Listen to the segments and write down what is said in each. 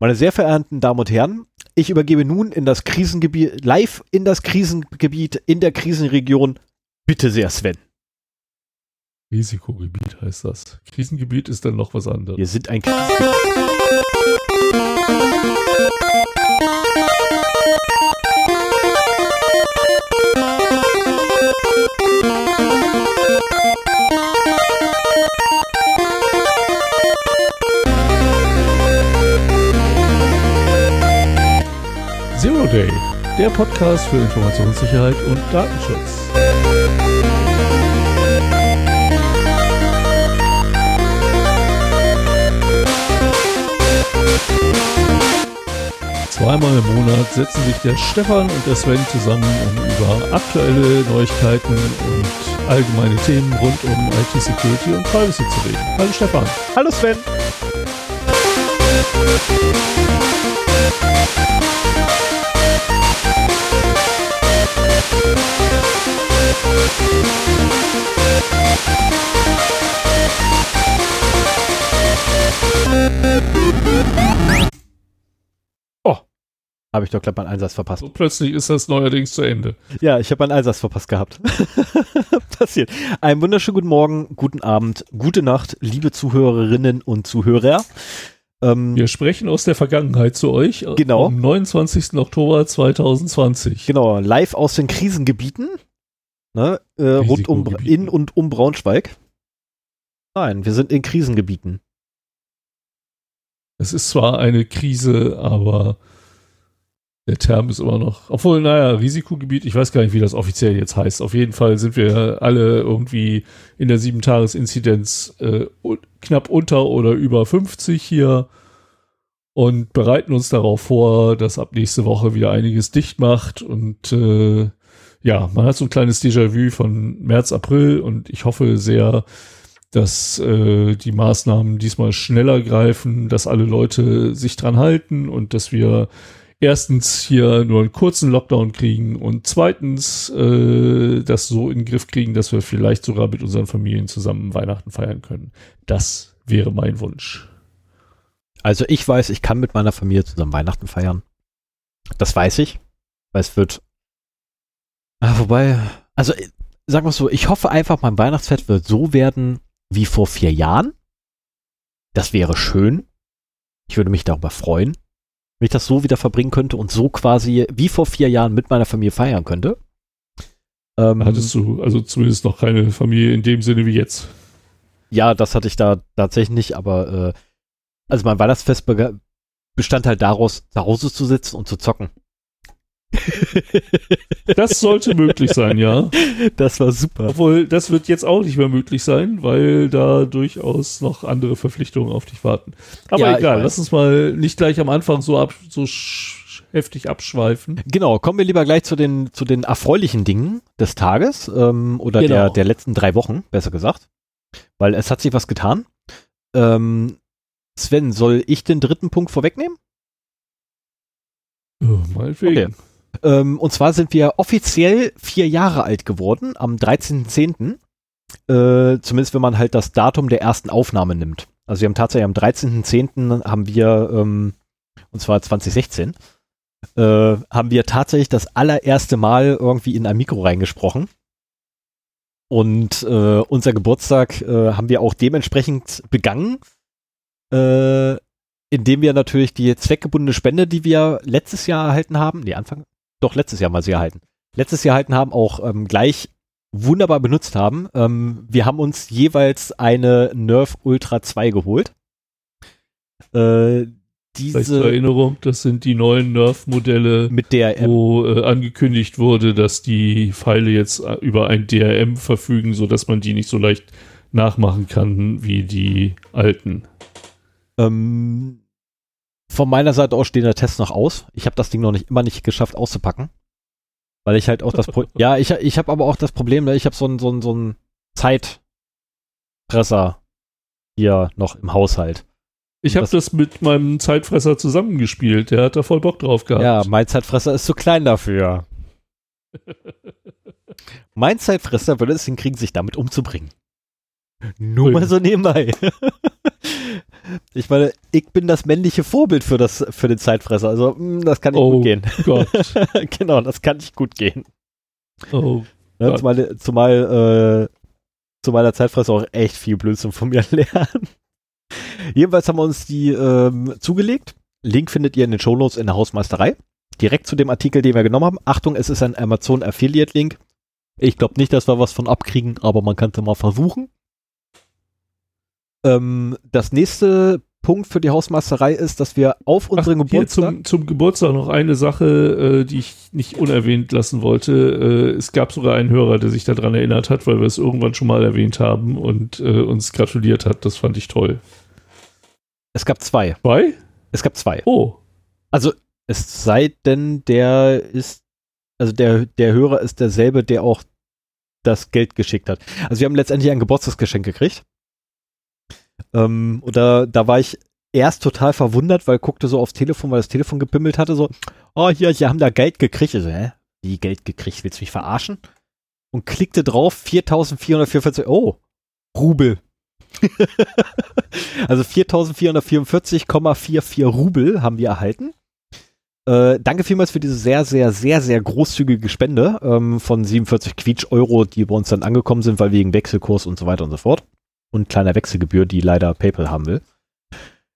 Meine sehr verehrten Damen und Herren, ich übergebe nun in das Krisengebiet, live in das Krisengebiet in der Krisenregion. Bitte sehr, Sven. Risikogebiet heißt das. Krisengebiet ist dann noch was anderes. Wir sind ein Krisengebiet. Day, der Podcast für Informationssicherheit und Datenschutz. Zweimal im Monat setzen sich der Stefan und der Sven zusammen, um über aktuelle Neuigkeiten und allgemeine Themen rund um IT-Security und Privacy zu reden. Hallo Stefan. Hallo Sven. Oh, habe ich doch glatt meinen Einsatz verpasst. So plötzlich ist das neuerdings zu Ende. Ja, ich habe meinen Einsatz verpasst gehabt. Passiert. Einen wunderschönen guten Morgen, guten Abend, gute Nacht, liebe Zuhörerinnen und Zuhörer. Ähm, Wir sprechen aus der Vergangenheit zu euch. Genau. Am 29. Oktober 2020. Genau, live aus den Krisengebieten. Ne, äh, rund um in und um Braunschweig. Nein, wir sind in Krisengebieten. Es ist zwar eine Krise, aber der Term ist immer noch, obwohl, naja, Risikogebiet, ich weiß gar nicht, wie das offiziell jetzt heißt. Auf jeden Fall sind wir alle irgendwie in der 7-Tages-Inzidenz äh, knapp unter oder über 50 hier und bereiten uns darauf vor, dass ab nächste Woche wieder einiges dicht macht und äh, ja, man hat so ein kleines Déjà-vu von März, April und ich hoffe sehr, dass äh, die Maßnahmen diesmal schneller greifen, dass alle Leute sich dran halten und dass wir erstens hier nur einen kurzen Lockdown kriegen und zweitens äh, das so in den Griff kriegen, dass wir vielleicht sogar mit unseren Familien zusammen Weihnachten feiern können. Das wäre mein Wunsch. Also ich weiß, ich kann mit meiner Familie zusammen Weihnachten feiern. Das weiß ich, weil es wird Ah, wobei, also äh, sagen wir so, ich hoffe einfach, mein Weihnachtsfest wird so werden wie vor vier Jahren. Das wäre schön. Ich würde mich darüber freuen, wenn ich das so wieder verbringen könnte und so quasi wie vor vier Jahren mit meiner Familie feiern könnte. Ähm, Hattest du also zumindest noch keine Familie in dem Sinne wie jetzt? Ja, das hatte ich da tatsächlich nicht, aber äh, also mein Weihnachtsfest bestand halt daraus, zu Hause zu sitzen und zu zocken. Das sollte möglich sein, ja. Das war super. Obwohl, das wird jetzt auch nicht mehr möglich sein, weil da durchaus noch andere Verpflichtungen auf dich warten. Aber ja, egal, lass uns mal nicht gleich am Anfang so, ab, so heftig abschweifen. Genau, kommen wir lieber gleich zu den, zu den erfreulichen Dingen des Tages ähm, oder genau. der, der letzten drei Wochen, besser gesagt. Weil es hat sich was getan. Ähm, Sven, soll ich den dritten Punkt vorwegnehmen? Oh, meinetwegen. Okay. Ähm, und zwar sind wir offiziell vier Jahre alt geworden, am 13.10. Äh, zumindest wenn man halt das Datum der ersten Aufnahme nimmt. Also wir haben tatsächlich am 13.10. haben wir, ähm, und zwar 2016, äh, haben wir tatsächlich das allererste Mal irgendwie in ein Mikro reingesprochen. Und äh, unser Geburtstag äh, haben wir auch dementsprechend begangen, äh, indem wir natürlich die zweckgebundene Spende, die wir letztes Jahr erhalten haben, nee, Anfang, doch letztes Jahr mal sie erhalten, letztes Jahr erhalten haben, auch ähm, gleich wunderbar benutzt haben. Ähm, wir haben uns jeweils eine Nerf Ultra 2 geholt. Äh, diese zur Erinnerung, das sind die neuen Nerf-Modelle, mit DRM. wo äh, angekündigt wurde, dass die Pfeile jetzt äh, über ein DRM verfügen, sodass man die nicht so leicht nachmachen kann wie die alten. Ähm, von meiner Seite aus stehen der Test noch aus. Ich habe das Ding noch nicht immer nicht geschafft auszupacken. Weil ich halt auch das Pro Ja, ich, ich habe aber auch das Problem, ne, ich habe so ein, so ein, so ein Zeitfresser hier noch im Haushalt. Ich habe das, das, mit meinem Zeitfresser zusammengespielt. Der hat da voll Bock drauf gehabt. Ja, mein Zeitfresser ist zu klein dafür. mein Zeitfresser würde es hinkriegen, sich damit umzubringen. Nur Ui. mal so nebenbei. Ich meine, ich bin das männliche Vorbild für, das, für den Zeitfresser. Also, mh, das kann nicht Oh gut gehen. Gott. genau, das kann nicht gut gehen. Oh. Ne, Gott. zumal zumal äh, zu meiner Zeitfresser auch echt viel Blödsinn von mir lernen. Jedenfalls haben wir uns die ähm, zugelegt. Link findet ihr in den Shownotes in der Hausmeisterei. Direkt zu dem Artikel, den wir genommen haben. Achtung, es ist ein Amazon Affiliate Link. Ich glaube nicht, dass wir was von abkriegen, aber man kann es ja mal versuchen. Ähm, das nächste Punkt für die Hausmeisterei ist, dass wir auf unseren Ach, Geburtstag. zum, zum Geburtstag noch eine Sache, äh, die ich nicht unerwähnt lassen wollte. Äh, es gab sogar einen Hörer, der sich daran erinnert hat, weil wir es irgendwann schon mal erwähnt haben und äh, uns gratuliert hat. Das fand ich toll. Es gab zwei. Zwei? Es gab zwei. Oh, Also, es sei denn, der ist, also der, der Hörer ist derselbe, der auch das Geld geschickt hat. Also wir haben letztendlich ein Geburtstagsgeschenk gekriegt. Ähm, und da, da war ich erst total verwundert, weil guckte so aufs Telefon, weil das Telefon gepimmelt hatte, so, oh hier, sie haben da Geld gekriegt. Ich so, hä? Wie Geld gekriegt? Willst du mich verarschen? Und klickte drauf, 4444, oh, Rubel. also 4444,44 Rubel haben wir erhalten. Äh, danke vielmals für diese sehr, sehr, sehr, sehr großzügige Spende ähm, von 47 Quietsch Euro, die bei uns dann angekommen sind, weil wegen Wechselkurs und so weiter und so fort. Und kleiner Wechselgebühr, die leider PayPal haben will.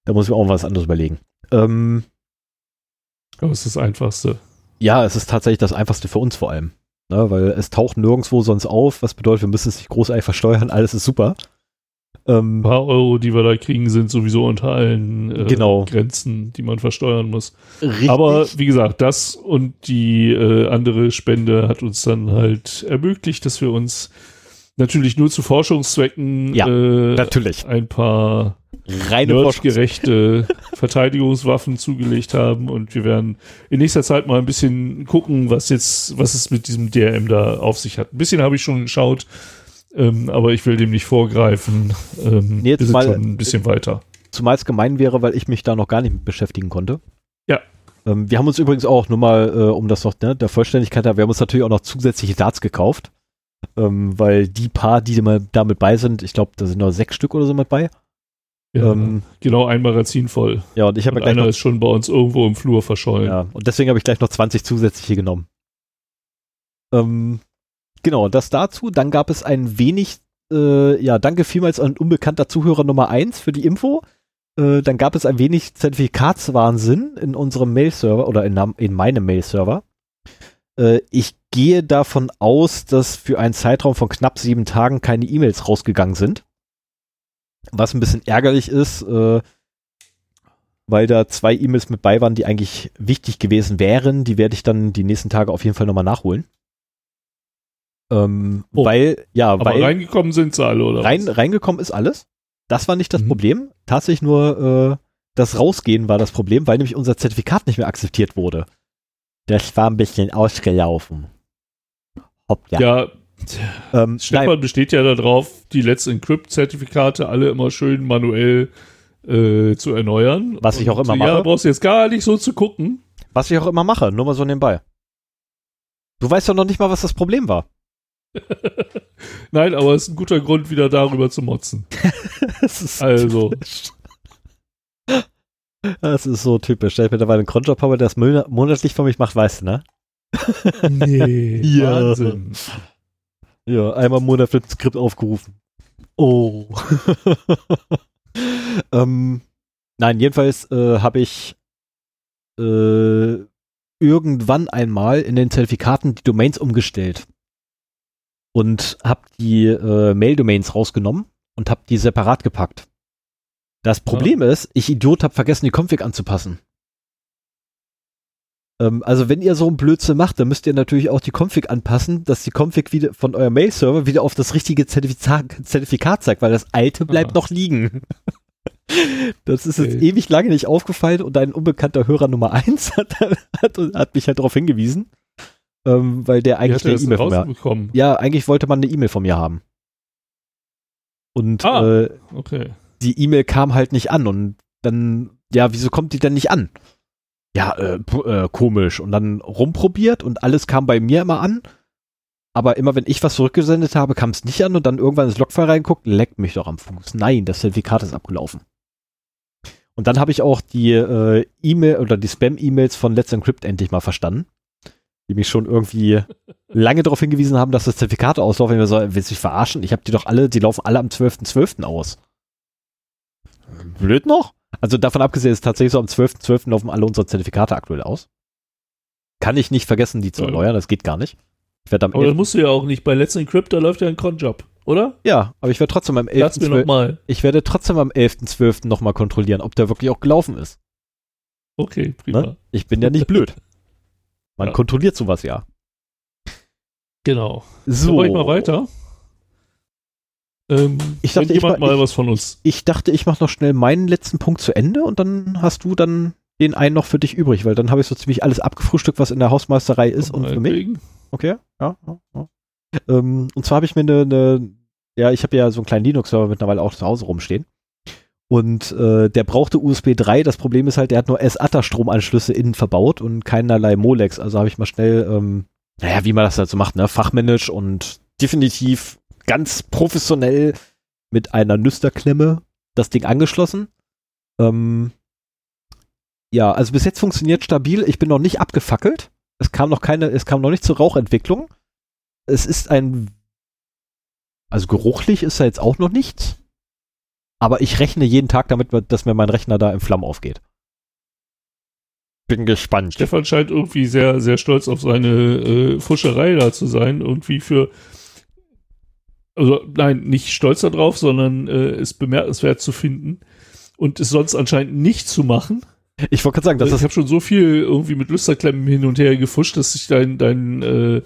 Da muss ich mir auch was anderes überlegen. Ähm, aber es ist das Einfachste. ja, es ist tatsächlich das Einfachste für uns vor allem. Ne, weil es taucht nirgendwo sonst auf, was bedeutet, wir müssen es nicht großartig versteuern, alles ist super. Ähm, Ein paar Euro, die wir da kriegen, sind sowieso unter allen äh, Genau. Grenzen, die man versteuern muss. richtig. Aber wie gesagt, das und die äh, andere Spende hat uns dann halt ermöglicht, dass wir uns natürlich nur zu Forschungszwecken Ja, äh, natürlich. ein paar Reine nerdgerechte Verteidigungswaffen zugelegt haben und wir werden in nächster Zeit mal ein bisschen gucken, was jetzt, was es mit diesem DRM da auf sich hat. Ein bisschen habe ich schon geschaut, ähm, aber ich will dem nicht vorgreifen. Ähm, Nee, jetzt mal- schon ein bisschen weiter. Zumal es gemein wäre, weil ich mich da noch gar nicht mit beschäftigen konnte. Ja. Ähm, wir haben uns übrigens auch, nur mal, äh, um das noch ne, der Vollständigkeit, wir haben uns natürlich auch noch zusätzliche Darts gekauft. Ähm, weil die paar, die mal da mit bei sind, ich glaube, da sind noch sechs Stück oder so mit bei. Ja, Ähm, genau ein Magazin voll. ja, und ich habe Und ja gleich einer noch, ist schon bei uns irgendwo im Flur verschollen. ja, und deswegen habe ich gleich noch 20 zusätzliche genommen. Ähm, genau, das dazu. Dann gab es ein wenig, äh, ja, danke vielmals an unbekannter Zuhörer Nummer eins für die Info. Äh, dann gab es ein wenig Zertifikatswahnsinn in unserem Mail-Server oder in, in meinem Mail-Server. Äh, ich gehe davon aus, dass für einen Zeitraum von knapp sieben Tagen keine E-Mails rausgegangen sind. Was ein bisschen ärgerlich ist, äh, weil da zwei E-Mails mit bei waren, die eigentlich wichtig gewesen wären. Die werde ich dann die nächsten Tage auf jeden Fall nochmal nachholen. Ähm, Oh. Weil, ja, Aber weil reingekommen sind sie alle, oder? rein, was? reingekommen ist alles. Das war nicht das Mhm. Problem. Tatsächlich nur äh, das Rausgehen war das Problem, weil nämlich unser Zertifikat nicht mehr akzeptiert wurde. Das war ein bisschen ausgelaufen. Hoppla. Ja, ähm, Stefan nein, besteht ja darauf, die Let's Encrypt-Zertifikate alle immer schön manuell äh, zu erneuern. Was ich auch immer Ja, mache. da brauchst du jetzt gar nicht so zu gucken. was ich auch immer mache, nur mal so nebenbei. Du weißt doch noch nicht mal, was das Problem war. Nein, aber es ist ein guter Grund, wieder darüber zu motzen. Also. Das ist so typisch. Stell ich mittlerweile einen Cronjob habe, der das mon- monatlich für mich macht, weißt du, ne? Nee, Ja. Wahnsinn. Ja, einmal im Monat wird ein Skript aufgerufen. Oh. ähm, nein, jedenfalls äh, habe ich äh, irgendwann einmal in den Zertifikaten die Domains umgestellt und habe die äh, Mail-Domains rausgenommen und habe die separat gepackt. Das Problem ist, ich Idiot habe vergessen, die Config anzupassen. Ähm, also wenn ihr so einen Blödsinn macht, dann müsst ihr natürlich auch die Config anpassen, dass die Config wieder von eurem Mail-Server wieder auf das richtige Zertifikat, Zertifikat zeigt, weil das alte bleibt Ah. noch liegen. Das ist jetzt Okay. ewig lange nicht aufgefallen und ein unbekannter Hörer Nummer eins hat, hat, hat mich halt darauf hingewiesen, ähm, weil der eigentlich eine E-Mail von mir? Ja, eigentlich wollte man eine E-Mail von mir haben. Und Ah. äh, Okay. Die E-Mail kam halt nicht an und dann, ja, wieso kommt die denn nicht an? Ja, äh, äh, komisch. Und dann rumprobiert und alles kam bei mir immer an. Aber immer wenn ich was zurückgesendet habe, kam es nicht an und dann irgendwann ins Logfile reinguckt, leckt mich doch am Fuß. Nein, das Zertifikat ist abgelaufen. Und dann habe ich auch die äh, E-Mail oder die Spam-E-Mails von Let's Encrypt endlich mal verstanden. Die mich schon irgendwie lange darauf hingewiesen haben, dass das Zertifikate auslaufen. Ich so, willst du dich verarschen? Ich habe die doch alle, die laufen alle am 12.12. .12. aus. Blöd noch? Also davon abgesehen ist tatsächlich so, am 12.12. .12. laufen alle unsere Zertifikate aktuell aus. Kann ich nicht vergessen, die zu erneuern, das geht gar nicht. Ich am aber das musst du ja auch nicht. Bei Let's Encrypt, da läuft ja ein Cronjob, oder? Ja, aber ich werde trotzdem am 11.12. Ich werde trotzdem am 11.12. nochmal kontrollieren, ob der wirklich auch gelaufen ist. Okay, prima. Ne? Ich bin ja nicht blöd. Man ja. kontrolliert sowas ja. Genau. So. Dann ich mal weiter. Ähm, ich dachte, jemand ich mal, was von uns. Ich dachte, ich mache noch schnell meinen letzten Punkt zu Ende und dann hast du dann den einen noch für dich übrig, weil dann habe ich so ziemlich alles abgefrühstückt, was in der Hausmeisterei ist und, und für mich. Okay, ja. ja, ja. Ähm, und zwar habe ich mir eine, eine ja, ich habe ja so einen kleinen Linux-Server mittlerweile auch zu Hause rumstehen. Und äh, der brauchte USB 3. Das Problem ist halt, der hat nur SATA-Stromanschlüsse innen verbaut und keinerlei Molex. Also habe ich mal schnell, ähm, naja, wie man das halt so macht, ne, fachmännisch und definitiv ganz professionell mit einer Nüsterklemme das Ding angeschlossen. Ähm, ja, also bis jetzt funktioniert stabil. Ich bin noch nicht abgefackelt. Es kam noch keine, es kam noch nicht zur Rauchentwicklung. Es ist ein, also geruchlich ist da jetzt auch noch nichts. Aber ich rechne jeden Tag damit, dass mir mein Rechner da im Flammen aufgeht. Bin gespannt. Stefan scheint irgendwie sehr, sehr stolz auf seine äh, Fuscherei da zu sein. Irgendwie für, also nein, nicht stolz darauf, sondern äh, es bemerkenswert zu finden und es sonst anscheinend nicht zu machen. Ich wollte gerade sagen, dass also ich habe schon so viel irgendwie mit Lüsterklemmen hin und her gefuscht, dass ich dein, dein äh,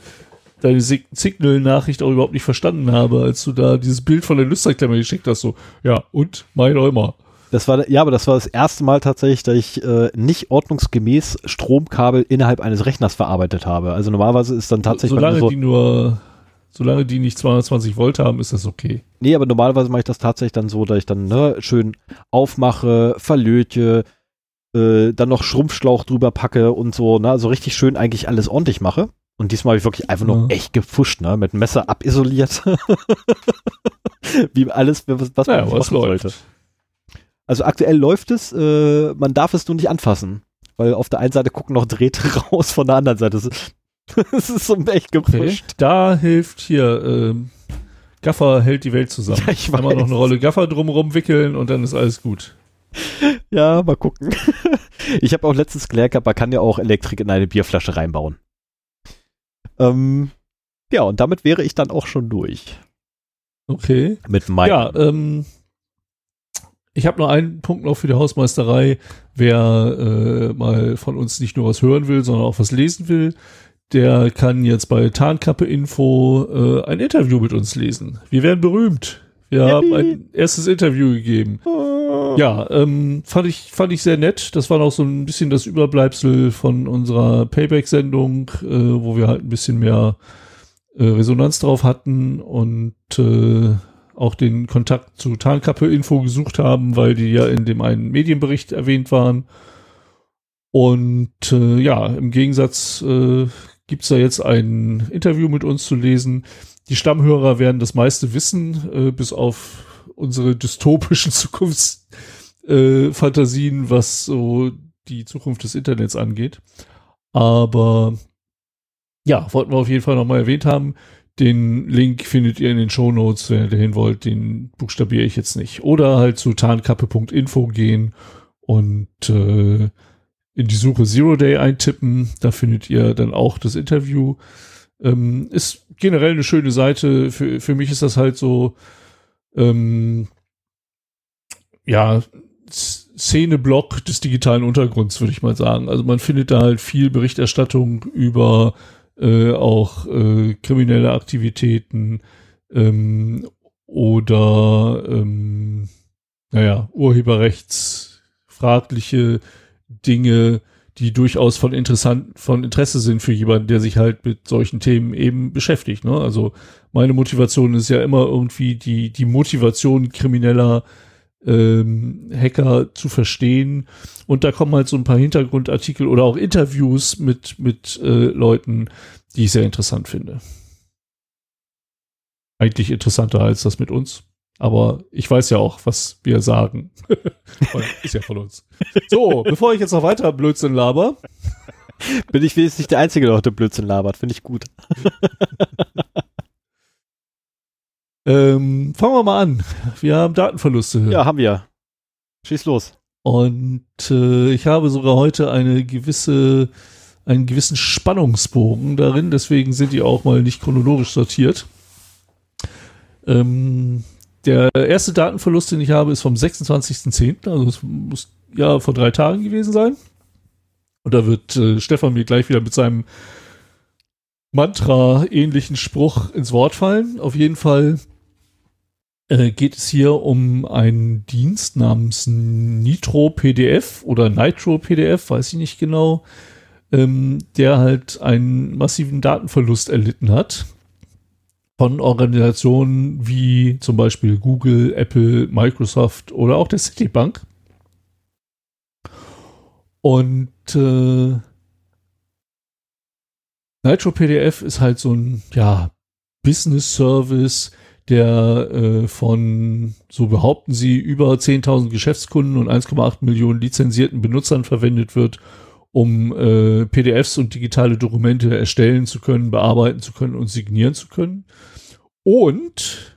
deine Signal-Nachricht auch überhaupt nicht verstanden habe, als du da dieses Bild von der Lüsterklemme geschickt hast. So, ja, und mein Räumer. Das war, ja, aber das war das erste Mal tatsächlich, dass ich äh, nicht ordnungsgemäß Stromkabel innerhalb eines Rechners verarbeitet habe. Also normalerweise ist dann tatsächlich. Solange so, die nur, solange die nicht 220 Volt haben, ist das okay. Nee, aber normalerweise mache ich das tatsächlich dann so, dass ich dann ne, schön aufmache, verlöte, äh, dann noch Schrumpfschlauch drüber packe und so, ne, also richtig schön eigentlich alles ordentlich mache. Und diesmal habe ich wirklich einfach nur echt gefuscht, ne? Mit Messer abisoliert. Wie alles, was, was man was läuft. sollte. Also aktuell läuft es, äh, man darf es nur nicht anfassen. Weil auf der einen Seite gucken noch Drähte raus, von der anderen Seite. Es ist so echt gefuscht. Okay. Da hilft hier, ähm, Gaffer hält die Welt zusammen. Ja, ich Einmal noch eine Rolle Gaffer drumrum wickeln und dann ist alles gut. Ja, mal gucken. Ich habe auch letztens gelernt gehabt, man kann ja auch Elektrik in eine Bierflasche reinbauen. Ähm, ja, und damit wäre ich dann auch schon durch. Okay. Mit meinem. Ja, ähm, ich habe noch einen Punkt noch für die Hausmeisterei. Wer äh, mal von uns nicht nur was hören will, sondern auch was lesen will, der kann jetzt bei Tarnkappe Info äh, ein Interview mit uns lesen. Wir werden berühmt. Wir Yippie. haben ein erstes Interview gegeben. Oh. Ja, ähm, fand ich fand ich sehr nett. Das war noch so ein bisschen das Überbleibsel von unserer Payback-Sendung, äh, wo wir halt ein bisschen mehr äh, Resonanz drauf hatten und äh, auch den Kontakt zu Tarnkappe Info gesucht haben, weil die ja in dem einen Medienbericht erwähnt waren. Und äh, ja, im Gegensatz äh, gibt's da jetzt ein Interview mit uns zu lesen die Stammhörer werden das meiste wissen, äh, bis auf unsere dystopischen Zukunftsfantasien, äh, was so die Zukunft des Internets angeht. Aber ja, wollten wir auf jeden Fall nochmal erwähnt haben. Den Link findet ihr in den Show Notes, wenn ihr dahin wollt. Den buchstabiere ich jetzt nicht. Oder halt zu tarnkappe.info gehen und äh, in die Suche Zero Day eintippen. Da findet ihr dann auch das Interview. Ähm, ist generell eine schöne Seite. Für, für mich ist das halt so, ähm, ja, Szeneblock des digitalen Untergrunds, würde ich mal sagen. Also man findet da halt viel Berichterstattung über äh, auch äh, kriminelle Aktivitäten ähm, oder ähm, naja, urheberrechtsfragliche Dinge, die durchaus von interessant, von Interesse sind für jemanden, der sich halt mit solchen Themen eben beschäftigt. Ne? Also meine Motivation ist ja immer irgendwie die, die Motivation krimineller ähm, Hacker zu verstehen. Und da kommen halt so ein paar Hintergrundartikel oder auch Interviews mit, mit äh, Leuten, die ich sehr interessant finde. Eigentlich interessanter als das mit uns. Aber ich weiß ja auch, was wir sagen. ist ja von uns. So, bevor ich jetzt noch weiter Blödsinn laber. Bin ich wenigstens nicht der Einzige, der heute Blödsinn labert. Finde ich gut. ähm, fangen wir mal an. Wir haben Datenverluste. Ja, haben wir. Schieß los. Und äh, ich habe sogar heute eine gewisse, einen gewissen Spannungsbogen darin, deswegen sind die auch mal nicht chronologisch sortiert. Ähm, der erste Datenverlust, den ich habe, ist vom 26.10., also es muss ja vor drei Tagen gewesen sein. Und da wird äh, Stefan mir gleich wieder mit seinem Mantra-ähnlichen Spruch ins Wort fallen. Auf jeden Fall äh, geht es hier um einen Dienst namens Nitro PDF oder Nitro PDF, weiß ich nicht genau, ähm, der halt einen massiven Datenverlust erlitten hat von Organisationen wie zum Beispiel Google, Apple, Microsoft oder auch der Citibank. Und äh, Nitro PDF ist halt so ein ja, Business Service, der äh, von, so behaupten sie, über 10.000 Geschäftskunden und 1,8 Millionen lizenzierten Benutzern verwendet wird, um äh, PDFs und digitale Dokumente erstellen zu können, bearbeiten zu können und signieren zu können. Und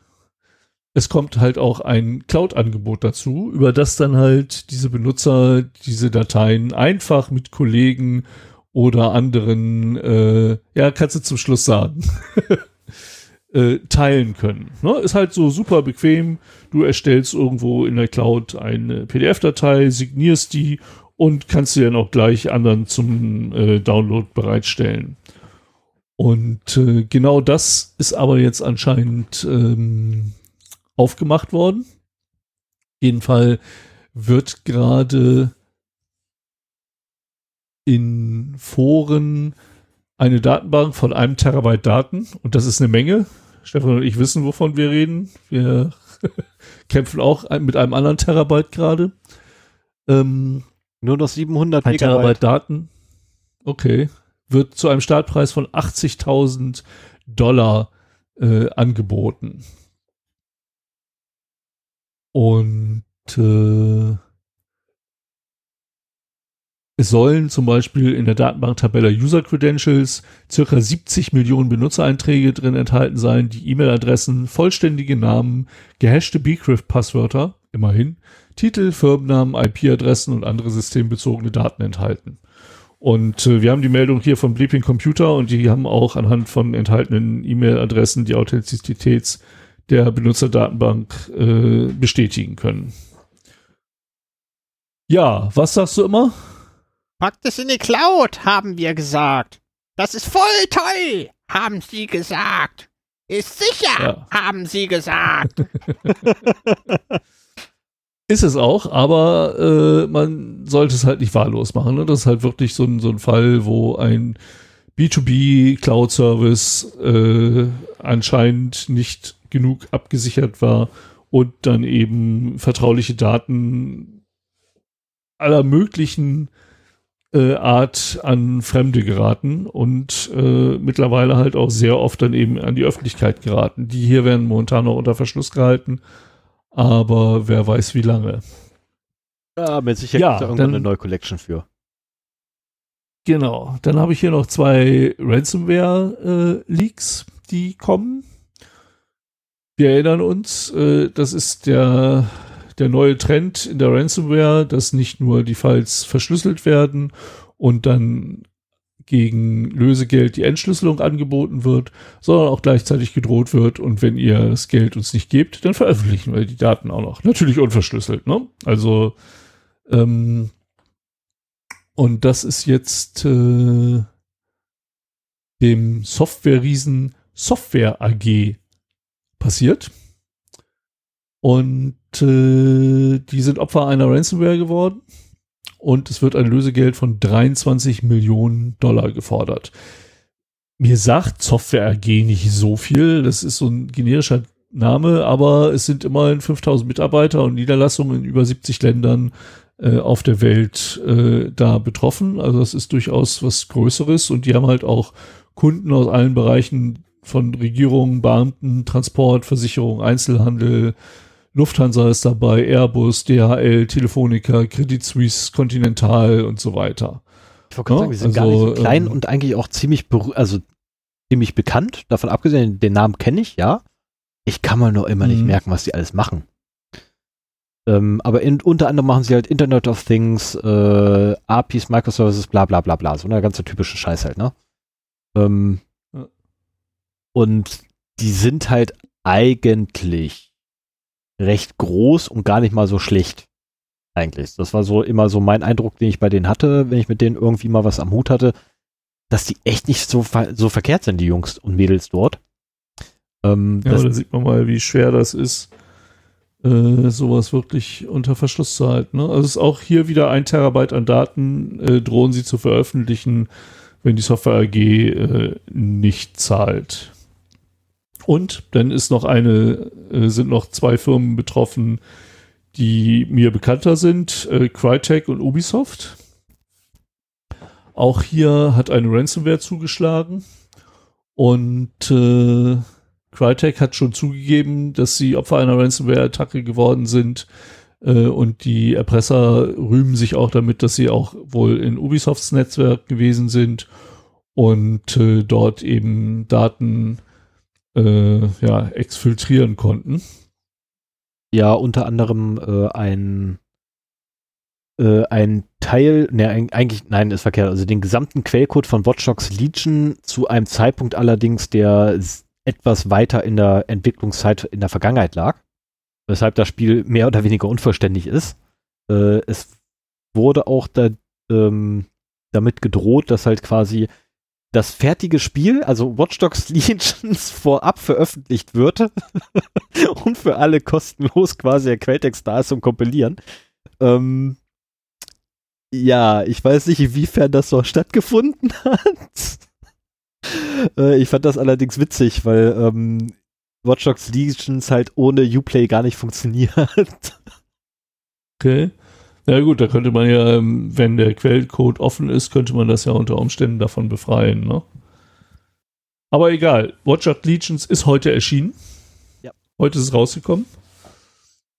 es kommt halt auch ein Cloud-Angebot dazu, über das dann halt diese Benutzer diese Dateien einfach mit Kollegen oder anderen, äh, ja, kannst du zum Schluss sagen, äh, teilen können. Ne? Ist halt so super bequem. Du erstellst irgendwo in der Cloud eine PDF-Datei, signierst die und kannst sie dann auch gleich anderen zum äh, Download bereitstellen. Und äh, genau das ist aber jetzt anscheinend ähm, aufgemacht worden. Jeden Fall wird gerade in Foren eine Datenbank von einem Terabyte Daten und das ist eine Menge. Stefan und ich wissen, wovon wir reden. Wir kämpfen auch mit einem anderen Terabyte gerade. Ähm, Nur noch 700 ein Megabyte. Terabyte Daten. Okay. Wird zu einem Startpreis von 80.000 Dollar äh, angeboten. Und äh, es sollen zum Beispiel in der Datenbanktabelle User Credentials circa 70 Millionen Benutzereinträge drin enthalten sein, die E-Mail-Adressen, vollständige Namen, gehashte Bcrypt-Passwörter, immerhin, Titel, Firmennamen, IP-Adressen und andere systembezogene Daten enthalten. Und äh, wir haben die Meldung hier vom Bleeping Computer und die haben auch anhand von enthaltenen E-Mail-Adressen die Authentizität der Benutzerdatenbank äh, bestätigen können. Ja, was sagst du immer? Packt es in die Cloud, haben wir gesagt. Das ist voll toll, haben sie gesagt. Ist sicher, ja. haben sie gesagt. ist es auch, aber äh, man sollte es halt nicht wahllos machen. Ne? Das ist halt wirklich so ein, so ein Fall, wo ein B2B Cloud Service äh, anscheinend nicht genug abgesichert war und dann eben vertrauliche Daten aller möglichen äh, Art an Fremde geraten und äh, mittlerweile halt auch sehr oft dann eben an die Öffentlichkeit geraten. Die hier werden momentan noch unter Verschluss gehalten, aber wer weiß wie lange. Ja, mit Sicherheit ja, irgendwann dann, eine neue Collection für. Genau, dann habe ich hier noch zwei Ransomware-Leaks, äh, die kommen. Wir erinnern uns, äh, das ist der der neue Trend in der Ransomware, dass nicht nur die Files verschlüsselt werden und dann gegen Lösegeld die Entschlüsselung angeboten wird, sondern auch gleichzeitig gedroht wird und wenn ihr das Geld uns nicht gebt, dann veröffentlichen wir die Daten auch noch. Natürlich unverschlüsselt, ne? Also ähm, und das ist jetzt äh, dem Software-Riesen Software AG passiert. Und äh, die sind Opfer einer Ransomware geworden und es wird ein Lösegeld von 23 Millionen Dollar gefordert. Mir sagt Software AG nicht so viel, das ist so ein generischer Name, aber es sind immerhin 5000 Mitarbeiter und Niederlassungen in über 70 Ländern äh, auf der Welt äh, da betroffen. Also das ist durchaus was Größeres und die haben halt auch Kunden aus allen Bereichen von Regierung, Beamten, Transport, Versicherung, Einzelhandel, Lufthansa ist dabei, Airbus, DHL, Telefonica, Credit Suisse, Continental und so weiter. Ich wollte gerade sagen, die sind also, gar nicht so klein ähm, und eigentlich auch ziemlich, also ziemlich bekannt. Davon abgesehen, den Namen kenne ich, ja. Ich kann mal nur immer nicht mhm. merken, was die alles machen. Ähm, aber in, unter anderem machen sie halt Internet of Things, äh, APIs, Microservices, bla bla bla bla. So eine ganze typische Scheiß halt, ne? Ähm, ja. Und die sind halt eigentlich recht groß und gar nicht mal so schlecht. Eigentlich. Das war so immer so mein Eindruck, den ich bei denen hatte, wenn ich mit denen irgendwie mal was am Hut hatte, dass die echt nicht so, so verkehrt sind, die Jungs und Mädels dort. Ähm, ja, da sieht man mal, wie schwer das ist, äh, sowas wirklich unter Verschluss zu halten. Ne? Also es ist auch hier wieder ein Terabyte an Daten, äh, drohen sie zu veröffentlichen, wenn die Software AG äh, nicht zahlt. Und dann ist noch eine, äh, sind noch zwei Firmen betroffen, die mir bekannter sind, äh, Crytek und Ubisoft. Auch hier hat eine Ransomware zugeschlagen. Und äh, Crytek hat schon zugegeben, dass sie Opfer einer Ransomware-Attacke geworden sind. Äh, und die Erpresser rühmen sich auch damit, dass sie auch wohl in Ubisofts Netzwerk gewesen sind. Und äh, dort eben Daten äh, ja, exfiltrieren konnten. Ja, unter anderem äh, ein äh, ein Teil, ne, eigentlich, nein, ist verkehrt, also den gesamten Quellcode von Watch Dogs Legion zu einem Zeitpunkt allerdings, der etwas weiter in der Entwicklungszeit in der Vergangenheit lag, weshalb das Spiel mehr oder weniger unvollständig ist. Äh, es wurde auch da, ähm, damit gedroht, dass halt quasi das fertige Spiel, also Watch Dogs Legions, vorab veröffentlicht wird und für alle kostenlos quasi der Quelltext da ist zum Kompilieren. Ähm, ja, ich weiß nicht, inwiefern das so stattgefunden hat. äh, ich fand das allerdings witzig, weil ähm, Watch Dogs Legions halt ohne Uplay gar nicht funktioniert. okay. Na gut, da könnte man ja, ähm, wenn der Quellcode offen ist, könnte man das ja unter Umständen davon befreien, ne? Aber egal, Watch Dogs Legions ist heute erschienen. Ja. Heute ist es rausgekommen.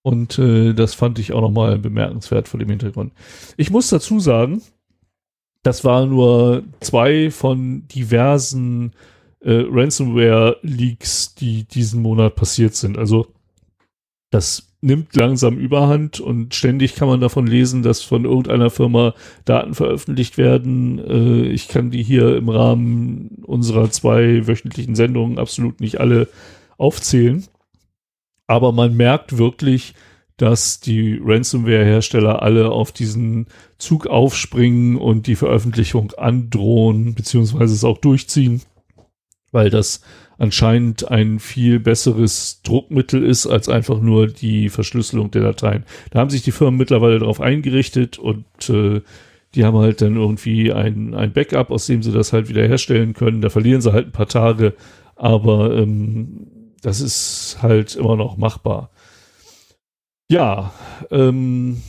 Und äh, das fand ich auch nochmal bemerkenswert vor dem Hintergrund. Ich muss dazu sagen, das waren nur zwei von diversen äh, Ransomware-Leaks, die diesen Monat passiert sind. Also das nimmt langsam Überhand und ständig kann man davon lesen, dass von irgendeiner Firma Daten veröffentlicht werden. Äh, ich kann die hier im Rahmen unserer zwei wöchentlichen Sendungen absolut nicht alle aufzählen. Aber man merkt wirklich, dass die Ransomware-Hersteller alle auf diesen Zug aufspringen und die Veröffentlichung androhen, beziehungsweise es auch durchziehen, weil das anscheinend ein viel besseres Druckmittel ist als einfach nur die Verschlüsselung der Dateien. Da haben sich die Firmen mittlerweile darauf eingerichtet und äh, die haben halt dann irgendwie ein, ein Backup, aus dem sie das halt wieder herstellen können. Da verlieren sie halt ein paar Tage, aber ähm, das ist halt immer noch machbar. Ja, ähm,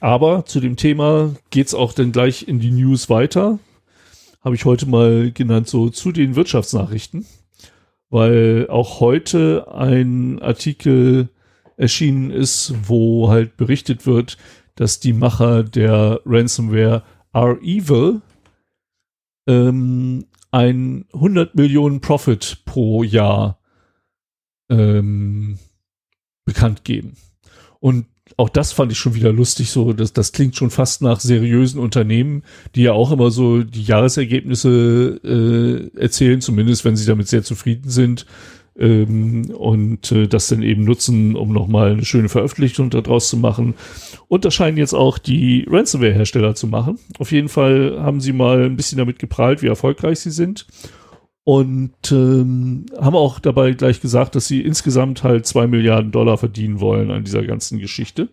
aber zu dem Thema geht's auch dann gleich in die News weiter. Habe ich heute mal genannt, so zu den Wirtschaftsnachrichten, weil auch heute ein Artikel erschienen ist, wo halt berichtet wird, dass die Macher der Ransomware Are Evil ähm, ein 100 Millionen Profit pro Jahr ähm, bekannt geben. Und auch das fand ich schon wieder lustig, so, das, das klingt schon fast nach seriösen Unternehmen, die ja auch immer so die Jahresergebnisse äh, erzählen, zumindest wenn sie damit sehr zufrieden sind ähm, und äh, das dann eben nutzen, um nochmal eine schöne Veröffentlichung daraus zu machen. Und das scheinen jetzt auch die Ransomware-Hersteller zu machen. Auf jeden Fall haben sie mal ein bisschen damit geprahlt, wie erfolgreich sie sind und ähm, haben auch dabei gleich gesagt, dass sie insgesamt halt zwei Milliarden Dollar verdienen wollen an dieser ganzen Geschichte.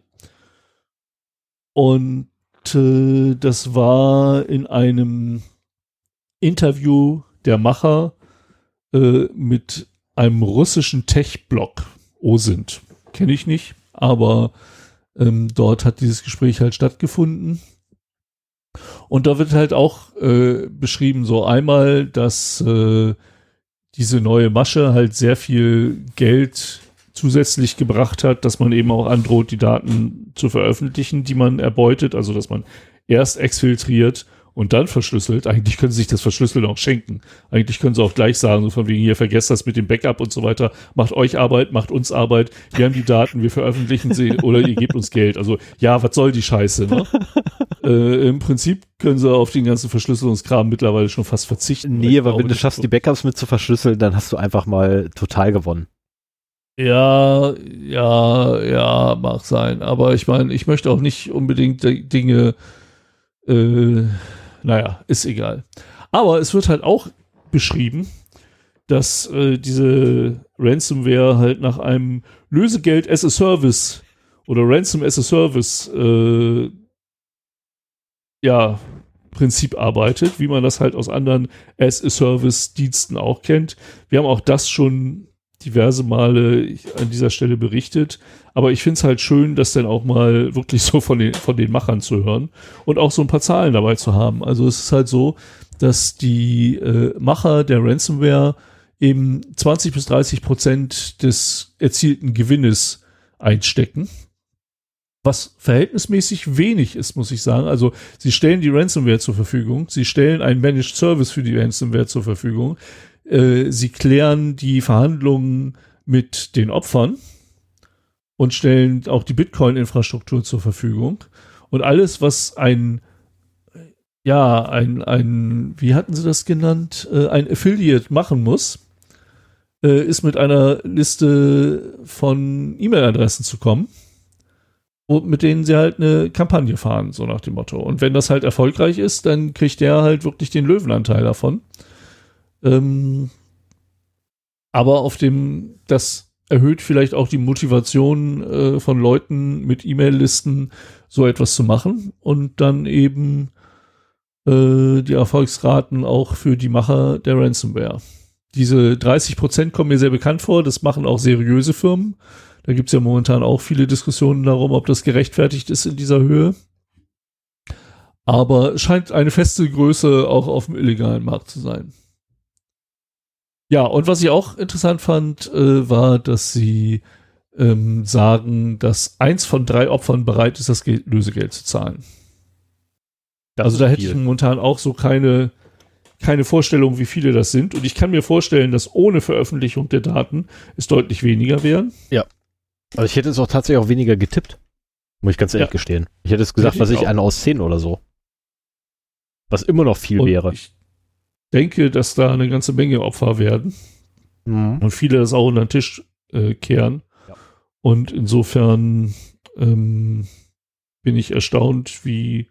Und äh, das war in einem Interview der Macher äh, mit einem russischen Tech-Blog. OSINT. Kenne ich nicht, aber ähm, dort hat dieses Gespräch halt stattgefunden. Und da wird halt auch äh, beschrieben, so einmal, dass äh, diese neue Masche halt sehr viel Geld zusätzlich gebracht hat, dass man eben auch androht, die Daten zu veröffentlichen, die man erbeutet, also dass man erst exfiltriert und dann verschlüsselt. Eigentlich können sie sich das Verschlüsseln auch schenken. Eigentlich können sie auch gleich sagen, so von wegen hier, vergesst das mit dem Backup und so weiter. Macht euch Arbeit, macht uns Arbeit. Wir haben die Daten, wir veröffentlichen sie oder ihr gebt uns Geld. Also ja, was soll die Scheiße, ne? äh, Im Prinzip können sie auf den ganzen Verschlüsselungskram mittlerweile schon fast verzichten. Nee, aber wenn du schaffst, die Backups mit zu verschlüsseln, dann hast du einfach mal total gewonnen. Ja, ja, ja, mag sein. Aber ich meine, ich möchte auch nicht unbedingt Dinge äh, naja, ist egal. Aber es wird halt auch beschrieben, dass äh, diese Ransomware halt nach einem Lösegeld as a Service oder Ransom as a Service äh, ja, Prinzip arbeitet, wie man das halt aus anderen as a Service Diensten auch kennt. Wir haben auch das schon diverse Male an dieser Stelle berichtet. Aber ich finde es halt schön, das dann auch mal wirklich so von den, von den Machern zu hören und auch so ein paar Zahlen dabei zu haben. Also es ist halt so, dass die äh, Macher der Ransomware eben 20 bis 30 Prozent des erzielten Gewinnes einstecken. Was verhältnismäßig wenig ist, muss ich sagen. Also sie stellen die Ransomware zur Verfügung, sie stellen einen Managed Service für die Ransomware zur Verfügung, äh, sie klären die Verhandlungen mit den Opfern und stellen auch die Bitcoin-Infrastruktur zur Verfügung. Und alles, was ein, ja, ein, ein, wie hatten sie das genannt, äh, ein Affiliate machen muss, äh, ist mit einer Liste von E-Mail-Adressen zu kommen, mit denen sie halt eine Kampagne fahren, so nach dem Motto. Und wenn das halt erfolgreich ist, dann kriegt der halt wirklich den Löwenanteil davon. Ähm, aber auf dem, das erhöht vielleicht auch die Motivation äh, von Leuten mit E-Mail-Listen, so etwas zu machen und dann eben äh, die Erfolgsraten auch für die Macher der Ransomware. Diese 30 Prozent kommen mir sehr bekannt vor, das machen auch seriöse Firmen. Da gibt es ja momentan auch viele Diskussionen darum, ob das gerechtfertigt ist in dieser Höhe. Aber es scheint eine feste Größe auch auf dem illegalen Markt zu sein. Ja, und was ich auch interessant fand, äh, war, dass sie ähm, sagen, dass eins von drei Opfern bereit ist, das Geld, Lösegeld zu zahlen. Das also da hätte ich momentan auch so keine, keine Vorstellung, wie viele das sind. Und ich kann mir vorstellen, dass ohne Veröffentlichung der Daten es deutlich weniger wären. Ja. Also ich hätte es auch tatsächlich auch weniger getippt. Muss ich ganz ehrlich ja. gestehen. Ich hätte es gesagt, was ich, eine aus zehn oder so. Was immer noch viel und wäre. Ich denke, dass da eine ganze Menge Opfer werden mhm. und viele das auch unter den Tisch äh, kehren. Ja. Und insofern ähm, bin ich erstaunt, wie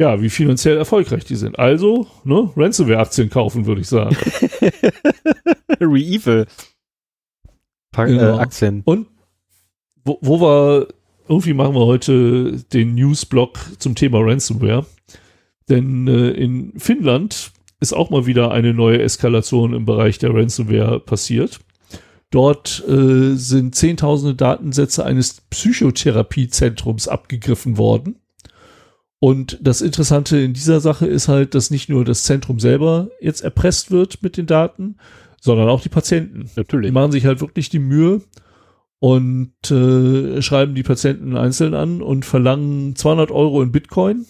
ja, wie finanziell erfolgreich die sind. Also, ne, Ransomware-Aktien kaufen, würde ich sagen. Re-Evil. Genau. Äh, Aktien. Und wo, wo wir, irgendwie machen wir heute den Newsblock zum Thema Ransomware. Denn äh, in Finnland ist auch mal wieder eine neue Eskalation im Bereich der Ransomware passiert. Dort äh, sind zehntausende Datensätze eines Psychotherapiezentrums abgegriffen worden. Und das Interessante in dieser Sache ist halt, dass nicht nur das Zentrum selber jetzt erpresst wird mit den Daten, sondern auch die Patienten. Natürlich. Die machen sich halt wirklich die Mühe und äh, schreiben die Patienten einzeln an und verlangen 200 Euro in Bitcoin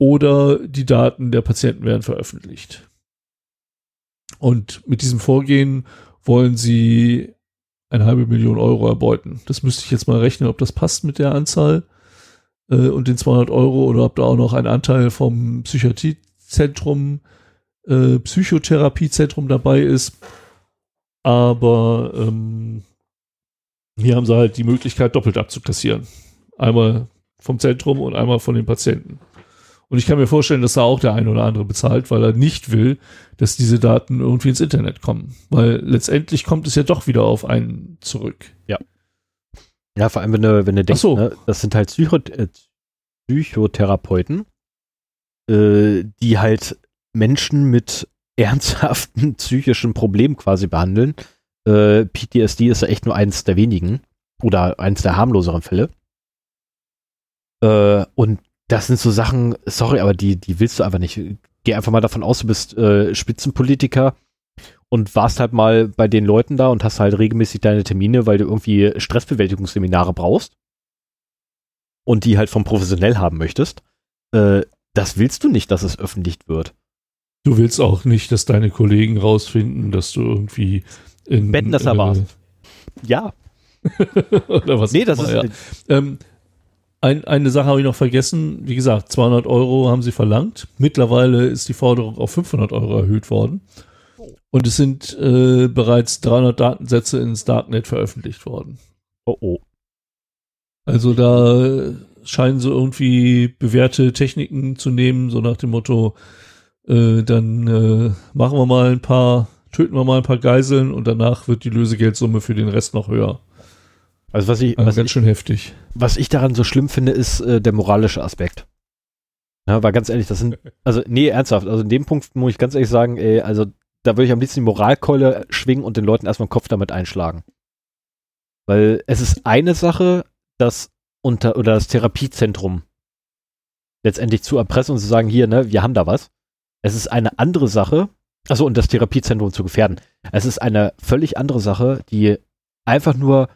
oder die Daten der Patienten werden veröffentlicht. Und mit diesem Vorgehen wollen sie eine halbe Million Euro erbeuten. Das müsste ich jetzt mal rechnen, ob das passt mit der Anzahl äh, und den 200 Euro oder ob da auch noch ein Anteil vom Psychiatriezentrum, äh, Psychotherapiezentrum dabei ist. Aber ähm, hier haben sie halt die Möglichkeit, doppelt abzukassieren. Einmal vom Zentrum und einmal von den Patienten. Und ich kann mir vorstellen, dass da auch der eine oder andere bezahlt, weil er nicht will, dass diese Daten irgendwie ins Internet kommen. Weil letztendlich kommt es ja doch wieder auf einen zurück. Ja. Ja, vor allem, wenn du, wenn du denkst, so. ne, das sind halt Psycho äh, Psychotherapeuten, äh, die halt Menschen mit ernsthaften psychischen Problemen quasi behandeln. Äh, PTSD ist ja echt nur eins der wenigen oder eins der harmloseren Fälle. Äh, und das sind so Sachen, sorry, aber die, die willst du einfach nicht. Geh einfach mal davon aus, du bist äh, Spitzenpolitiker und warst halt mal bei den Leuten da und hast halt regelmäßig deine Termine, weil du irgendwie Stressbewältigungsseminare brauchst und die halt vom professionell haben möchtest, äh, das willst du nicht, dass es öffentlich wird. Du willst auch nicht, dass deine Kollegen rausfinden, dass du irgendwie in Betten das äh, warst. Ja. Oder was? Nee, das ist. Ja. Ähm, ein, eine Sache habe ich noch vergessen. Wie gesagt, 200 Euro haben sie verlangt. Mittlerweile ist die Forderung auf 500 Euro erhöht worden. Und es sind äh, bereits 300 Datensätze ins Darknet veröffentlicht worden. Oh oh. Also da scheinen sie irgendwie bewährte Techniken zu nehmen, so nach dem Motto, äh, dann äh, machen wir mal ein paar, töten wir mal ein paar Geiseln und danach wird die Lösegeldsumme für den Rest noch höher. Also was ich, also was ganz ich, schön heftig. Was ich daran so schlimm finde, ist äh, der moralische Aspekt. Ja, weil ganz ehrlich, das sind, also nee, ernsthaft, also in dem Punkt muss ich ganz ehrlich sagen, ey, also da würde ich am liebsten die Moralkeule schwingen und den Leuten erstmal den Kopf damit einschlagen. Weil es ist eine Sache, das unter oder das Therapiezentrum letztendlich zu erpressen und zu sagen, hier, ne, wir haben da was. Es ist eine andere Sache, also und das Therapiezentrum zu gefährden. Es ist eine völlig andere Sache, die einfach nur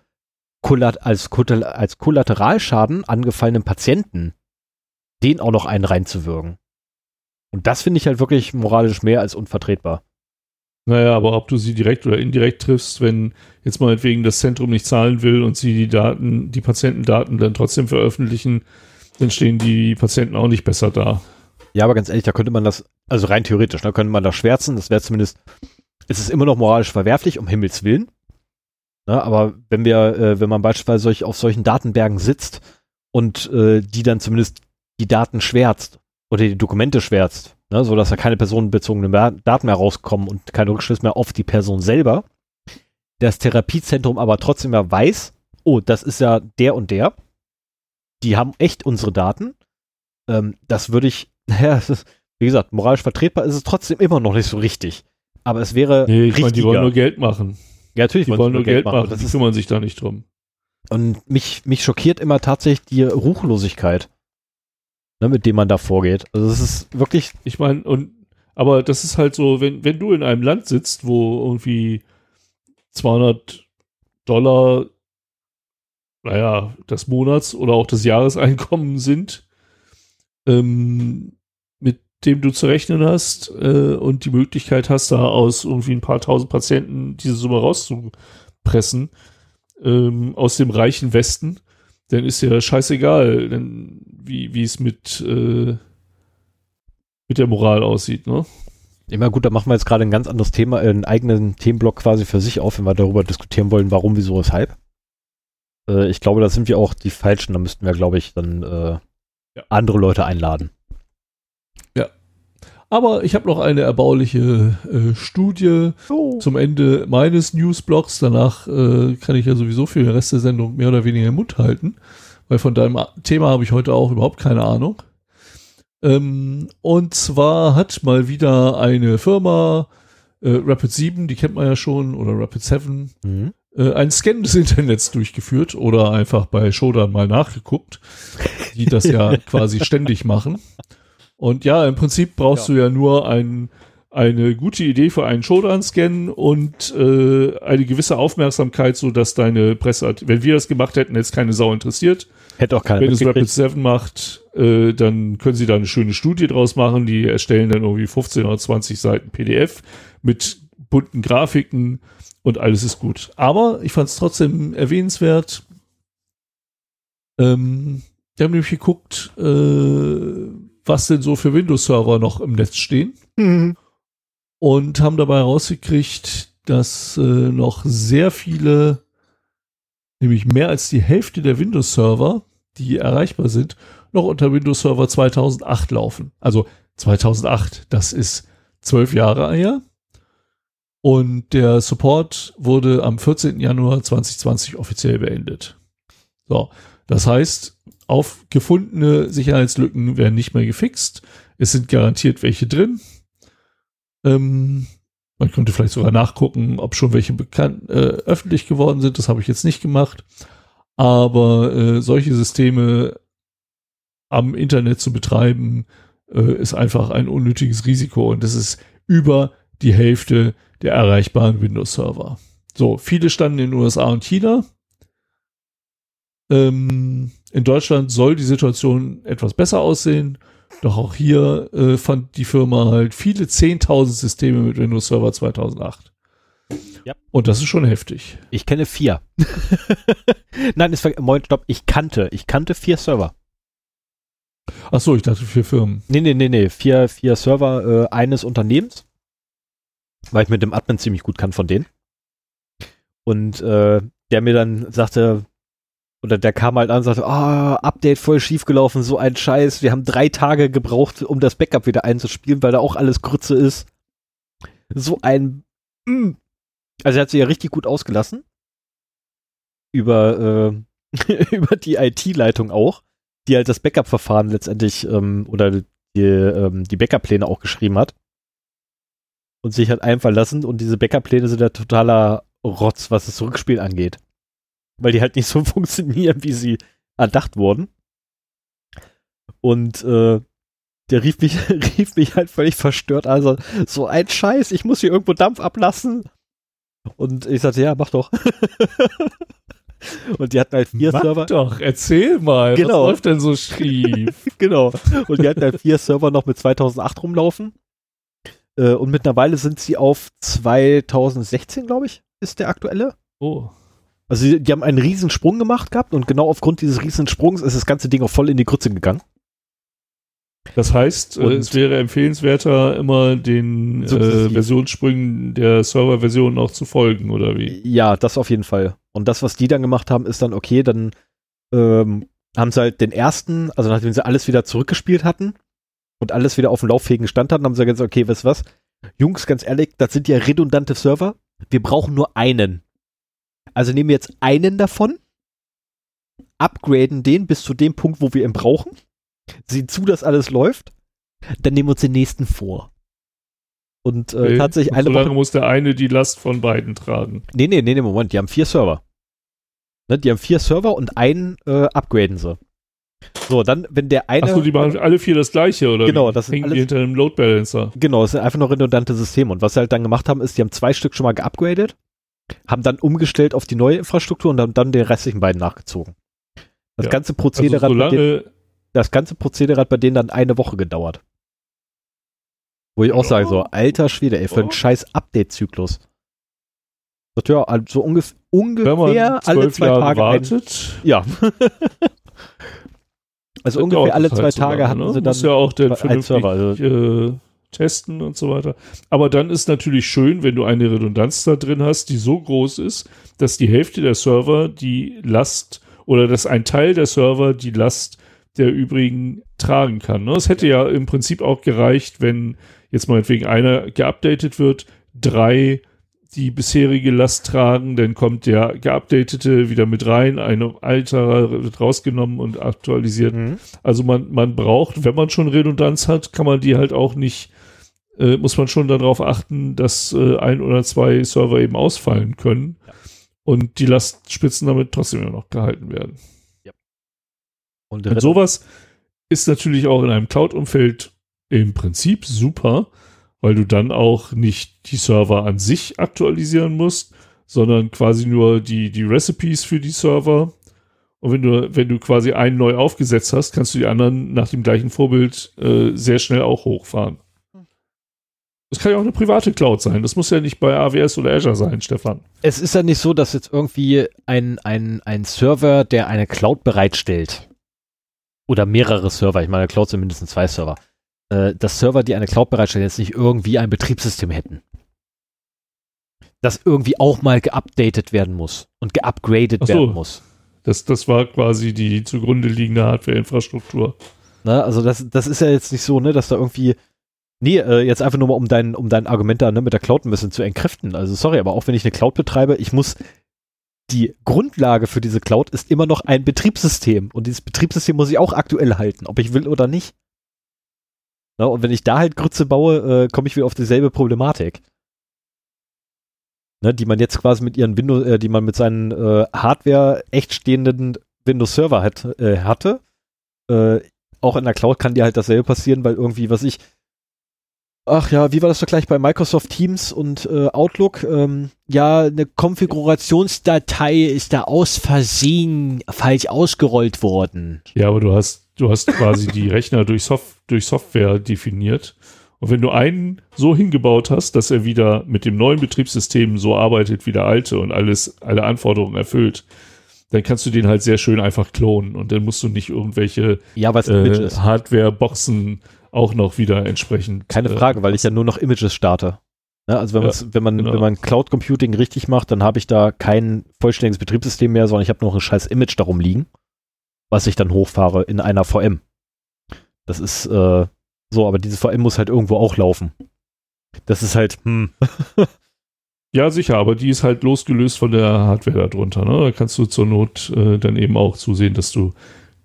als, als Kollateralschaden angefallenen Patienten den auch noch einen reinzuwirken. Und das finde ich halt wirklich moralisch mehr als unvertretbar. Naja, aber ob du sie direkt oder indirekt triffst, wenn jetzt meinetwegen das Zentrum nicht zahlen will und sie die Daten, die Patientendaten dann trotzdem veröffentlichen, dann stehen die Patienten auch nicht besser da. Ja, aber ganz ehrlich, da könnte man das, also rein theoretisch, da könnte man das schwärzen, das wäre zumindest, es ist immer noch moralisch verwerflich, um Himmels Willen. Na, aber wenn wir, äh, wenn man beispielsweise solch, auf solchen Datenbergen sitzt und äh, die dann zumindest die Daten schwärzt oder die Dokumente schwärzt, ne, so dass da keine personenbezogenen Daten mehr rauskommen und keine Rückschlüsse mehr auf die Person selber, das Therapiezentrum aber trotzdem ja weiß, oh, das ist ja der und der, die haben echt unsere Daten, ähm, das würde ich, naja, ist, wie gesagt, moralisch vertretbar ist es trotzdem immer noch nicht so richtig. Aber es wäre. Nee, ich meine, die wollen nur Geld machen. Ja, natürlich. Die wollen, nur Geld, machen. machen. Die kümmern sich da nicht drum. Und mich, mich schockiert immer tatsächlich die Ruchlosigkeit ne, mit dem man da vorgeht. Also es ist wirklich. Ich meine, und aber das ist halt so, wenn, wenn du in einem Land sitzt, wo irgendwie 200 Dollar, naja, des Monats oder auch des Jahreseinkommen sind, ähm, dem du zu rechnen hast äh, und die Möglichkeit hast, da aus irgendwie ein paar tausend Patienten diese Summe rauszupressen, ähm, aus dem reichen Westen, dann ist ja scheißegal, denn wie es mit, äh, mit der Moral aussieht, ne? Immer gut, da machen wir jetzt gerade ein ganz anderes Thema, äh, einen eigenen Themenblock quasi für sich auf, wenn wir darüber diskutieren wollen, warum, wieso, weshalb. Äh, ich glaube, da sind wir auch die Falschen, da müssten wir, glaube ich, dann äh, ja. andere Leute einladen. Ja. Aber ich habe noch eine erbauliche äh, Studie oh. zum Ende meines Newsblogs. Danach äh, kann ich ja sowieso für den Rest der Sendung mehr oder weniger im Mund halten weil von deinem Thema habe ich heute auch überhaupt keine Ahnung. Ähm, und zwar hat mal wieder eine Firma, äh, Rapid 7, die kennt man ja schon, oder Rapid 7, mhm. äh, einen Scan des Internets durchgeführt oder einfach bei Shodan mal nachgeguckt, die das ja quasi ständig machen. Und ja, im Prinzip brauchst ja. du ja nur ein eine gute Idee für einen Showdown-Scan und äh, eine gewisse Aufmerksamkeit, so dass deine Presse, wenn wir das gemacht hätten, hätte es keine Sau interessiert. Hätte auch keiner Wenn es Rapid 7 macht, äh, dann können sie da eine schöne Studie draus machen. Die erstellen dann irgendwie 15 oder 20 Seiten PDF mit bunten Grafiken und alles ist gut. Aber ich fand es trotzdem erwähnenswert. Ähm, wir haben nämlich geguckt, äh, was denn so für Windows-Server noch im Netz stehen. Mhm und haben dabei herausgekriegt, dass äh, noch sehr viele, nämlich mehr als die Hälfte der Windows-Server, die erreichbar sind, noch unter Windows Server 2008 laufen. Also 2008, das ist zwölf Jahre her. Und der Support wurde am 14. Januar 2020 offiziell beendet. So, das heißt, auf gefundene Sicherheitslücken werden nicht mehr gefixt. Es sind garantiert welche drin. Ähm, man könnte vielleicht sogar nachgucken, ob schon welche bekannt, äh, öffentlich geworden sind. Das habe ich jetzt nicht gemacht. Aber äh, solche Systeme am Internet zu betreiben, äh, ist einfach ein unnötiges Risiko. Und das ist über die Hälfte der erreichbaren Windows-Server. So, viele standen in den USA und China. Ähm, in Deutschland soll die Situation etwas besser aussehen. Doch auch hier äh, fand die Firma halt viele 10.000 Systeme mit Windows Server 2008. Ja. Und das ist schon heftig. Ich kenne vier. Nein, ist Moment, stopp, ich kannte, ich kannte vier Server. Ach so, ich dachte vier Firmen. Nee, nee, nee, nee, vier, vier Server äh, eines Unternehmens, weil ich mit dem Admin ziemlich gut kann von denen. Und äh, der mir dann sagte, oder der kam halt an und sagte, ah, oh, Update voll schief gelaufen, so ein Scheiß. Wir haben drei Tage gebraucht, um das Backup wieder einzuspielen, weil da auch alles Grütze ist. So ein, mm. also er hat sich ja richtig gut ausgelassen. Über, äh, über die IT-Leitung auch, die halt das Backup-Verfahren letztendlich, ähm, oder die, ähm, die Backup-Pläne auch geschrieben hat. Und sich halt einfach lassen und diese Backup-Pläne sind ja totaler Rotz, was das Rückspiel angeht weil die halt nicht so funktionieren, wie sie erdacht wurden. Und äh, der rief mich, rief mich halt völlig verstört. Also, so ein Scheiß, ich muss hier irgendwo Dampf ablassen. Und ich sagte, ja, mach doch. Und die hatten halt vier mach Server. doch, erzähl mal, genau. was läuft denn so schief? genau. Und die hatten halt vier Server noch mit 2008 rumlaufen. Äh, und mittlerweile sind sie auf 2016, glaube ich, ist der aktuelle. Oh. Also die, haben einen riesen Sprung gemacht gehabt und genau aufgrund dieses riesen Sprungs ist das ganze Ding auch voll in die Grütze gegangen. Das heißt, äh, und es wäre empfehlenswerter, immer den äh, Versionssprüngen der Serverversion auch zu folgen, oder wie? Ja, das auf jeden Fall. Und das, was die dann gemacht haben, ist dann okay, dann ähm, haben sie halt den ersten, also nachdem sie alles wieder zurückgespielt hatten und alles wieder auf dem lauffähigen Stand hatten, haben sie gesagt, okay, weißt du was? Jungs, ganz ehrlich, das sind ja redundante Server. Wir brauchen nur einen. Also nehmen wir jetzt einen davon, upgraden den bis zu dem Punkt, wo wir ihn brauchen, sehen zu, dass alles läuft, dann nehmen wir uns den nächsten vor. Und äh, okay. tatsächlich eine Woche. muss der eine die Last von beiden tragen. Nee, nee, nee, nee, Moment, die haben vier Server. Ne, die haben vier Server und einen äh, upgraden sie. So, dann, wenn der eine. Achso, die machen alle vier das gleiche, oder? Genau, das hängen die hinter einem Load Balancer. Genau, das sind einfach nur redundante Systeme. Und was sie halt dann gemacht haben, ist, die haben zwei Stück schon mal geupgradet haben dann umgestellt auf die neue Infrastruktur und haben dann den restlichen beiden nachgezogen. Das ja. ganze Prozedere also hat bei denen, das ganze Prozedere hat bei denen dann eine Woche gedauert. Wo ich auch oh. sage, so, alter Schwede, ey, für einen oh. scheiß Update-Zyklus. Ja, also ungef ungefähr alle zwei Jahre Tage. Wartet. Ein, ja. also ungefähr alle zwei halt Tage so hatten ne? sie dann Muss ja auch den ein Server. Also, äh, testen und so weiter. Aber dann ist natürlich schön, wenn du eine Redundanz da drin hast, die so groß ist, dass die Hälfte der Server die Last oder dass ein Teil der Server die Last der übrigen tragen kann. Ne? Es hätte ja im Prinzip auch gereicht, wenn jetzt meinetwegen einer geupdatet wird, drei die bisherige Last tragen, dann kommt der geupdatete wieder mit rein, ein alter wird rausgenommen und aktualisiert. Mhm. Also man, man braucht, wenn man schon Redundanz hat, kann man die halt auch nicht äh, muss man schon darauf achten, dass äh, ein oder zwei Server eben ausfallen können ja. und die Lastspitzen damit trotzdem immer noch gehalten werden. Ja. Und, und sowas ist natürlich auch in einem Cloud-Umfeld im Prinzip super, weil du dann auch nicht die Server an sich aktualisieren musst, sondern quasi nur die, die Recipes für die Server. Und wenn du, wenn du quasi einen neu aufgesetzt hast, kannst du die anderen nach dem gleichen Vorbild äh, sehr schnell auch hochfahren. Das kann ja auch eine private Cloud sein. Das muss ja nicht bei AWS oder Azure sein, Stefan. Es ist ja nicht so, dass jetzt irgendwie ein, ein, ein Server, der eine Cloud bereitstellt, oder mehrere Server, ich meine, Cloud sind mindestens zwei Server, äh, dass Server, die eine Cloud bereitstellen, jetzt nicht irgendwie ein Betriebssystem hätten. Das irgendwie auch mal geupdatet werden muss und geupgradet so, werden muss. Das, das war quasi die zugrunde liegende Hardware-Infrastruktur. also das, das ist ja jetzt nicht so, ne, dass da irgendwie Nee, äh, jetzt einfach nur mal, um dein, um dein Argument da ne, mit der Cloud ein bisschen zu entkräften. Also sorry, aber auch wenn ich eine Cloud betreibe, ich muss die Grundlage für diese Cloud ist immer noch ein Betriebssystem. Und dieses Betriebssystem muss ich auch aktuell halten, ob ich will oder nicht. Na, und wenn ich da halt Grütze baue, äh, komme ich wieder auf dieselbe Problematik. Ne, die man jetzt quasi mit ihren Windows, äh, die man mit seinen äh, Hardware echt stehenden Windows Server hat, äh, hatte. Äh, auch in der Cloud kann dir halt dasselbe passieren, weil irgendwie, was ich, Ach ja, wie war das doch gleich bei Microsoft Teams und äh, Outlook? Ähm, ja, eine Konfigurationsdatei ist da aus Versehen falsch ausgerollt worden. Ja, aber du hast, du hast quasi die Rechner durch, Sof durch Software definiert. Und wenn du einen so hingebaut hast, dass er wieder mit dem neuen Betriebssystem so arbeitet wie der alte und alles, alle Anforderungen erfüllt, dann kannst du den halt sehr schön einfach klonen und dann musst du nicht irgendwelche ja, äh, Hardware-Boxen auch noch wieder entsprechend. Keine äh, Frage, weil ich ja nur noch Images starte. Ne, also wenn, ja, wenn man genau. wenn man Cloud Computing richtig macht, dann habe ich da kein vollständiges Betriebssystem mehr, sondern ich habe noch ein scheiß Image darum liegen, was ich dann hochfahre in einer VM. Das ist äh, so, aber diese VM muss halt irgendwo auch laufen. Das ist halt, hm. ja, sicher, aber die ist halt losgelöst von der Hardware darunter. Ne? Da kannst du zur Not äh, dann eben auch zusehen, dass du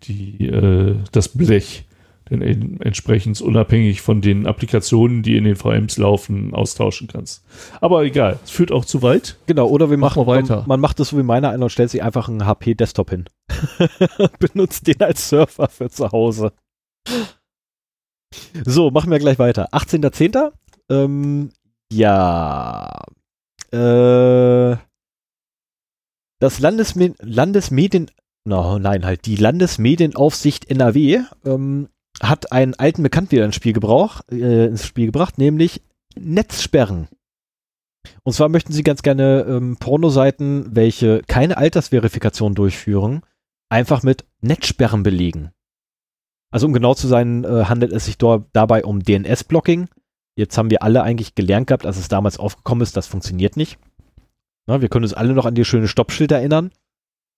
die, äh, das Blech dann entsprechend unabhängig von den Applikationen, die in den VMs laufen, austauschen kannst. Aber egal, es führt auch zu weit. Genau, oder wir machen weiter. Man, man macht das so wie meiner einer und stellt sich einfach einen HP-Desktop hin. Benutzt den als Surfer für zu Hause. So, machen wir gleich weiter. 18.10. Ähm, ja. Äh, das Landesme Landesmedien, no, nein, halt die Landesmedienaufsicht NRW ähm, hat einen alten Bekannten wieder ins Spiel, gebrauch, äh, ins Spiel gebracht, nämlich Netzsperren. Und zwar möchten sie ganz gerne ähm, Pornoseiten, welche keine Altersverifikation durchführen, einfach mit Netzsperren belegen. Also um genau zu sein, äh, handelt es sich dabei um DNS-Blocking. Jetzt haben wir alle eigentlich gelernt gehabt, als es damals aufgekommen ist, das funktioniert nicht. Na, wir können uns alle noch an die schöne Stoppschild erinnern.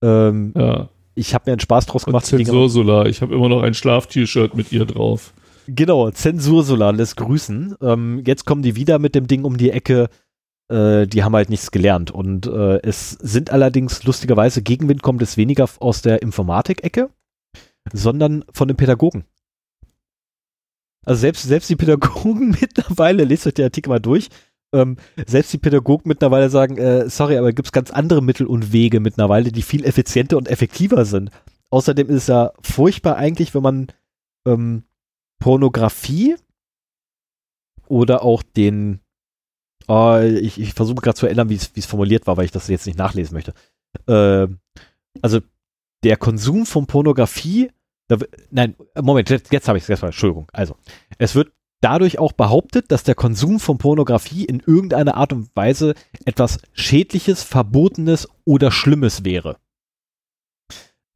Ähm, ja ich habe mir einen Spaß draus gemacht. Zensursolar, ich habe immer noch ein Schlaf-T-Shirt mit ihr drauf. Genau, Zensursolar lässt grüßen. Ähm, jetzt kommen die wieder mit dem Ding um die Ecke. Äh, die haben halt nichts gelernt. Und äh, es sind allerdings lustigerweise, Gegenwind kommt es weniger aus der Informatik-Ecke, sondern von den Pädagogen. Also selbst, selbst die Pädagogen mittlerweile, lest euch den Artikel mal durch, ähm, selbst die Pädagogen mittlerweile sagen, äh, sorry, aber gibt es ganz andere Mittel und Wege mittlerweile, die viel effizienter und effektiver sind. Außerdem ist es ja furchtbar eigentlich, wenn man ähm, Pornografie oder auch den, oh, ich, ich versuche gerade zu erinnern, wie es formuliert war, weil ich das jetzt nicht nachlesen möchte. Äh, also der Konsum von Pornografie, da, nein, Moment, jetzt, jetzt habe ich es, Entschuldigung. Also, es wird dadurch auch behauptet, dass der Konsum von Pornografie in irgendeiner Art und Weise etwas Schädliches, Verbotenes oder Schlimmes wäre.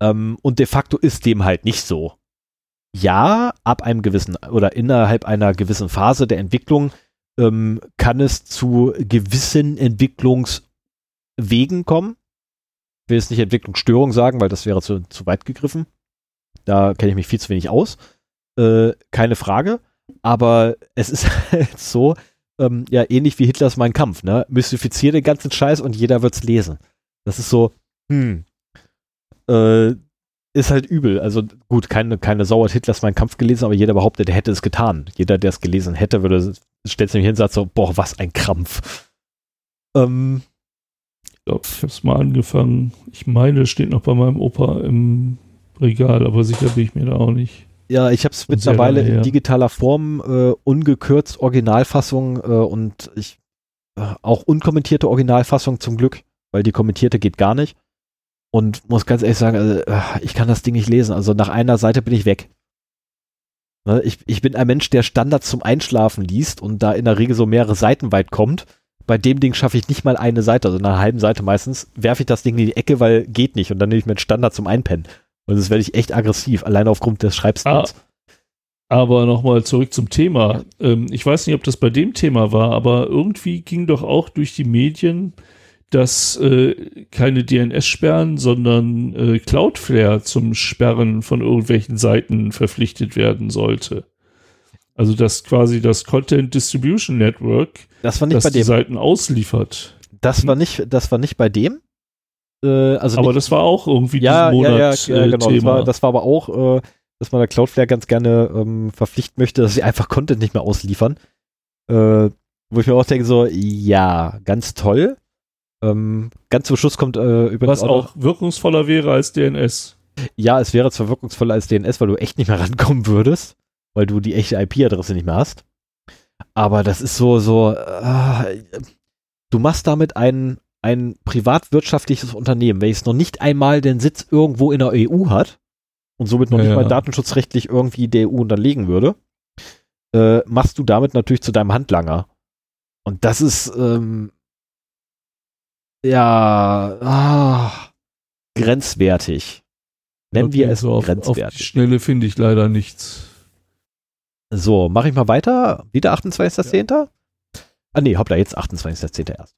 Ähm, und de facto ist dem halt nicht so. Ja, ab einem gewissen oder innerhalb einer gewissen Phase der Entwicklung ähm, kann es zu gewissen Entwicklungswegen kommen. Ich will jetzt nicht Entwicklungsstörung sagen, weil das wäre zu, zu weit gegriffen. Da kenne ich mich viel zu wenig aus. Äh, keine Frage. Aber es ist halt so, ähm, ja, ähnlich wie Hitlers Mein Kampf, ne? Mystifizier den ganzen Scheiß und jeder wird's lesen. Das ist so, hm, äh, ist halt übel. Also gut, keine, keine Sau hat Hitlers Mein Kampf gelesen, aber jeder behauptet, er hätte es getan. Jeder, der es gelesen hätte, würde, stellt sich hin und sagt so, boah, was ein Krampf. Ähm, ich glaube, ich hab's mal angefangen. Ich meine, es steht noch bei meinem Opa im Regal, aber sicher bin ich mir da auch nicht. Ja, ich habe es mittlerweile in digitaler Form, äh, ungekürzt Originalfassung äh, und ich äh, auch unkommentierte Originalfassung zum Glück, weil die kommentierte geht gar nicht. Und muss ganz ehrlich sagen, also, äh, ich kann das Ding nicht lesen. Also nach einer Seite bin ich weg. Ne, ich, ich bin ein Mensch, der Standards zum Einschlafen liest und da in der Regel so mehrere Seiten weit kommt. Bei dem Ding schaffe ich nicht mal eine Seite, also nach einer halben Seite meistens, werfe ich das Ding in die Ecke, weil geht nicht und dann nehme ich mir einen Standard zum Einpennen. Und das werde ich echt aggressiv, allein aufgrund des Schreibstils. Ah, aber nochmal zurück zum Thema. Ähm, ich weiß nicht, ob das bei dem Thema war, aber irgendwie ging doch auch durch die Medien, dass äh, keine DNS sperren, sondern äh, Cloudflare zum Sperren von irgendwelchen Seiten verpflichtet werden sollte. Also dass quasi das Content Distribution Network das war nicht bei dem. die Seiten ausliefert. Das war nicht, das war nicht bei dem. Äh, also aber nicht, das war auch irgendwie ja, diesen Monat ja, ja, ja, genau. Thema. Das war, das war aber auch, äh, dass man der Cloudflare ganz gerne ähm, verpflichten möchte, dass sie einfach Content nicht mehr ausliefern. Äh, wo ich mir auch denke, so, ja, ganz toll. Ähm, ganz zum Schluss kommt äh, übrigens. Was auch, auch wirkungsvoller wäre als DNS. Ja, es wäre zwar wirkungsvoller als DNS, weil du echt nicht mehr rankommen würdest, weil du die echte IP-Adresse nicht mehr hast. Aber das ist so, so, äh, du machst damit ein, ein privatwirtschaftliches Unternehmen, welches noch nicht einmal den Sitz irgendwo in der EU hat und somit noch ja, nicht mal datenschutzrechtlich irgendwie der EU unterlegen würde, äh, machst du damit natürlich zu deinem Handlanger. Und das ist, ähm, ja, ah, grenzwertig. Nennen okay, wir es so grenzwertig. Auf die Schnelle finde ich leider nichts. So, mache ich mal weiter. Wieder 28.10. Ja. Ah nee, hoppla, jetzt 28.10. erst.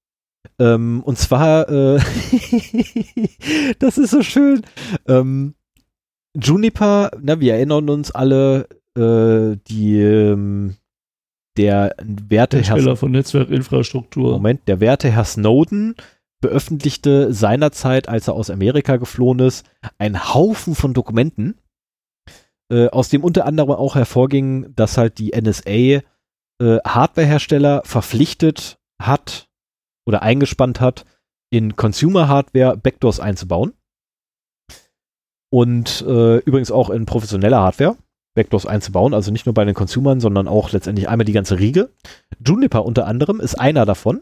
Ähm, und zwar, äh, das ist so schön. Ähm, Juniper, na, wir erinnern uns alle, äh, die ähm, der Werteherr von Netzwerkinfrastruktur. Moment, der Werteherr Snowden beöffentlichte seinerzeit, als er aus Amerika geflohen ist, einen Haufen von Dokumenten, äh, aus dem unter anderem auch hervorging, dass halt die NSA äh, Hardwarehersteller verpflichtet hat oder eingespannt hat, in Consumer-Hardware Backdoors einzubauen. Und äh, übrigens auch in professioneller Hardware Backdoors einzubauen, also nicht nur bei den Consumern, sondern auch letztendlich einmal die ganze Riege. Juniper unter anderem ist einer davon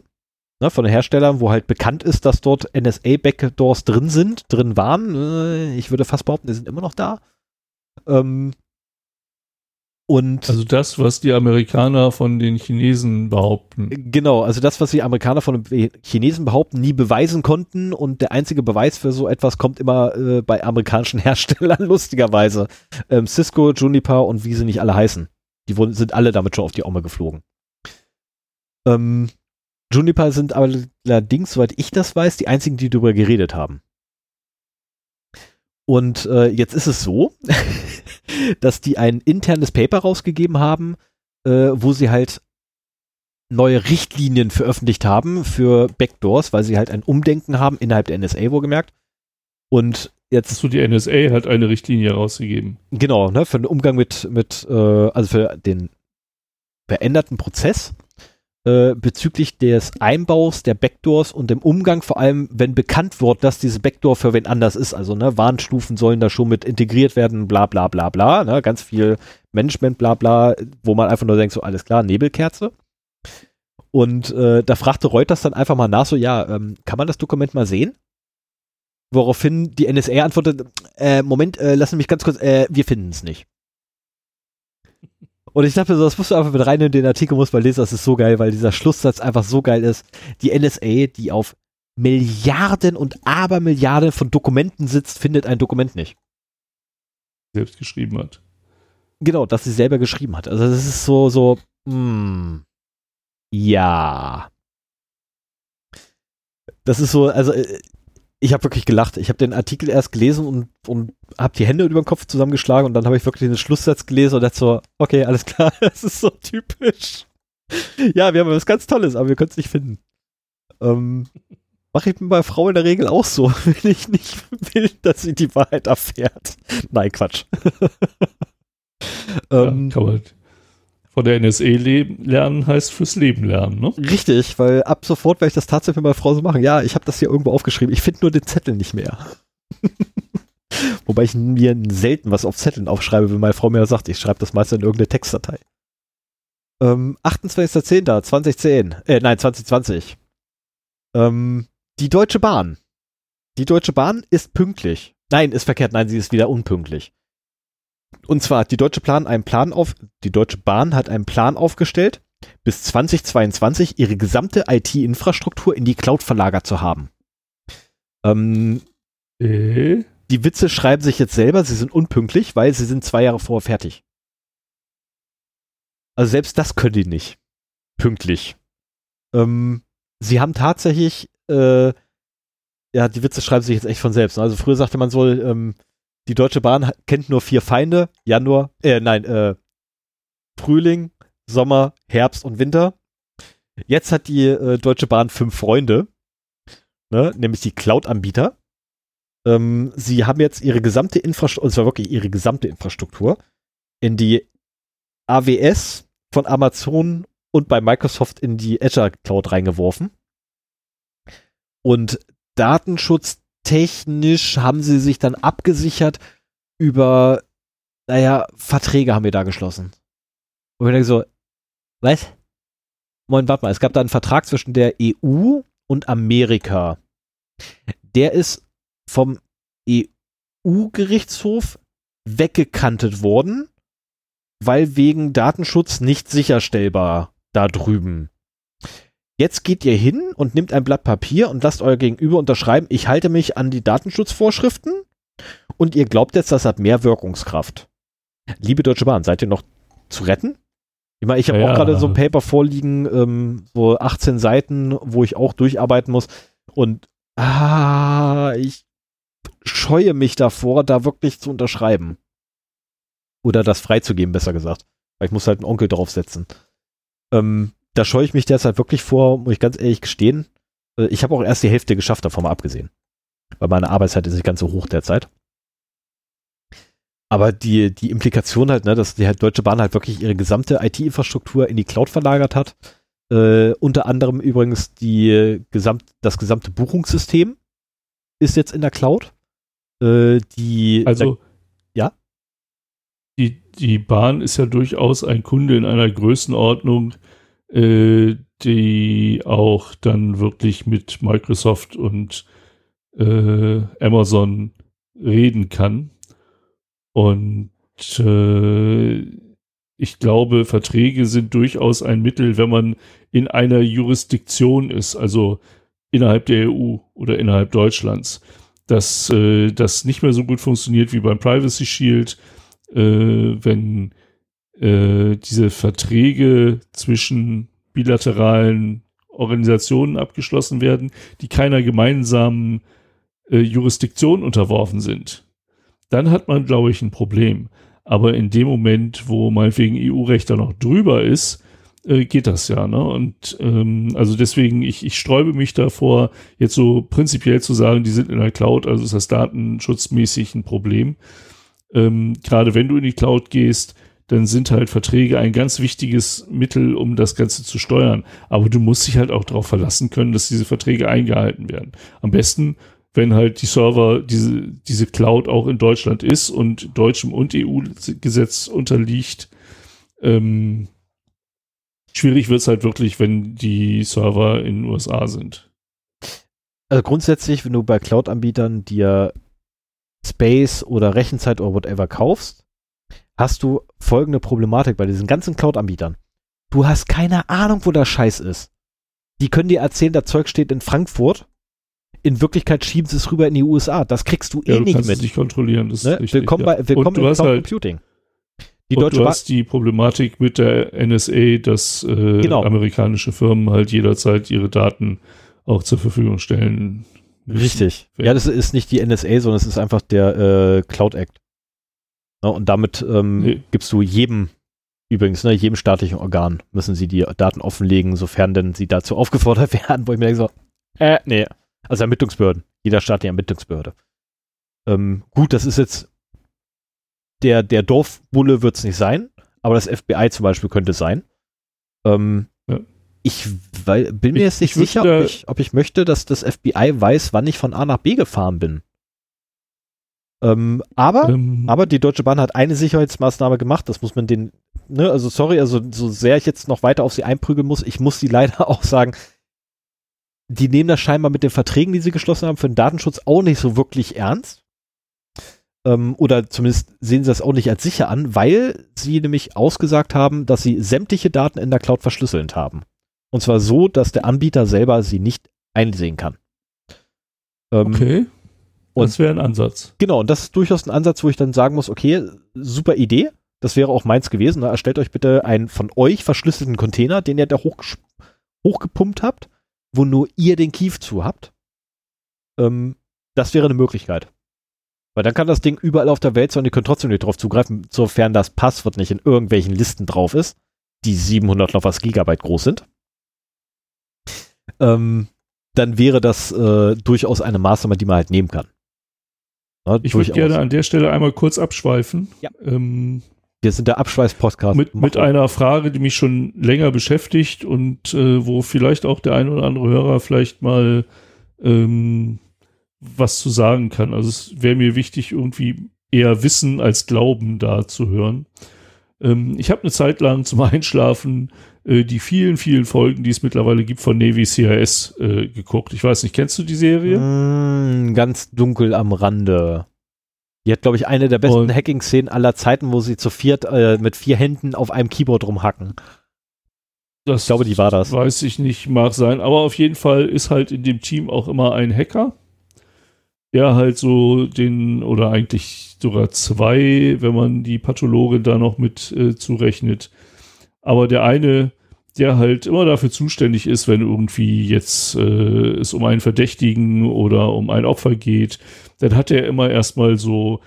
ne, von den Herstellern, wo halt bekannt ist, dass dort NSA-Backdoors drin sind, drin waren. Äh, ich würde fast behaupten, die sind immer noch da. Ähm, und also das, was die Amerikaner von den Chinesen behaupten. Genau, also das, was die Amerikaner von den Chinesen behaupten, nie beweisen konnten und der einzige Beweis für so etwas kommt immer äh, bei amerikanischen Herstellern, lustigerweise. Ähm, Cisco, Juniper und wie sie nicht alle heißen. Die wurden, sind alle damit schon auf die Aume geflogen. Ähm, Juniper sind allerdings, soweit ich das weiß, die einzigen, die darüber geredet haben. Und äh, jetzt ist es so, dass die ein internes Paper rausgegeben haben, äh, wo sie halt neue Richtlinien veröffentlicht haben für Backdoors, weil sie halt ein Umdenken haben innerhalb der NSA wohlgemerkt. Und jetzt. Hast du die NSA hat eine Richtlinie rausgegeben? Genau, ne, für den Umgang mit, mit, äh, also für den veränderten Prozess äh, bezüglich des Einbaus der Backdoors und dem Umgang, vor allem wenn bekannt wird, dass diese Backdoor für wen anders ist. Also ne, Warnstufen sollen da schon mit integriert werden, bla bla bla bla. Ne, ganz viel Management, bla bla, wo man einfach nur denkt, so alles klar, Nebelkerze. Und äh, da fragte Reuters dann einfach mal nach, so ja, ähm, kann man das Dokument mal sehen? Woraufhin die NSA antwortet, äh, Moment, äh, lassen mich ganz kurz, äh, wir finden es nicht. Und ich dachte so, das musst du einfach mit rein in den Artikel, muss mal lesen, das ist so geil, weil dieser Schlusssatz einfach so geil ist. Die NSA, die auf Milliarden und Abermilliarden von Dokumenten sitzt, findet ein Dokument nicht. Selbst geschrieben hat. Genau, dass sie selber geschrieben hat. Also das ist so, so, hm, ja. Das ist so, also äh, ich habe wirklich gelacht. Ich habe den Artikel erst gelesen und, und habe die Hände über den Kopf zusammengeschlagen und dann habe ich wirklich den Schlusssatz gelesen und dachte so, okay, alles klar, das ist so typisch. Ja, wir haben was ganz Tolles, aber wir können es nicht finden. Ähm, Mache ich bei Frau in der Regel auch so, wenn ich nicht will, dass sie die Wahrheit erfährt. Nein, Quatsch. ähm, ja, kann man von der NSE lernen heißt fürs Leben lernen, ne? Richtig, weil ab sofort werde ich das tatsächlich mit meiner Frau so machen. Ja, ich habe das hier irgendwo aufgeschrieben. Ich finde nur den Zettel nicht mehr. Wobei ich mir selten was auf Zetteln aufschreibe, wenn meine Frau mir sagt, ich schreibe das meist in irgendeine Textdatei. Ähm, 28.10.2010, äh, nein, 2020. Ähm, die Deutsche Bahn. Die Deutsche Bahn ist pünktlich. Nein, ist verkehrt, nein, sie ist wieder unpünktlich. Und zwar hat die Deutsche Plan einen Plan auf, die Deutsche Bahn hat einen Plan aufgestellt, bis 2022 ihre gesamte IT-Infrastruktur in die Cloud verlagert zu haben. Ähm, äh? Die Witze schreiben sich jetzt selber, sie sind unpünktlich, weil sie sind zwei Jahre vorher fertig. Also selbst das können die nicht. Pünktlich. Ähm, sie haben tatsächlich, äh, ja, die Witze schreiben sich jetzt echt von selbst. Also früher sagte man so, ähm, die Deutsche Bahn kennt nur vier Feinde. Januar, äh, nein, äh, Frühling, Sommer, Herbst und Winter. Jetzt hat die äh, Deutsche Bahn fünf Freunde, ne, nämlich die Cloud-Anbieter. Ähm, sie haben jetzt ihre gesamte Infrastruktur, und zwar wirklich ihre gesamte Infrastruktur, in die AWS von Amazon und bei Microsoft in die Azure Cloud reingeworfen. Und Datenschutz technisch haben sie sich dann abgesichert über, naja, Verträge haben wir da geschlossen. Und wir denken so, was? Moment, warte mal, es gab da einen Vertrag zwischen der EU und Amerika. Der ist vom EU-Gerichtshof weggekantet worden, weil wegen Datenschutz nicht sicherstellbar da drüben. Jetzt geht ihr hin und nimmt ein Blatt Papier und lasst euer Gegenüber unterschreiben, ich halte mich an die Datenschutzvorschriften und ihr glaubt jetzt, das hat mehr Wirkungskraft. Liebe Deutsche Bahn, seid ihr noch zu retten? Ich meine, ich habe ja, auch gerade so ein Paper vorliegen, ähm, so 18 Seiten, wo ich auch durcharbeiten muss. Und ah, ich scheue mich davor, da wirklich zu unterschreiben. Oder das freizugeben, besser gesagt. Weil ich muss halt einen Onkel draufsetzen. Ähm, da scheue ich mich derzeit wirklich vor, muss ich ganz ehrlich gestehen. Äh, ich habe auch erst die Hälfte geschafft, davon mal abgesehen. Weil meine Arbeitszeit ist nicht ganz so hoch derzeit. Aber die, die Implikation halt, ne, dass die halt Deutsche Bahn halt wirklich ihre gesamte IT-Infrastruktur in die Cloud verlagert hat. Äh, unter anderem übrigens die gesamt, das gesamte Buchungssystem ist jetzt in der Cloud. Äh, die, also, ja? Die, die Bahn ist ja durchaus ein Kunde in einer Größenordnung, äh, die auch dann wirklich mit Microsoft und äh, Amazon reden kann. Und äh, ich glaube, Verträge sind durchaus ein Mittel, wenn man in einer Jurisdiktion ist, also innerhalb der EU oder innerhalb Deutschlands, dass äh, das nicht mehr so gut funktioniert wie beim Privacy Shield, äh, wenn äh, diese Verträge zwischen bilateralen Organisationen abgeschlossen werden, die keiner gemeinsamen äh, Jurisdiktion unterworfen sind dann hat man, glaube ich, ein Problem. Aber in dem Moment, wo meinetwegen EU-Recht da noch drüber ist, äh, geht das ja. Ne? Und ähm, also deswegen, ich, ich sträube mich davor, jetzt so prinzipiell zu sagen, die sind in der Cloud, also ist das datenschutzmäßig ein Problem. Ähm, Gerade wenn du in die Cloud gehst, dann sind halt Verträge ein ganz wichtiges Mittel, um das Ganze zu steuern. Aber du musst dich halt auch darauf verlassen können, dass diese Verträge eingehalten werden. Am besten wenn halt die Server, diese, diese Cloud auch in Deutschland ist und deutschem und EU-Gesetz unterliegt. Ähm, schwierig wird es halt wirklich, wenn die Server in den USA sind. Also grundsätzlich, wenn du bei Cloud-Anbietern dir Space oder Rechenzeit oder whatever kaufst, hast du folgende Problematik bei diesen ganzen Cloud-Anbietern. Du hast keine Ahnung, wo der Scheiß ist. Die können dir erzählen, das Zeug steht in Frankfurt in Wirklichkeit schieben sie es rüber in die USA. Das kriegst du eh ja, du nicht mit. nicht kontrollieren. Das ne? Willkommen ja. bei, willkommen du hast halt, Computing. Die und du hast die Problematik mit der NSA, dass äh, genau. amerikanische Firmen halt jederzeit ihre Daten auch zur Verfügung stellen. Müssen. Richtig. Ja, das ist nicht die NSA, sondern es ist einfach der äh, Cloud Act. Ja, und damit ähm, nee. gibst du jedem, übrigens, ne, jedem staatlichen Organ müssen sie die Daten offenlegen, sofern denn sie dazu aufgefordert werden, wo ich mir denke so, äh, nee. Also Ermittlungsbehörden. Jeder Staat die Ermittlungsbehörde. Ähm, gut, das ist jetzt der, der Dorfbulle wird es nicht sein, aber das FBI zum Beispiel könnte sein. Ähm, ja. Ich weil, bin mir ich, jetzt nicht sicher, ob ich, ob ich möchte, dass das FBI weiß, wann ich von A nach B gefahren bin. Ähm, aber, ähm, aber die Deutsche Bahn hat eine Sicherheitsmaßnahme gemacht, das muss man den, ne, also sorry, also so sehr ich jetzt noch weiter auf sie einprügeln muss, ich muss sie leider auch sagen, die nehmen das scheinbar mit den Verträgen, die sie geschlossen haben, für den Datenschutz auch nicht so wirklich ernst. Ähm, oder zumindest sehen sie das auch nicht als sicher an, weil sie nämlich ausgesagt haben, dass sie sämtliche Daten in der Cloud verschlüsselnd haben. Und zwar so, dass der Anbieter selber sie nicht einsehen kann. Ähm, okay. Das wäre ein Ansatz. Genau, und das ist durchaus ein Ansatz, wo ich dann sagen muss, okay, super Idee. Das wäre auch meins gewesen. Ne? Erstellt euch bitte einen von euch verschlüsselten Container, den ihr da hoch, hochgepumpt habt wo nur ihr den Kief zu habt. Ähm, das wäre eine Möglichkeit. Weil dann kann das Ding überall auf der Welt sein und ihr könnt trotzdem nicht drauf zugreifen, sofern das Passwort nicht in irgendwelchen Listen drauf ist, die 700 noch was Gigabyte groß sind. Ähm, dann wäre das äh, durchaus eine Maßnahme, die man halt nehmen kann. Ja, ich würde gerne an der Stelle einmal kurz abschweifen. Ja. Ähm, wir sind der Abschweiß-Podcast. Mit, mit einer Frage, die mich schon länger beschäftigt und äh, wo vielleicht auch der ein oder andere Hörer vielleicht mal ähm, was zu sagen kann. Also es wäre mir wichtig, irgendwie eher Wissen als Glauben da zu hören. Ähm, ich habe eine Zeit lang zum Einschlafen äh, die vielen, vielen Folgen, die es mittlerweile gibt von Navy CIS äh, geguckt. Ich weiß nicht, kennst du die Serie? Mm, ganz dunkel am Rande. Die hat, glaube ich, eine der besten Hacking-Szenen aller Zeiten, wo sie zu viert äh, mit vier Händen auf einem Keyboard rumhacken. Das ich glaube, die war das. Weiß ich nicht, mag sein. Aber auf jeden Fall ist halt in dem Team auch immer ein Hacker, der halt so den, oder eigentlich sogar zwei, wenn man die Pathologin da noch mit äh, zurechnet. Aber der eine, der halt immer dafür zuständig ist, wenn irgendwie jetzt äh, es um einen Verdächtigen oder um ein Opfer geht, dann hat er immer erstmal so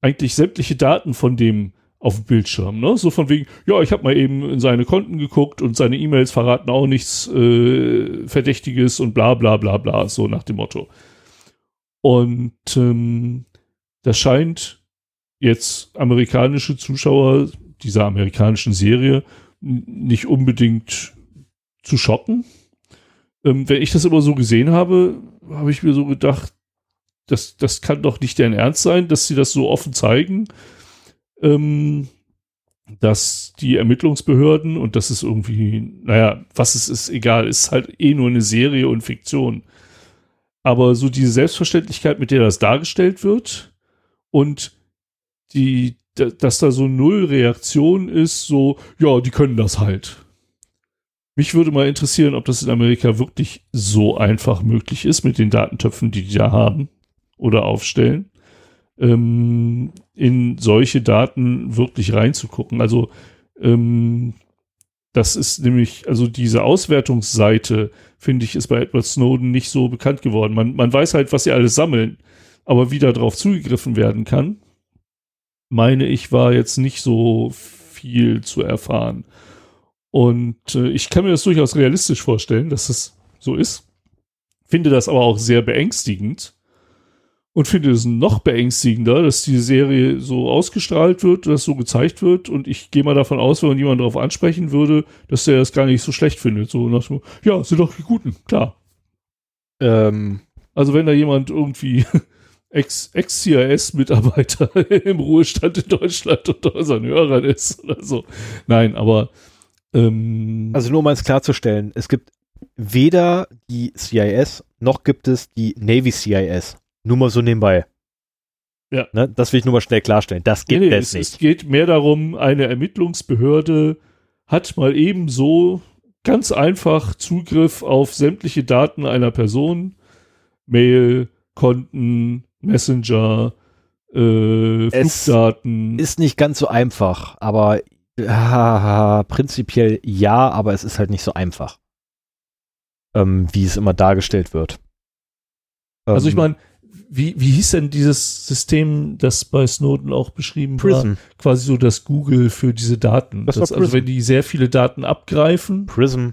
eigentlich sämtliche Daten von dem auf dem Bildschirm. Ne? So von wegen, ja, ich habe mal eben in seine Konten geguckt und seine E-Mails verraten auch nichts äh, Verdächtiges und bla bla bla bla, so nach dem Motto. Und ähm, das scheint jetzt amerikanische Zuschauer dieser amerikanischen Serie nicht unbedingt zu schocken. Ähm, wenn ich das immer so gesehen habe, habe ich mir so gedacht, das, das kann doch nicht deren Ernst sein, dass sie das so offen zeigen ähm, dass die Ermittlungsbehörden, und das ist irgendwie, naja, was es ist, egal, ist halt eh nur eine Serie und Fiktion. Aber so diese Selbstverständlichkeit, mit der das dargestellt wird und die, dass da so null Reaktion ist, so, ja, die können das halt. Mich würde mal interessieren, ob das in Amerika wirklich so einfach möglich ist mit den Datentöpfen, die die da haben oder aufstellen ähm, in solche Daten wirklich reinzugucken. Also ähm, das ist nämlich, also diese Auswertungsseite, finde ich, ist bei Edward Snowden nicht so bekannt geworden. Man, man weiß halt, was sie alles sammeln, aber wie darauf zugegriffen werden kann, meine ich, war jetzt nicht so viel zu erfahren. Und äh, ich kann mir das durchaus realistisch vorstellen, dass es so ist. Finde das aber auch sehr beängstigend, und finde es noch beängstigender, dass die Serie so ausgestrahlt wird, dass so gezeigt wird und ich gehe mal davon aus, wenn man jemanden darauf ansprechen würde, dass der das gar nicht so schlecht findet. So nach dem, ja, sind doch die Guten, klar. Ähm. Also wenn da jemand irgendwie Ex-CIS-Mitarbeiter im Ruhestand in Deutschland unter unseren Hörern ist oder so. Nein, aber ähm, Also nur um es klarzustellen, es gibt weder die CIS noch gibt es die Navy CIS. Nur mal so nebenbei. Ja. Ne, das will ich nur mal schnell klarstellen. Das gibt nee, es, es nicht. Es geht mehr darum, eine Ermittlungsbehörde hat mal ebenso ganz einfach Zugriff auf sämtliche Daten einer Person. Mail, Konten, Messenger, äh, Flugdaten. Ist nicht ganz so einfach, aber äh, prinzipiell ja, aber es ist halt nicht so einfach, ähm, wie es immer dargestellt wird. Also ich ähm, meine, wie, wie hieß denn dieses System, das bei Snowden auch beschrieben Prism. war? Quasi so das Google für diese Daten. Das, das also wenn die sehr viele Daten abgreifen. Prism.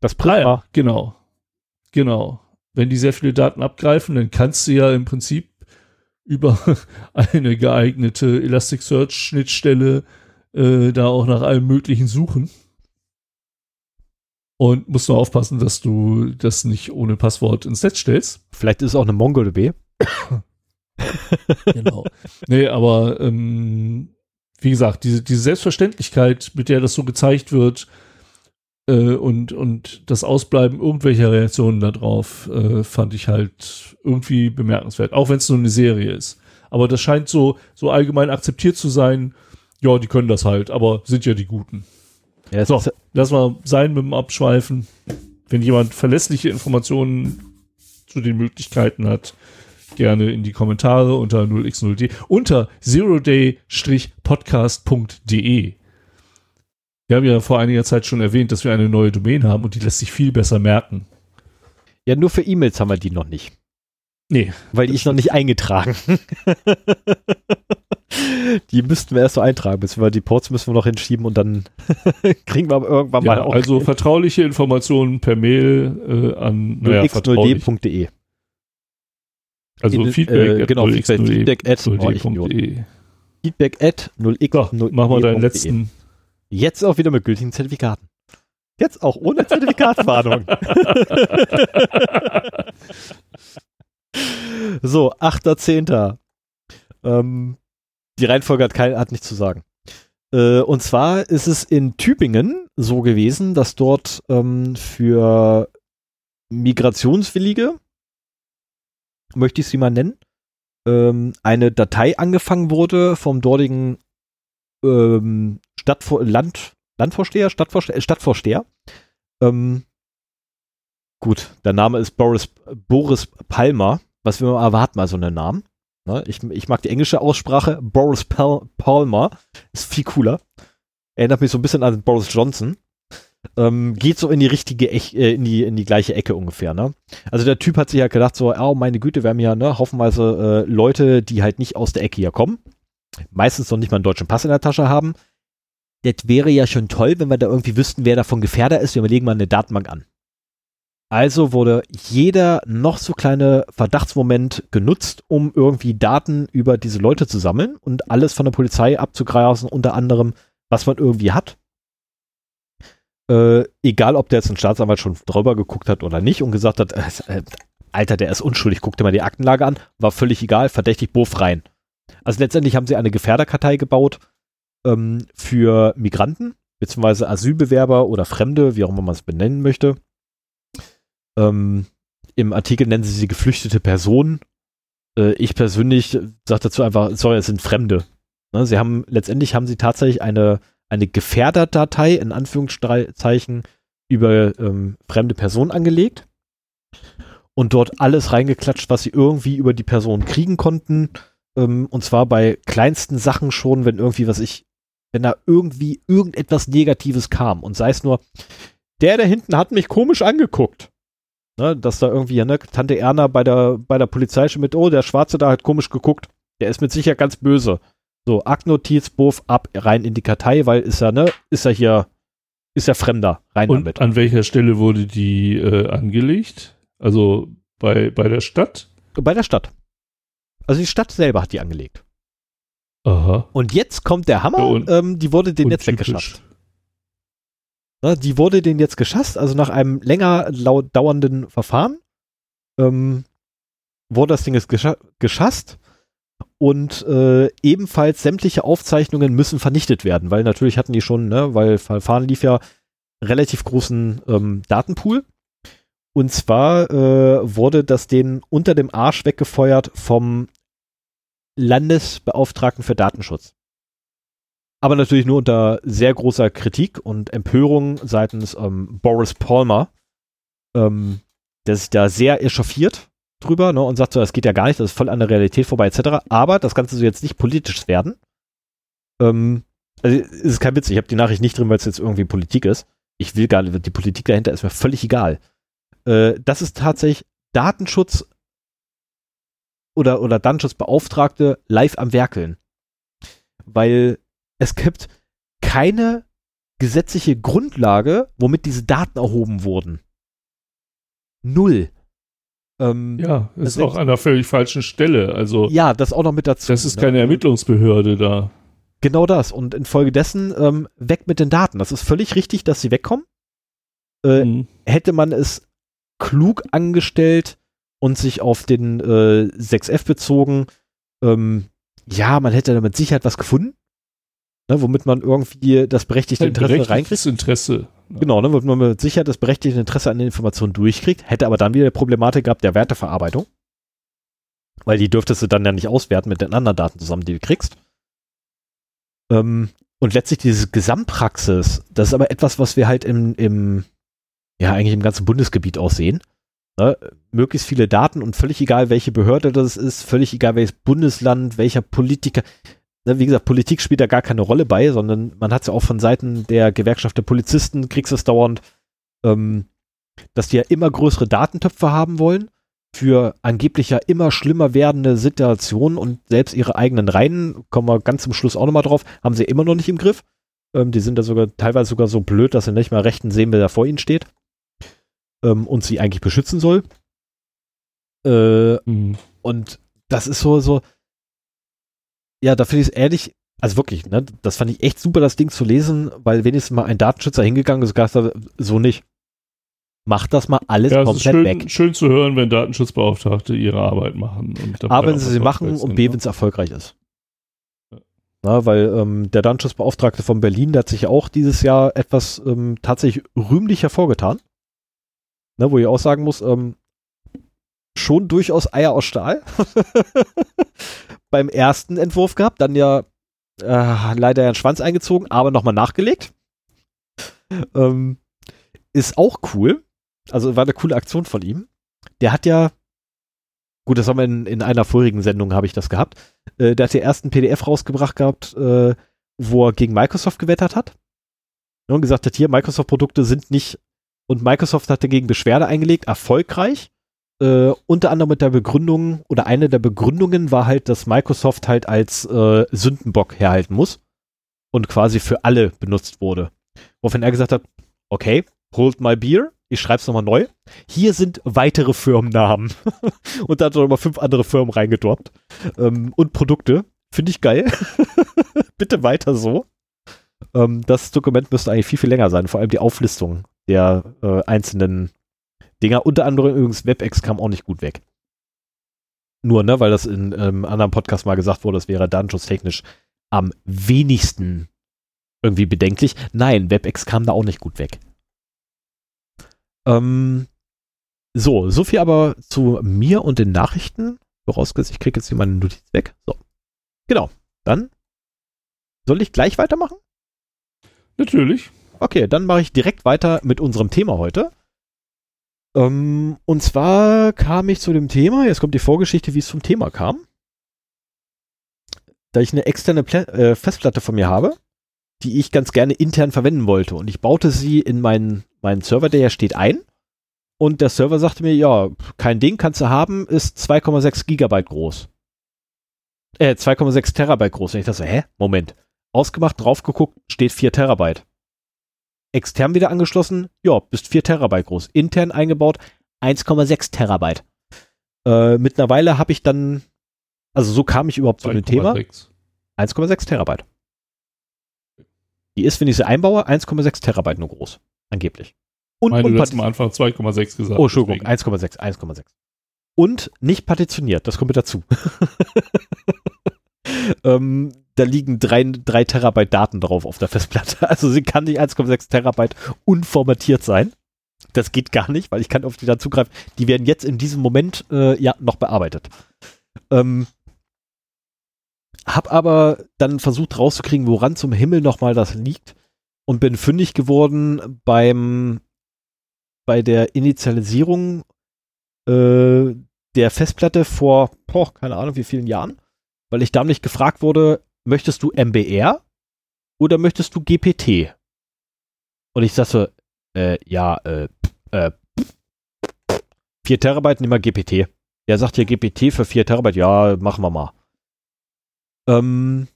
Das Prism. Ah, ja, genau. Genau. Wenn die sehr viele Daten abgreifen, dann kannst du ja im Prinzip über eine geeignete Elasticsearch-Schnittstelle äh, da auch nach allem Möglichen suchen. Und musst nur aufpassen, dass du das nicht ohne Passwort ins Netz stellst. Vielleicht ist es auch eine MongoDB. genau. Nee, aber ähm, wie gesagt, diese, diese Selbstverständlichkeit, mit der das so gezeigt wird äh, und, und das Ausbleiben irgendwelcher Reaktionen darauf, äh, fand ich halt irgendwie bemerkenswert. Auch wenn es nur eine Serie ist. Aber das scheint so, so allgemein akzeptiert zu sein. Ja, die können das halt, aber sind ja die Guten. Ja, so, lass mal sein mit dem Abschweifen. Wenn jemand verlässliche Informationen zu den Möglichkeiten hat, gerne in die Kommentare unter 0x0d unter zeroday-podcast.de. Wir haben ja vor einiger Zeit schon erwähnt, dass wir eine neue Domain haben und die lässt sich viel besser merken. Ja, nur für E-Mails haben wir die noch nicht. Nee. Weil die ist noch nicht eingetragen. die müssten wir erst so eintragen, beziehungsweise die Ports müssen wir noch hinschieben und dann kriegen wir irgendwann ja, mal auch. Also vertrauliche Informationen per Mail äh, an naja, x0d.de. Also In, Feedback äh, genau, Feedback, Feedback at 0x0d. Feedback at 0x0d. So, mach mal deinen letzten. Jetzt auch wieder mit gültigen Zertifikaten. Jetzt auch ohne Zertifikatswarnung. so, 8.10. Ähm, die Reihenfolge hat, kein, hat nichts zu sagen. Äh, und zwar ist es in Tübingen so gewesen, dass dort ähm, für Migrationswillige, möchte ich sie mal nennen, ähm, eine Datei angefangen wurde vom dortigen ähm, Stadtvor Land Landvorsteher, Stadtvorsteher, äh, Stadtvorsteher. Ähm, gut, der Name ist Boris, Boris Palmer. Was will man erwarten mal so einen Namen? Ne? Ich, ich mag die englische Aussprache. Boris Pal Palmer ist viel cooler. Erinnert mich so ein bisschen an Boris Johnson. Ähm, geht so in die richtige, Ech äh, in die, in die gleiche Ecke ungefähr, ne? Also der Typ hat sich ja gedacht so, oh meine Güte, wir haben ja, ne, haufenweise äh, Leute, die halt nicht aus der Ecke hier kommen. Meistens noch nicht mal einen deutschen Pass in der Tasche haben. Das wäre ja schon toll, wenn wir da irgendwie wüssten, wer davon Gefährder ist. Wir legen mal eine Datenbank an. Also wurde jeder noch so kleine Verdachtsmoment genutzt, um irgendwie Daten über diese Leute zu sammeln und alles von der Polizei abzugreifen, unter anderem, was man irgendwie hat. Äh, egal, ob der jetzt ein Staatsanwalt schon drüber geguckt hat oder nicht und gesagt hat, äh, Alter, der ist unschuldig, guck dir mal die Aktenlage an, war völlig egal, verdächtig, Buff rein. Also letztendlich haben sie eine Gefährderkartei gebaut ähm, für Migranten, beziehungsweise Asylbewerber oder Fremde, wie auch immer man es benennen möchte ähm, Im Artikel nennen sie sie geflüchtete Personen. Äh, ich persönlich sage dazu einfach, sorry, es sind Fremde. Ne? Sie haben, letztendlich haben sie tatsächlich eine, eine Gefährderdatei in Anführungszeichen über ähm, fremde Personen angelegt und dort alles reingeklatscht, was sie irgendwie über die Person kriegen konnten. Ähm, und zwar bei kleinsten Sachen schon, wenn irgendwie, was ich, wenn da irgendwie irgendetwas Negatives kam und sei es nur, der da hinten hat mich komisch angeguckt. Ne, dass da irgendwie, ne, Tante Erna bei der, bei der Polizei schon mit, oh, der Schwarze da hat komisch geguckt. Der ist mit Sicherheit ganz böse. So, Aktnotiz, Buff, ab, rein in die Kartei, weil ist ja, ne, ist ja hier, ist ja Fremder, rein Und damit. an welcher Stelle wurde die äh, angelegt? Also bei, bei der Stadt? Bei der Stadt. Also die Stadt selber hat die angelegt. Aha. Und jetzt kommt der Hammer, und, ähm, die wurde den jetzt weggeschafft. Ne, die wurde denen jetzt geschasst, also nach einem länger dauernden Verfahren ähm, wurde das Ding jetzt gescha geschasst und äh, ebenfalls sämtliche Aufzeichnungen müssen vernichtet werden, weil natürlich hatten die schon, ne, weil Verfahren lief ja relativ großen ähm, Datenpool. Und zwar äh, wurde das denen unter dem Arsch weggefeuert vom Landesbeauftragten für Datenschutz aber natürlich nur unter sehr großer Kritik und Empörung seitens ähm, Boris Palmer, ähm, der sich da sehr echauffiert drüber ne, und sagt so, das geht ja gar nicht, das ist voll an der Realität vorbei etc. Aber das Ganze soll jetzt nicht politisch werden. Ähm, also es ist kein Witz, ich habe die Nachricht nicht drin, weil es jetzt irgendwie Politik ist. Ich will gar nicht, die Politik dahinter ist mir völlig egal. Äh, das ist tatsächlich Datenschutz oder, oder Datenschutzbeauftragte live am Werkeln. Weil es gibt keine gesetzliche Grundlage, womit diese Daten erhoben wurden. Null. Ähm, ja, ist auch an einer völlig falschen Stelle. Also ja, das auch noch mit dazu. Das ist ne? keine Ermittlungsbehörde da. Genau das. Und infolgedessen ähm, weg mit den Daten. Das ist völlig richtig, dass sie wegkommen. Äh, mhm. Hätte man es klug angestellt und sich auf den äh, 6F bezogen, ähm, ja, man hätte damit Sicherheit was gefunden ne, womit man irgendwie das berechtigte Ein Interesse reinkriegt. Interesse. Genau, ne, womit man mit Sicherheit das berechtigte Interesse an den Informationen durchkriegt, hätte aber dann wieder die Problematik gehabt der Werteverarbeitung. Weil die dürftest du dann ja nicht auswerten mit den anderen Daten zusammen, die du kriegst. Ähm, und letztlich diese Gesamtpraxis, das ist aber etwas, was wir halt im, im ja, eigentlich im ganzen Bundesgebiet auch sehen. Ne? Möglichst viele Daten und völlig egal, welche Behörde das ist, völlig egal, welches Bundesland, welcher Politiker ne, wie gesagt, Politik spielt da gar keine Rolle bei, sondern man hat es ja auch von Seiten der Gewerkschaft der Polizisten, kriegst es dauernd, ähm, dass die ja immer größere Datentöpfe haben wollen für angeblich ja immer schlimmer werdende Situationen und selbst ihre eigenen Reihen, kommen wir ganz zum Schluss auch nochmal drauf, haben sie immer noch nicht im Griff. Ähm, die sind da sogar teilweise sogar so blöd, dass sie nicht mal rechten sehen, wer da vor ihnen steht ähm, und sie eigentlich beschützen soll. Äh, mhm. Und das ist so, so, ja, da finde ich es ehrlich, also wirklich, ne, das fand ich echt super, das Ding zu lesen, weil wenigstens mal ein Datenschützer hingegangen ist, gesagt so nicht. Macht das mal alles ja, komplett schön, weg. Schön zu hören, wenn Datenschutzbeauftragte ihre Arbeit machen. A, wenn sie sie machen und B, wenn es erfolgreich ist. Na, weil ähm, der Datenschutzbeauftragte von Berlin, der hat sich auch dieses Jahr etwas ähm, tatsächlich rühmlich hervorgetan. Na, wo ich auch sagen muss, ähm, schon durchaus Eier aus Stahl. Beim ersten Entwurf gehabt, dann ja äh, leider einen Schwanz eingezogen, aber nochmal nachgelegt. Ähm, ist auch cool. Also war eine coole Aktion von ihm. Der hat ja, gut, das haben wir in, in einer vorigen Sendung, habe ich das gehabt. Äh, der hat den ersten PDF rausgebracht gehabt, äh, wo er gegen Microsoft gewettert hat. Und gesagt hat, hier, Microsoft-Produkte sind nicht, und Microsoft hat dagegen Beschwerde eingelegt, erfolgreich. Äh, unter anderem mit der Begründung, oder eine der Begründungen war halt, dass Microsoft halt als äh, Sündenbock herhalten muss und quasi für alle benutzt wurde. Woraufhin er gesagt hat, okay, hold my beer, ich schreibe es nochmal neu. Hier sind weitere Firmennamen. und da hat er nochmal fünf andere Firmen reingedroppt. Ähm, und Produkte. Finde ich geil. Bitte weiter so. Ähm, das Dokument müsste eigentlich viel, viel länger sein. Vor allem die Auflistung der äh, einzelnen Dinger. Unter anderem übrigens WebEx kam auch nicht gut weg. Nur, ne, weil das in einem ähm, anderen Podcast mal gesagt wurde, das wäre datenschutztechnisch am wenigsten irgendwie bedenklich. Nein, WebEx kam da auch nicht gut weg. Ähm, so, so viel aber zu mir und den Nachrichten. Vorausgesetzt, ich kriege jetzt hier meine Notiz weg. So. Genau. Dann soll ich gleich weitermachen? Natürlich. Okay, dann mache ich direkt weiter mit unserem Thema heute. Ähm, und zwar kam ich zu dem Thema, jetzt kommt die Vorgeschichte, wie es zum Thema kam. Da ich eine externe Plä äh, Festplatte von mir habe, die ich ganz gerne intern verwenden wollte. Und ich baute sie in meinen, meinen Server, der ja steht, ein. Und der Server sagte mir, ja, kein Ding, kannst du haben, ist 2,6 Gigabyte groß. Äh, 2,6 Terabyte groß. Und ich dachte so, hä? Moment. Ausgemacht, drauf geguckt, steht 4 Terabyte extern wieder angeschlossen, ja, bist 4 Terabyte groß. Intern eingebaut 1,6 Terabyte. Äh, mittlerweile habe ich dann, also so kam ich überhaupt zu dem Thema. 1,6 Terabyte. Die ist, wenn ich sie einbaue, 1,6 Terabyte nur groß. Angeblich. Und, Meine, und du hast am Anfang 2,6 gesagt. Oh, Entschuldigung, 1,6, 1,6. Und nicht partitioniert, das kommt mit dazu. ähm, da liegen drei, drei Terabyte Daten drauf auf der Festplatte. Also sie kann nicht 1,6 Terabyte unformatiert sein. Das geht gar nicht, weil ich kann auf die da zugreifen. Die werden jetzt in diesem Moment äh, ja noch bearbeitet. Ähm, hab aber dann versucht rauszukriegen, woran zum Himmel nochmal das liegt und bin fündig geworden beim bei der Initialisierung äh, der Festplatte vor, boah, keine Ahnung wie vielen Jahren, weil ich da nicht gefragt wurde, möchtest du MBR oder möchtest du GPT? Und ich sag so, äh, ja, äh, äh, 4 Terabyte, nimm mal GPT. Der sagt hier GPT für 4 Terabyte, ja, machen wir mal. Ähm,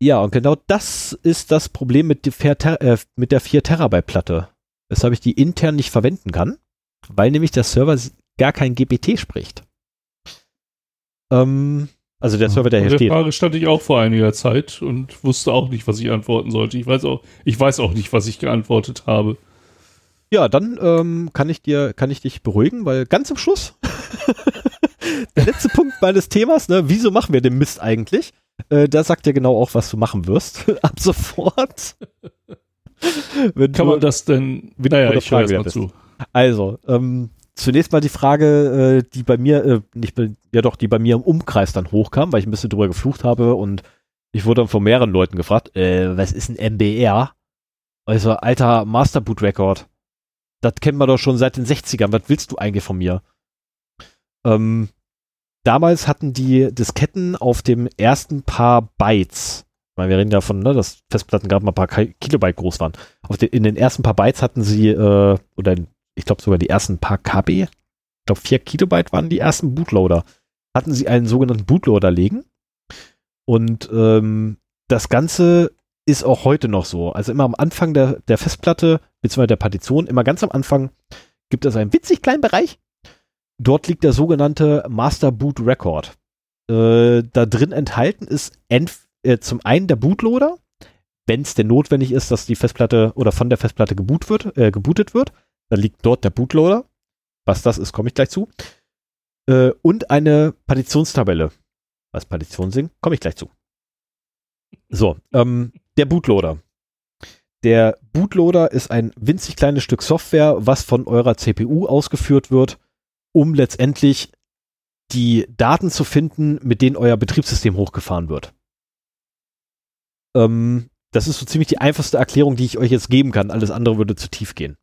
ja, und genau das ist das Problem mit, der, äh, mit der 4 Terabyte Platte. Weshalb ich die intern nicht verwenden kann, weil nämlich der Server gar kein GPT spricht. Ähm, also der Server, der hier der steht. Der Frage stand ich auch vor einiger Zeit und wusste auch nicht, was ich antworten sollte. Ich weiß auch, ich weiß auch nicht, was ich geantwortet habe. Ja, dann ähm, kann ich dir, kann ich dich beruhigen, weil ganz zum Schluss der letzte Punkt meines Themas, ne, wieso machen wir den Mist eigentlich? Äh, da sagt ja genau auch, was du machen wirst ab sofort. Wenn kann du, man das denn? Naja, ich höre mal zu. Also, ähm, zunächst mal die Frage, äh, die bei mir, äh, nicht ja doch, die bei mir im Umkreis dann hochkam, weil ich ein bisschen drüber geflucht habe und ich wurde dann von mehreren Leuten gefragt, äh, was ist ein MBR? Also, alter Masterboot Record. Das kennen wir doch schon seit den 60ern. Was willst du eigentlich von mir? Ähm, damals hatten die Disketten auf dem ersten paar Bytes, ich meine, wir reden ja von, ne, dass Festplatten gerade mal ein paar Kilobyte groß waren. Den, in den ersten paar Bytes hatten sie, äh, oder in ich glaube sogar die ersten paar KB, ich glaube 4 Kilobyte waren die ersten Bootloader, hatten sie einen sogenannten Bootloader legen. Und ähm, das Ganze ist auch heute noch so. Also immer am Anfang der, der Festplatte, beziehungsweise der Partition, immer ganz am Anfang gibt es einen witzig kleinen Bereich. Dort liegt der sogenannte Master Boot Record. Äh, da drin enthalten ist äh, zum einen der Bootloader, wenn es denn notwendig ist, dass die Festplatte oder von der Festplatte geboot wird, äh, gebootet wird. Dann liegt dort der Bootloader. Was das ist, komme ich gleich zu. Äh, und eine Partitionstabelle. Was Partitionen sind, komme ich gleich zu. So, ähm, der Bootloader. Der Bootloader ist ein winzig kleines Stück Software, was von eurer CPU ausgeführt wird, um letztendlich die Daten zu finden, mit denen euer Betriebssystem hochgefahren wird. Ähm, das ist so ziemlich die einfachste Erklärung, die ich euch jetzt geben kann. Alles andere würde zu tief gehen.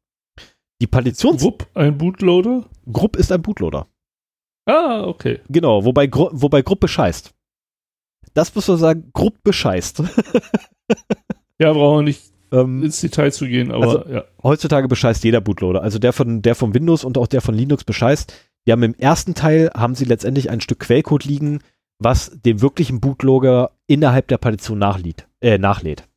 Die Partitions... Grupp ein Bootloader? Grupp ist ein Bootloader. Ah, okay. Genau, wobei, Gru wobei Grupp bescheißt. Das muss man sagen, Grupp bescheißt. ja, brauchen wir nicht ähm, ins Detail zu gehen, aber also, ja. Heutzutage bescheißt jeder Bootloader. Also der von, der von Windows und auch der von Linux bescheißt. Die haben im ersten Teil haben sie letztendlich ein Stück Quellcode liegen, was dem wirklichen Bootloader innerhalb der Partition nachlädt. Äh, nachlädt.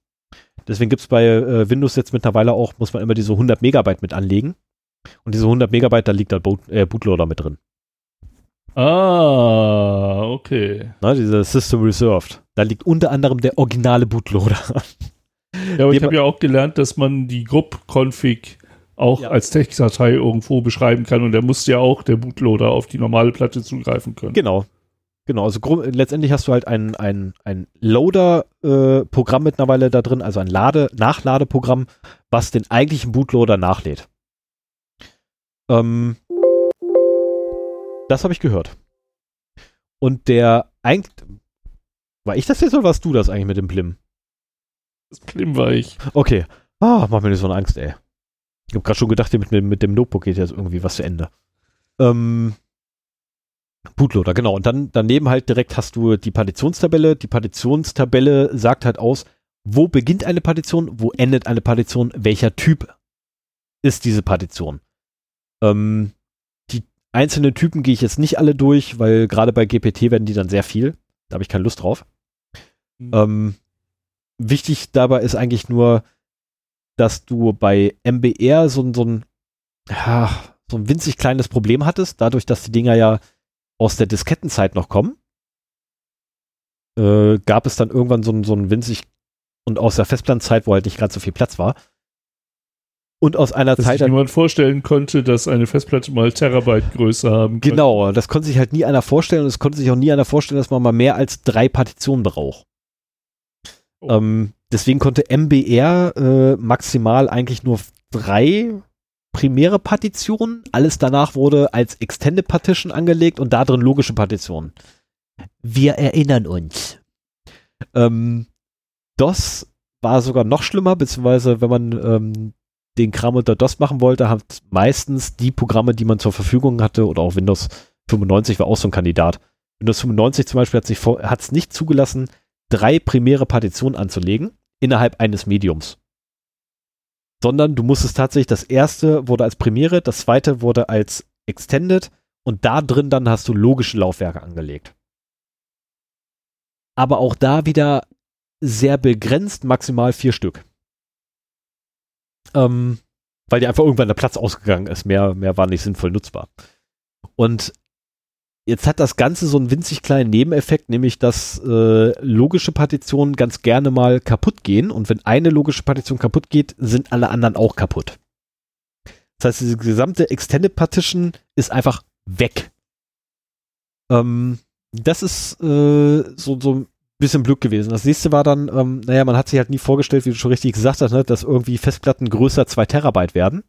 Deswegen gibt es bei äh, Windows jetzt mittlerweile auch, muss man immer diese 100 Megabyte mit anlegen. Und diese 100 Megabyte, da liegt der Boot, äh, Bootloader mit drin. Ah, okay. Na, diese System Reserved. Da liegt unter anderem der originale Bootloader. Ja, aber ich habe ja auch gelernt, dass man die Grupp-Config auch ja. als Textdatei irgendwo beschreiben kann und der muss ja auch der Bootloader auf die normale Platte zugreifen können. Genau. Genau, also letztendlich hast du halt ein, ein, ein Loader-Programm äh, mittlerweile da drin, also ein Lade Nachladeprogramm, was den eigentlichen Bootloader nachlädt. Ähm, das habe ich gehört. Und der eigentlich. War ich das jetzt oder warst du das eigentlich mit dem Plim? Das Plim war ich. Okay. Ah, mach mir nicht so eine Angst, ey. Ich habe gerade schon gedacht, mit, mit dem Notebook geht jetzt irgendwie was zu Ende. Ähm, Bootloader, genau. Und dann daneben halt direkt hast du die Partitionstabelle. Die Partitionstabelle sagt halt aus, wo beginnt eine Partition, wo endet eine Partition, welcher Typ ist diese Partition. Ähm, die einzelnen Typen gehe ich jetzt nicht alle durch, weil gerade bei GPT werden die dann sehr viel. Da habe ich keine Lust drauf. Mhm. Ähm, wichtig dabei ist eigentlich nur, dass du bei MBR so, so ein so ein winzig kleines Problem hattest, dadurch, dass die Dinger ja aus der Diskettenzeit noch kommen, äh, gab es dann irgendwann so, so ein winzig und aus der Festplattenzeit, wo halt nicht gerade so viel Platz war. Und aus einer dass Zeit. Dass niemand vorstellen konnte, dass eine Festplatte mal Terabyte Größe haben kann. Genau, das konnte sich halt nie einer vorstellen und es konnte sich auch nie einer vorstellen, dass man mal mehr als drei Partitionen braucht. Oh. Ähm, deswegen konnte MBR äh, maximal eigentlich nur drei primäre Partitionen. Alles danach wurde als Extended Partition angelegt und da drin logische Partitionen. Wir erinnern uns. Ähm, DOS war sogar noch schlimmer, beziehungsweise wenn man ähm, den Kram unter DOS machen wollte, hat meistens die Programme, die man zur Verfügung hatte, oder auch Windows 95 war auch so ein Kandidat. Windows 95 zum Beispiel hat es nicht zugelassen, drei primäre Partitionen anzulegen innerhalb eines Mediums sondern du musstest tatsächlich, das erste wurde als Premiere, das zweite wurde als Extended und da drin dann hast du logische Laufwerke angelegt. Aber auch da wieder sehr begrenzt, maximal vier Stück. Ähm, weil dir einfach irgendwann der Platz ausgegangen ist. Mehr, mehr war nicht sinnvoll nutzbar. Und Jetzt hat das Ganze so einen winzig kleinen Nebeneffekt, nämlich dass äh, logische Partitionen ganz gerne mal kaputt gehen und wenn eine logische Partition kaputt geht, sind alle anderen auch kaputt. Das heißt, diese gesamte Extended Partition ist einfach weg. Ähm, das ist äh, so, so ein bisschen Glück gewesen. Das nächste war dann, ähm, naja, man hat sich halt nie vorgestellt, wie du schon richtig gesagt hast, ne, dass irgendwie Festplatten größer 2 Terabyte werden,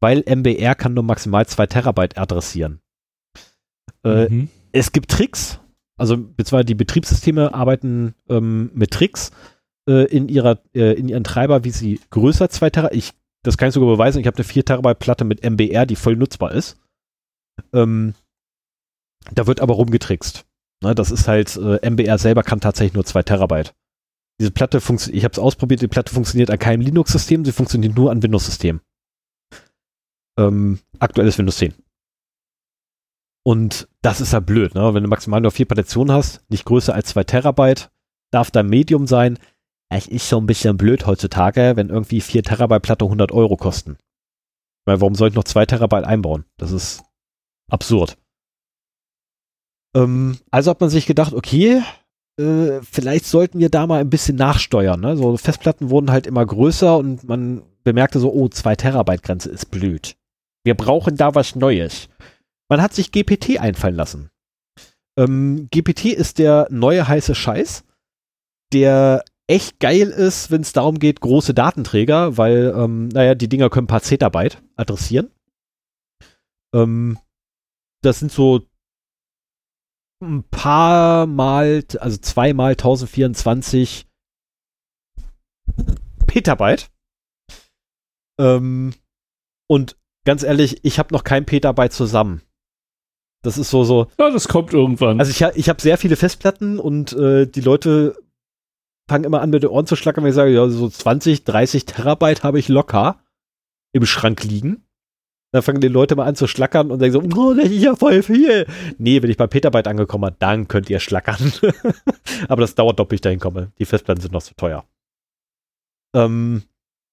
weil MBR kann nur maximal 2 Terabyte adressieren. Äh, mhm. Es gibt Tricks, also beziehungsweise die Betriebssysteme arbeiten ähm, mit Tricks äh, in, ihrer, äh, in ihren Treiber, wie sie größer 2 Terabyte, ich, das kann ich sogar beweisen, ich habe eine 4 Terabyte Platte mit MBR, die voll nutzbar ist. Ähm, da wird aber rumgetrickst. Ne, das ist halt, äh, MBR selber kann tatsächlich nur 2 Terabyte. Diese Platte funktioniert, ich habe es ausprobiert, die Platte funktioniert an keinem Linux-System, sie funktioniert nur an Windows-Systemen. Ähm, aktuelles Windows 10. Und das ist ja blöd, ne? Wenn du maximal nur vier Partitionen hast, nicht größer als zwei Terabyte, darf dein Medium sein. Es ist so ein bisschen blöd heutzutage, wenn irgendwie vier Terabyte Platte 100 Euro kosten. Weil warum soll ich noch zwei Terabyte einbauen? Das ist absurd. Ähm, also hat man sich gedacht, okay, äh, vielleicht sollten wir da mal ein bisschen nachsteuern. Ne? So Festplatten wurden halt immer größer und man bemerkte so, oh, zwei Terabyte Grenze ist blöd. Wir brauchen da was Neues. Man hat sich GPT einfallen lassen. Ähm, GPT ist der neue heiße Scheiß. der echt geil ist, wenn es darum geht, große Datenträger, weil, ähm, naja, die Dinger können ein paar Zettabyte adressieren. Ähm, das sind so ein paar mal, also zweimal 1024 Petabyte. Ähm, und ganz ehrlich, ich habe noch kein Petabyte zusammen. Das ist so so. Ja, das kommt irgendwann. Also ich, ich habe sehr viele Festplatten und äh, die Leute fangen immer an mit den Ohren zu schlackern, wenn ich sage, ja, so 20, 30 Terabyte habe ich locker im Schrank liegen. Dann fangen die Leute mal an zu schlackern und sagen so, oh, das ist ja voll viel. Nee, wenn ich bei Petabyte angekommen bin, dann könnt ihr schlackern. aber das dauert doppelt, bis ich dahin komme. Die Festplatten sind noch zu teuer. Ähm,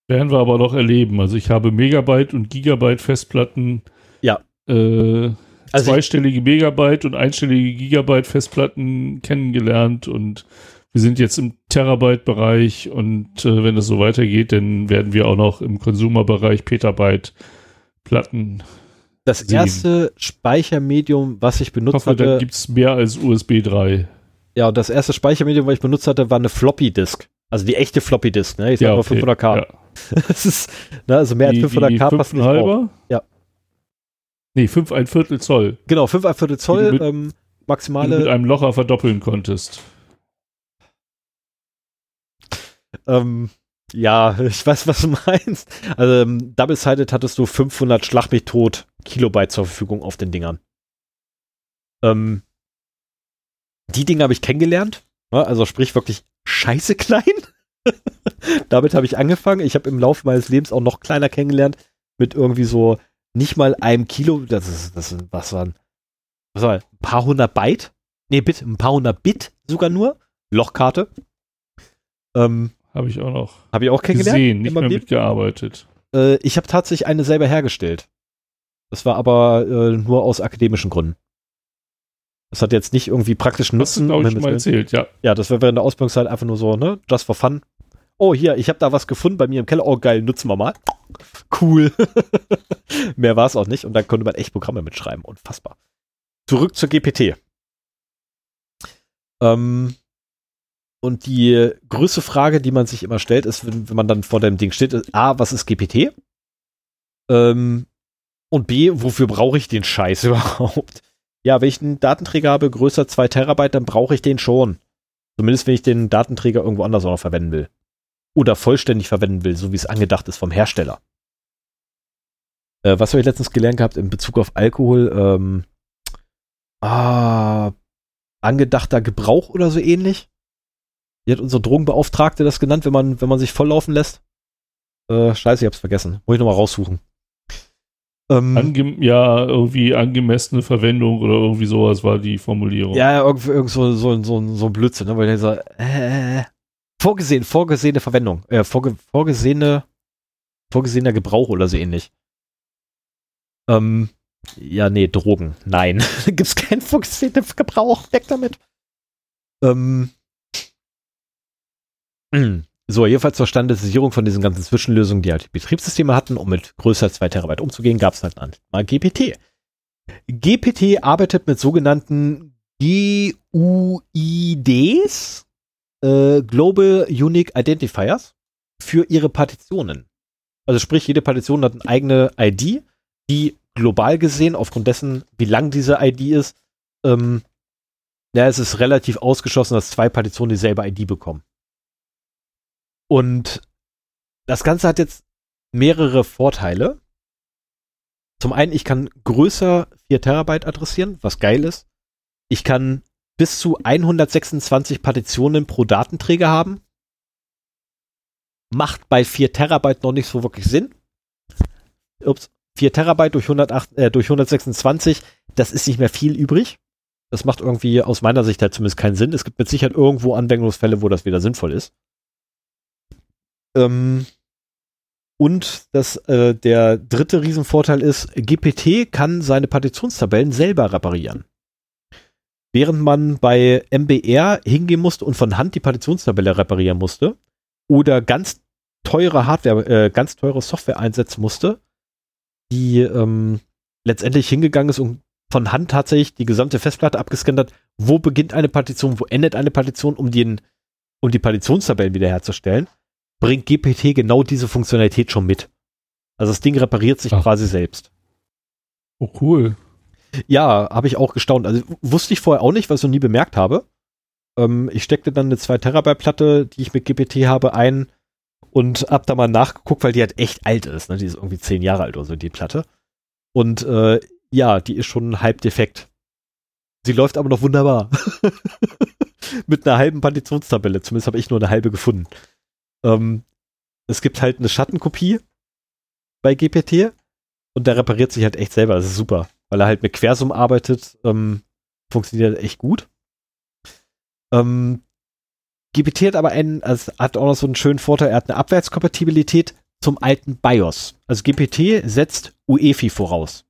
werden wir aber noch erleben. Also ich habe Megabyte und Gigabyte Festplatten. Ja. Äh, also zweistellige Megabyte und einstellige Gigabyte Festplatten kennengelernt und wir sind jetzt im Terabyte-Bereich und äh, wenn es so weitergeht, dann werden wir auch noch im Consumer-Bereich Petabyte Platten. Das sehen. erste Speichermedium, was ich benutzt ich hoffe, hatte. Da gibt es mehr als USB 3. Ja, und das erste Speichermedium, was ich benutzt hatte, war eine Floppy Disk. Also die echte Floppy Disk, ne? Ich sag ja, okay. 500k. Ja. das ist, ne, also mehr die, als 500k passt nicht halber? Ja. Nee, 5 ein Viertel Zoll. Genau, 5 ein Viertel Zoll, mit, ähm, maximale. Mit einem Locher verdoppeln konntest. Ähm, ja, ich weiß, was du meinst. Also, ähm, Double-Sided hattest du 500 Schlag mich tot Kilobyte zur Verfügung auf den Dingern. Ähm, die Dinge habe ich kennengelernt. Ne? Also, sprich wirklich scheiße klein. Damit habe ich angefangen. Ich habe im Laufe meines Lebens auch noch kleiner kennengelernt. Mit irgendwie so nicht mal einem Kilo. Das ist, das sind, was waren, was war, ein paar hundert Byte? Nee, Bit, ein paar hundert Bit sogar nur. Lochkarte. Ähm, habe ich auch noch. Habe ich auch kennengelernt. Gesehen, nicht mehr mitgearbeitet. Äh, ich habe tatsächlich eine selber hergestellt. Das war aber äh, nur aus akademischen Gründen. Das hat jetzt nicht irgendwie praktischen Nutzen. Das habe ich schon mal erzählt, ja. Ja, das wäre während der Ausbildungszeit einfach nur so, ne? Just for fun. Oh, hier, ich habe da was gefunden bei mir im Keller. Oh, geil, nutzen wir mal. Cool. Mehr war es auch nicht. Und dann konnte man echt Programme mitschreiben. Unfassbar. Zurück zur GPT. Ähm, und die größte Frage, die man sich immer stellt, ist, wenn, wenn man dann vor dem Ding steht, ist, A, was ist GPT? Ähm, und B, wofür brauche ich den Scheiß überhaupt? Ja, wenn ich einen Datenträger habe, größer 2 Terabyte, dann brauche ich den schon. Zumindest wenn ich den Datenträger irgendwo anders auch noch verwenden will. Oder vollständig verwenden will, so wie es angedacht ist vom Hersteller. Äh, was habe ich letztens gelernt gehabt in Bezug auf Alkohol? Ähm, ah, angedachter Gebrauch oder so ähnlich? Wie hat unsere Drogenbeauftragte das genannt, wenn man, wenn man sich volllaufen lässt? Äh, scheiße, ich hab's vergessen. Muss ich nochmal raussuchen. Ähm, Ange ja, irgendwie angemessene Verwendung oder irgendwie sowas war die Formulierung. Ja, irgendwie irgend so, so, so, so ein Blödsinn, ne? weil der so, äh, vorgesehen, vorgesehene Verwendung, äh, vorge vorgesehene, vorgesehener Gebrauch oder so ähnlich. Ähm, ja, nee, Drogen, nein. Gibt's keinen vorgesehenen Gebrauch, weg damit. Ähm, hm. So, jedenfalls zur Standardisierung von diesen ganzen Zwischenlösungen, die halt die Betriebssysteme hatten, um mit größer 2 Terabyte umzugehen, gab es halt mal GPT. GPT arbeitet mit sogenannten GUIDs, äh, Global Unique Identifiers, für ihre Partitionen. Also sprich, jede Partition hat eine eigene ID, die global gesehen, aufgrund dessen, wie lang diese ID ist, ähm, ja, es ist relativ ausgeschlossen, dass zwei Partitionen dieselbe ID bekommen. Und das Ganze hat jetzt mehrere Vorteile. Zum einen, ich kann größer 4 Terabyte adressieren, was geil ist. Ich kann bis zu 126 Partitionen pro Datenträger haben. Macht bei 4 Terabyte noch nicht so wirklich Sinn. Ups, 4 Terabyte durch, 108, äh, durch 126, das ist nicht mehr viel übrig. Das macht irgendwie aus meiner Sicht halt zumindest keinen Sinn. Es gibt mit Sicherheit irgendwo Anwendungsfälle, wo das wieder sinnvoll ist. Ähm, und das, äh, der dritte Riesenvorteil ist, GPT kann seine Partitionstabellen selber reparieren. Während man bei MBR hingehen musste und von Hand die Partitionstabelle reparieren musste oder ganz teure Hardware, äh, ganz teure Software einsetzen musste, die ähm, letztendlich hingegangen ist und von Hand tatsächlich die gesamte Festplatte abgescannt hat, wo beginnt eine Partition, wo endet eine Partition, um den um die Partitionstabellen wiederherzustellen, bringt GPT genau diese Funktionalität schon mit. Also das Ding repariert sich Ach. quasi selbst. Oh, cool. Ja, habe ich auch gestaunt. Also wusste ich vorher auch nicht, was ich noch nie bemerkt habe. Ähm, ich steckte dann eine 2 Terabyte Platte, die ich mit GPT habe, ein und hab da mal nachgeguckt, weil die halt echt alt ist. Ne? Die ist irgendwie 10 Jahre alt oder so, die Platte. Und äh, ja, die ist schon halb defekt. Sie läuft aber noch wunderbar. mit einer halben Partitionstabelle. Zumindest habe ich nur eine halbe gefunden. Ähm, es gibt halt eine Schattenkopie bei GPT und der repariert sich halt echt selber. Das ist super, weil er halt mit Quersum arbeitet. Ähm, funktioniert echt gut. Ähm, GPT hat aber einen, also hat auch noch so einen schönen Vorteil, er hat eine Abwärtskompatibilität zum alten BIOS. Also GPT setzt UEFI voraus.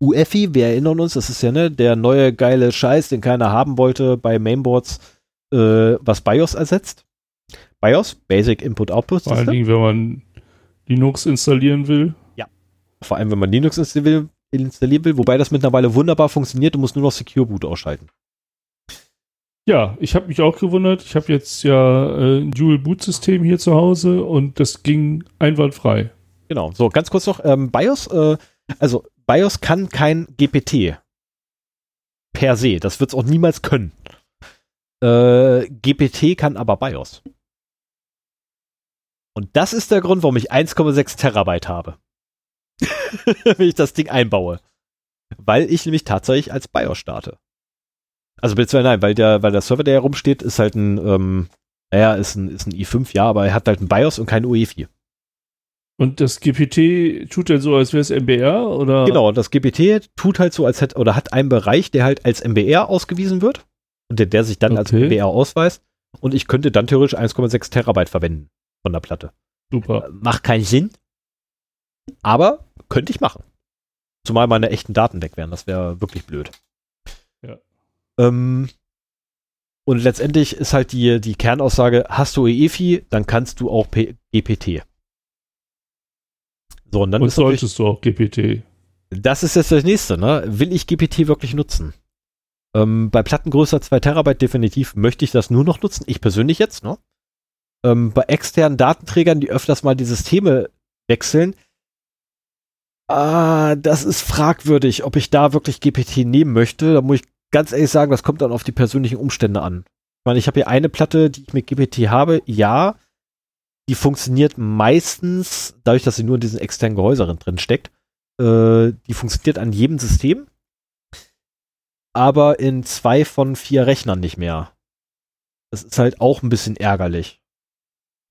UEFI, wir erinnern uns, das ist ja ne, der neue geile Scheiß, den keiner haben wollte bei Mainboards, äh, was BIOS ersetzt. BIOS, Basic Input Output System. Vor allen Dingen, wenn man Linux installieren will. Ja. Vor allem, wenn man Linux installieren will, wobei das mittlerweile wunderbar funktioniert, du musst nur noch Secure Boot ausschalten. Ja, ich habe mich auch gewundert. Ich habe jetzt ja äh, ein Dual-Boot-System hier zu Hause und das ging einwandfrei. Genau. So, ganz kurz noch, ähm, BIOS, äh, also BIOS kann kein GPT. Per se. Das wird es auch niemals können. Äh, GPT kann aber BIOS. Und das ist der Grund, warum ich 1,6 Terabyte habe. Wenn ich das Ding einbaue. Weil ich nämlich tatsächlich als BIOS starte. Also beziehungsweise nein, weil der, weil der Server, der herumsteht, ist halt ein, ähm, naja, ist ein, ist ein i5, ja, aber er hat halt ein BIOS und kein UE4. Und das GPT tut halt so, als wäre es MBR, oder? Genau, das GPT tut halt so, als hätte, oder hat einen Bereich, der halt als MBR ausgewiesen wird und der, der sich dann okay. als MBR ausweist. Und ich könnte dann theoretisch 1,6 Terabyte verwenden von der Platte. Super. Äh, macht keinen Sinn. Aber könnte ich machen. Zumal meine echten Daten weg wären. Das wäre wirklich blöd. Ähm, und letztendlich ist halt die, die Kernaussage, hast du EEFI, dann kannst du auch P GPT. So, und dann und solltest du auch GPT. Das ist jetzt das nächste, ne? Will ich GPT wirklich nutzen? Ähm, bei Platten größer 2 Terabyte definitiv möchte ich das nur noch nutzen. Ich persönlich jetzt, ne? ähm, bei externen Datenträgern, die öfters mal die Systeme wechseln, ah, das ist fragwürdig, ob ich da wirklich GPT nehmen möchte. Da muss ich ganz ehrlich sagen, das kommt dann auf die persönlichen Umstände an. Ich meine, ich habe hier eine Platte, die ich mit GPT habe, ja, die funktioniert meistens, dadurch, dass sie nur in diesen externen Gehäuseren drin steckt, äh, die funktioniert an jedem System, aber in zwei von vier Rechnern nicht mehr. Das ist halt auch ein bisschen ärgerlich.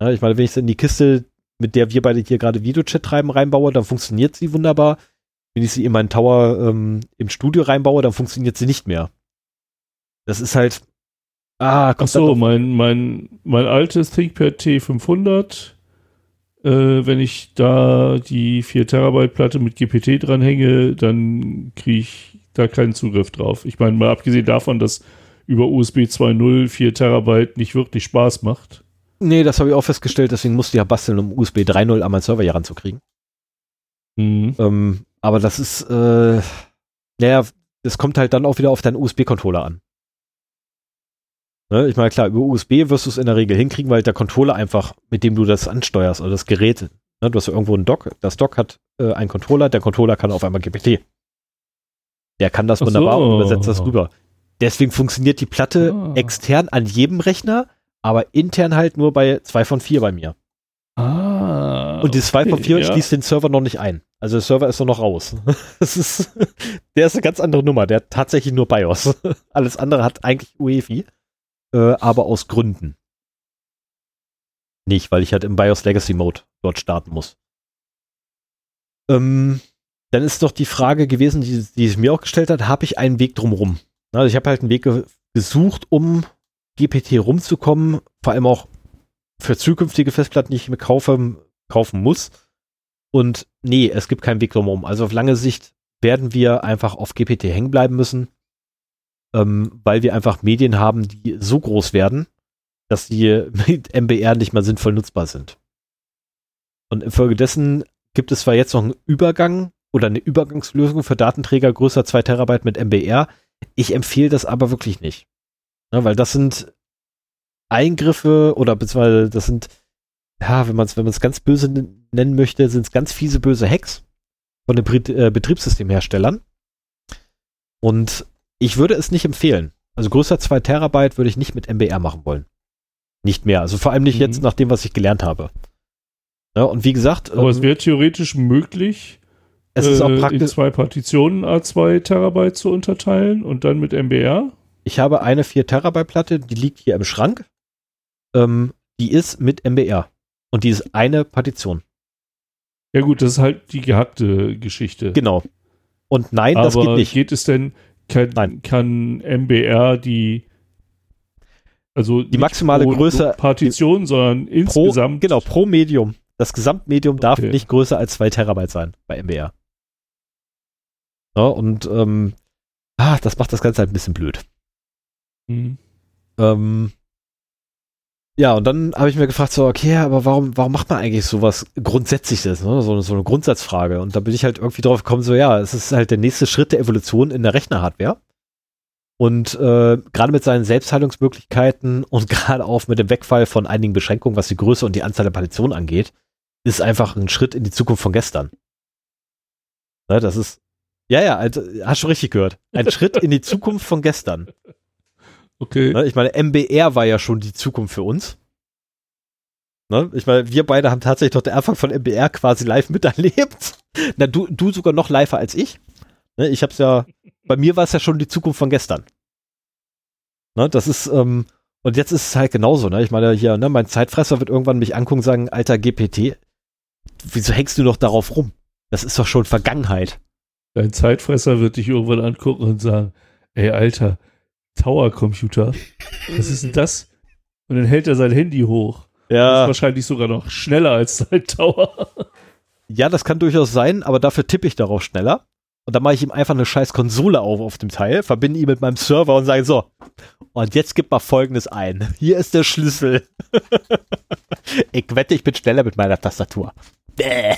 Ja, ich meine, wenn ich es in die Kiste, mit der wir beide hier gerade Videochat treiben, reinbaue, dann funktioniert sie wunderbar. Wenn ich sie in meinen Tower ähm, im Studio reinbaue, dann funktioniert sie nicht mehr. Das ist halt. Ah, Ach so, mein, mein, mein altes ThinkPad T500, äh, wenn ich da die 4 Terabyte Platte mit GPT dranhänge, dann kriege ich da keinen Zugriff drauf. Ich meine, mal abgesehen davon, dass über USB 2.0 4 Terabyte nicht wirklich Spaß macht. Nee, das habe ich auch festgestellt, deswegen musste ich ja basteln, um USB 3.0 an meinen Server hier ranzukriegen. Mhm. Ähm, aber das ist, äh, naja, das kommt halt dann auch wieder auf deinen USB-Controller an. Ne? Ich meine, klar, über USB wirst du es in der Regel hinkriegen, weil der Controller einfach, mit dem du das ansteuerst, oder das Gerät, ne? du hast ja irgendwo einen Dock, das Dock hat äh, einen Controller, der Controller kann auf einmal GPT. Der kann das wunderbar so. und übersetzt das rüber. Deswegen funktioniert die Platte ah. extern an jedem Rechner, aber intern halt nur bei 2 von 4 bei mir. Ah. Und die 2 okay, von 4 ja. schließt den Server noch nicht ein. Also der Server ist noch raus. das ist, der ist eine ganz andere Nummer. Der hat tatsächlich nur BIOS. Alles andere hat eigentlich UEFI, äh, aber aus Gründen. Nicht, weil ich halt im BIOS Legacy Mode dort starten muss. Ähm, dann ist doch die Frage gewesen, die, die sich mir auch gestellt hat, habe ich einen Weg drumherum? Also ich habe halt einen Weg ge gesucht, um GPT rumzukommen, vor allem auch für zukünftige Festplatten, die ich mir kaufe, kaufen muss. Und nee, es gibt keinen Weg drumherum. Also auf lange Sicht werden wir einfach auf GPT hängen bleiben müssen, ähm, weil wir einfach Medien haben, die so groß werden, dass die mit MBR nicht mal sinnvoll nutzbar sind. Und infolgedessen gibt es zwar jetzt noch einen Übergang oder eine Übergangslösung für Datenträger größer 2 Terabyte mit MBR. Ich empfehle das aber wirklich nicht. Ja, weil das sind, Eingriffe oder beziehungsweise das sind, ja, wenn man es wenn ganz böse nennen möchte, sind es ganz fiese böse Hacks von den Bet äh, Betriebssystemherstellern. Und ich würde es nicht empfehlen. Also größer 2 Terabyte würde ich nicht mit MBR machen wollen. Nicht mehr. Also vor allem nicht mhm. jetzt nach dem, was ich gelernt habe. Ja, und wie gesagt. Aber ähm, es wäre theoretisch möglich, es ist auch äh, praktisch. in zwei Partitionen A2 Terabyte zu unterteilen und dann mit MBR. Ich habe eine 4 Terabyte Platte, die liegt hier im Schrank. Ähm, die ist mit MBR. Und die ist eine Partition. Ja, gut, das ist halt die gehackte Geschichte. Genau. Und nein, Aber das geht nicht. Geht es denn, kann, nein. kann MBR die also die maximale pro Größe Partition, die, sondern pro, insgesamt genau pro Medium. Das Gesamtmedium okay. darf nicht größer als 2 Terabyte sein bei MBR. Ja, und ähm, ah, das macht das Ganze halt ein bisschen blöd. Mhm. Ähm, ja, und dann habe ich mir gefragt, so, okay, aber warum, warum macht man eigentlich sowas Grundsätzliches, ne? so, so eine Grundsatzfrage? Und da bin ich halt irgendwie drauf gekommen, so, ja, es ist halt der nächste Schritt der Evolution in der Rechnerhardware. Und äh, gerade mit seinen Selbstheilungsmöglichkeiten und gerade auch mit dem Wegfall von einigen Beschränkungen, was die Größe und die Anzahl der Partitionen angeht, ist einfach ein Schritt in die Zukunft von gestern. Ne, das ist, ja, ja, also, hast schon richtig gehört. Ein Schritt in die Zukunft von gestern. Okay. Ne, ich meine, MBR war ja schon die Zukunft für uns. Ne? Ich meine, wir beide haben tatsächlich doch den Anfang von MBR quasi live miterlebt. Na, du, du sogar noch live als ich. Ne? Ich hab's ja, bei mir war es ja schon die Zukunft von gestern. Ne? Das ist, ähm, und jetzt ist es halt genauso, ne? Ich meine, hier, ne, mein Zeitfresser wird irgendwann mich angucken und sagen, alter GPT, wieso hängst du noch darauf rum? Das ist doch schon Vergangenheit. Dein Zeitfresser wird dich irgendwann angucken und sagen, ey, Alter, Tower-Computer. Was ist denn das? Und dann hält er sein Handy hoch. Ja. Das ist wahrscheinlich sogar noch schneller als sein Tower. Ja, das kann durchaus sein, aber dafür tippe ich darauf schneller. Und dann mache ich ihm einfach eine scheiß Konsole auf auf dem Teil, verbinde ihn mit meinem Server und sage so, und jetzt gib mal folgendes ein. Hier ist der Schlüssel. ich wette, ich bin schneller mit meiner Tastatur. Bäh.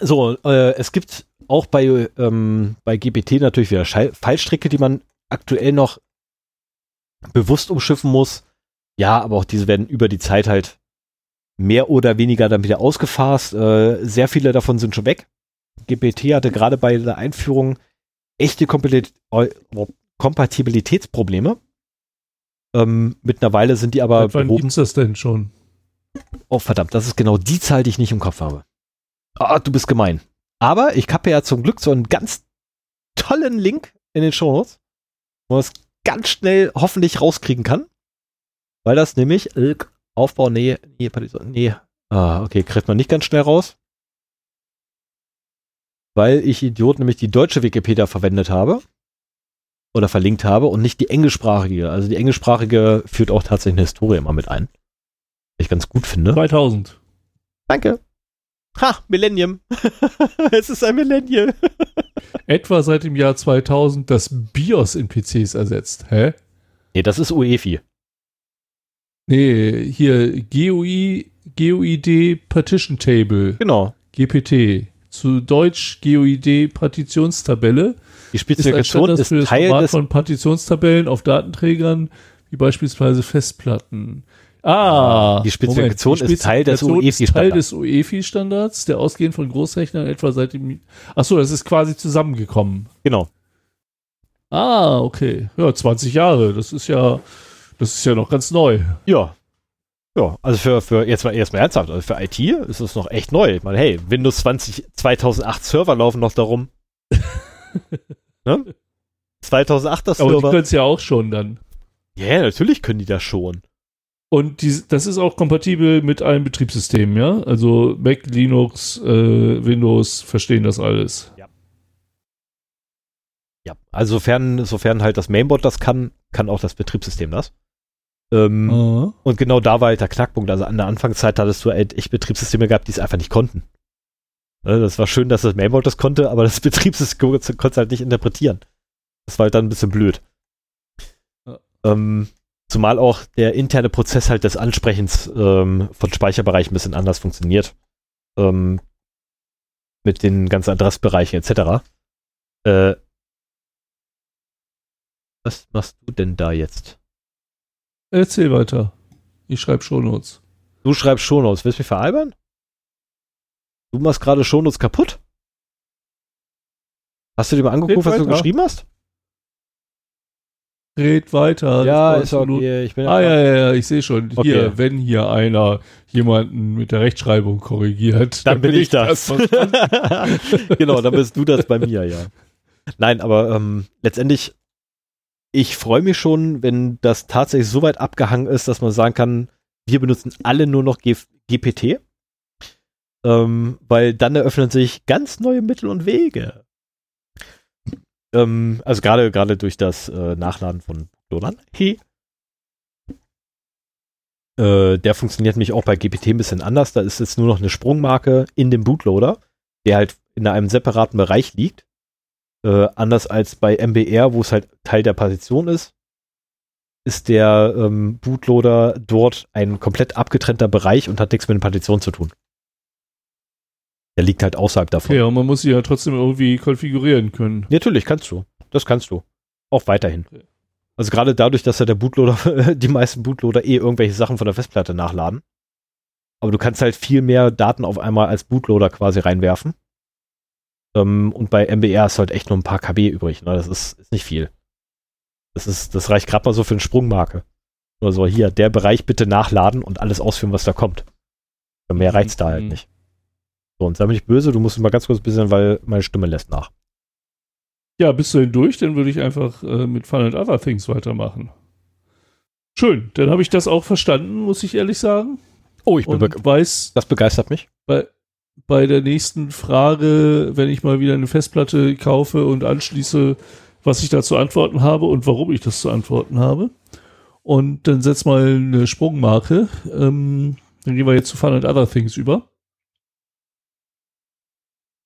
So, äh, es gibt auch bei, ähm, bei GPT natürlich wieder Schall Fallstricke, die man aktuell noch bewusst umschiffen muss. Ja, aber auch diese werden über die Zeit halt mehr oder weniger dann wieder ausgefasst. Äh, sehr viele davon sind schon weg. GPT hatte gerade bei der Einführung echte Kompatibilitätsprobleme. Ähm, mittlerweile sind die aber. Wann gibt es das denn schon? Oh, verdammt, das ist genau die Zahl, die ich nicht im Kopf habe. Ah, du bist gemein. Aber ich habe ja zum Glück so einen ganz tollen Link in den Shownotes, wo man es ganz schnell hoffentlich rauskriegen kann. Weil das nämlich äh, Aufbau, nee, nee, nee. Ah, okay, kriegt man nicht ganz schnell raus. Weil ich Idiot nämlich die deutsche Wikipedia verwendet habe oder verlinkt habe und nicht die englischsprachige. Also die englischsprachige führt auch tatsächlich eine Historie immer mit ein. Was ich ganz gut finde. 2000. Danke. Ha, Millennium. es ist ein Millennium. Etwa seit dem Jahr 2000 das BIOS in PCs ersetzt. Hä? Nee, das ist UEFI. Nee, hier GUI, GUID Partition Table. Genau. GPT. Zu Deutsch GUID Partitionstabelle. Die Spezifikation ist, ist Teil des von Partitionstabellen auf Datenträgern, wie beispielsweise Festplatten. Ah, die Spezifikation, Moment, die ist Teil des UEFI-Standards. Teil des UEFI-Standards, der ausgehend von Großrechnern etwa seit dem. Achso, das ist quasi zusammengekommen. Genau. Ah, okay. Ja, 20 Jahre. Das ist ja, das ist ja noch ganz neu. Ja. Ja, also für, für jetzt mal erstmal ernsthaft, also für IT ist es noch echt neu. Ich meine, hey, Windows 20, 2008 Server laufen noch darum. ne? 2008 das Server. Aber die können es ja auch schon dann. Ja, yeah, natürlich können die das schon. Und die, das ist auch kompatibel mit allen Betriebssystemen, ja? Also Mac, Linux, äh, Windows verstehen das alles. Ja. Ja, also sofern, sofern halt das Mainboard das kann, kann auch das Betriebssystem das. Ähm, uh. Und genau da war halt der Knackpunkt. Also an der Anfangszeit hattest du halt echt Betriebssysteme gehabt, die es einfach nicht konnten. Ne, das war schön, dass das Mainboard das konnte, aber das Betriebssystem konnte es halt nicht interpretieren. Das war halt dann ein bisschen blöd. Uh. Ähm, Zumal auch der interne Prozess halt des Ansprechens ähm, von Speicherbereichen ein bisschen anders funktioniert. Ähm, mit den ganzen Adressbereichen etc. Äh, Was machst du denn da jetzt? Erzähl weiter. Ich schreibe Shownotes. Du schreibst Shownotes. Willst du mich veralbern? Du machst gerade Shownotes kaputt? Hast du dir mal angeguckt, was du geschrieben hast? Red weiter. Ja, ist okay. Ich bin ah, ja, ja, ja, ich sehe schon. Okay. Hier, wenn hier einer jemanden mit der Rechtschreibung korrigiert, dann, dann bin ich das. das genau, dann bist du das bei mir, ja. Nein, aber ähm, letztendlich, ich freue mich schon, wenn das tatsächlich so weit abgehangen ist, dass man sagen kann, wir benutzen alle nur noch G GPT. Ähm, weil dann eröffnen sich ganz neue Mittel und Wege. Ähm, also gerade gerade durch das äh, Nachladen von Bootloadern. Hey. Äh, der funktioniert nämlich auch bei GPT ein bisschen anders. Da ist jetzt nur noch eine Sprungmarke in dem Bootloader, der halt in einem separaten Bereich liegt. Äh, anders als bei MBR, wo es halt Teil der Partition ist, ist der ähm, Bootloader dort ein komplett abgetrennter Bereich und hat nichts mit der Partition zu tun. Der liegt halt außerhalb davon. Ja, und man muss sie ja trotzdem irgendwie konfigurieren können. Natürlich, kannst du. Das kannst du. Auch weiterhin. Also gerade dadurch, dass ja der Bootloader, die meisten Bootloader eh irgendwelche Sachen von der Festplatte nachladen. Aber du kannst halt viel mehr Daten auf einmal als Bootloader quasi reinwerfen. Ähm, und bei MBR ist halt echt nur ein paar KB übrig. Ne? Das ist, ist nicht viel. Das ist, das reicht gerade mal so für eine Sprungmarke. Also hier, der Bereich bitte nachladen und alles ausführen, was da kommt. Mehr mhm. reizt da halt mhm. nicht. So, und sei mir nicht böse, du musst mal ganz kurz ein bisschen, weil meine Stimme lässt nach. Ja, bist du denn durch? Dann würde ich einfach äh, mit Fun and Other Things weitermachen. Schön, dann habe ich das auch verstanden, muss ich ehrlich sagen. Oh, ich bin und weiß, das begeistert mich. Bei, bei der nächsten Frage, wenn ich mal wieder eine Festplatte kaufe und anschließe, was ich da zu antworten habe und warum ich das zu antworten habe. Und dann setz mal eine Sprungmarke. Ähm, dann gehen wir jetzt zu Fun and Other Things über.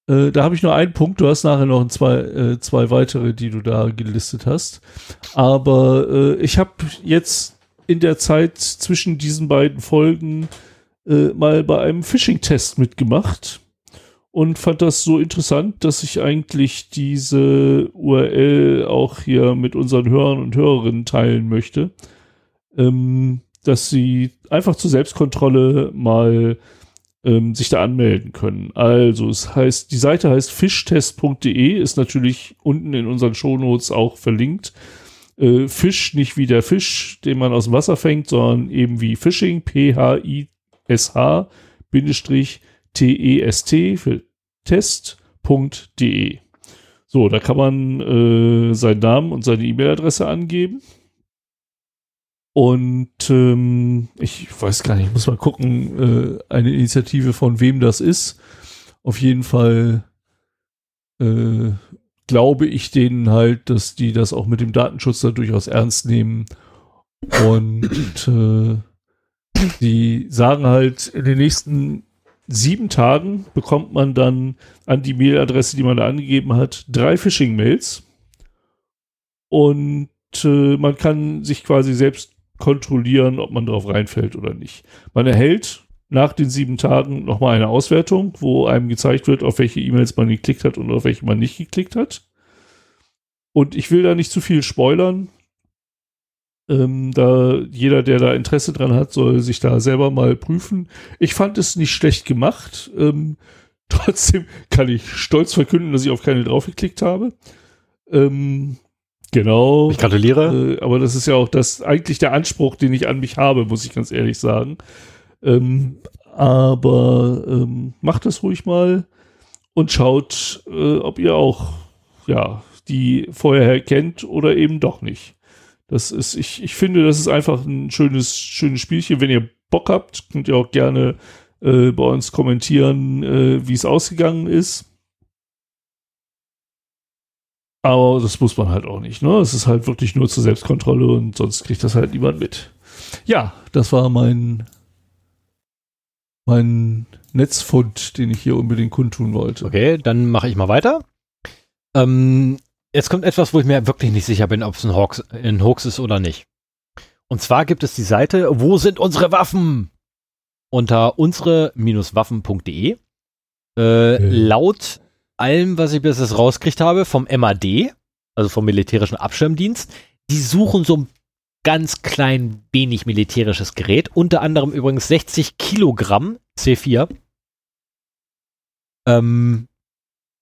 Äh, da habe ich nur einen Punkt. Du hast nachher noch zwei, äh, zwei weitere, die du da gelistet hast. Aber äh, ich habe jetzt in der Zeit zwischen diesen beiden Folgen äh, mal bei einem Phishing-Test mitgemacht und fand das so interessant, dass ich eigentlich diese URL auch hier mit unseren Hörern und Hörerinnen teilen möchte, ähm, dass sie einfach zur Selbstkontrolle mal ähm, sich da anmelden können. Also es heißt, die Seite heißt fischtest.de, ist natürlich unten in unseren Shownotes auch verlinkt. Äh, Fisch nicht wie der Fisch, den man aus dem Wasser fängt, sondern eben wie Phishing, P-H-I-S-H, Bindestrich T-E-S-T für test.de. So, da kann man äh, seinen Namen und seine E-Mail-Adresse angeben. Und ähm, ich weiß gar nicht, ich muss mal gucken, äh, eine Initiative von wem das ist. Auf jeden Fall äh, glaube ich denen halt, dass die das auch mit dem Datenschutz da durchaus ernst nehmen. Und äh, die sagen halt, in den nächsten sieben Tagen bekommt man dann an die Mailadresse, die man da angegeben hat, drei Phishing-Mails. Und äh, man kann sich quasi selbst kontrollieren, ob man drauf reinfällt oder nicht. Man erhält nach den sieben Tagen nochmal eine Auswertung, wo einem gezeigt wird, auf welche E-Mails man geklickt hat und auf welche man nicht geklickt hat. Und ich will da nicht zu viel spoilern. Ähm, da jeder, der da Interesse dran hat, soll sich da selber mal prüfen. Ich fand es nicht schlecht gemacht. Ähm, trotzdem kann ich stolz verkünden, dass ich auf keine draufgeklickt habe. Ähm, Genau. Ich gratuliere. Äh, aber das ist ja auch das eigentlich der Anspruch, den ich an mich habe, muss ich ganz ehrlich sagen. Ähm, aber ähm, macht das ruhig mal und schaut, äh, ob ihr auch ja die vorher kennt oder eben doch nicht. Das ist, ich, ich finde, das ist einfach ein schönes, schönes Spielchen. Wenn ihr Bock habt, könnt ihr auch gerne äh, bei uns kommentieren, äh, wie es ausgegangen ist. Aber das muss man halt auch nicht. Ne? Es ist halt wirklich nur zur Selbstkontrolle und sonst kriegt das halt niemand mit. Ja, das war mein, mein Netzfund, den ich hier unbedingt kundtun wollte. Okay, dann mache ich mal weiter. Ähm, jetzt kommt etwas, wo ich mir wirklich nicht sicher bin, ob es ein Hoax, ein Hoax ist oder nicht. Und zwar gibt es die Seite, wo sind unsere Waffen? Unter unsere-waffen.de. Äh, okay. Laut allem, was ich bis jetzt rauskriegt habe, vom MAD, also vom militärischen Abschirmdienst, die suchen so ein ganz klein wenig militärisches Gerät, unter anderem übrigens 60 Kilogramm C4. Ähm,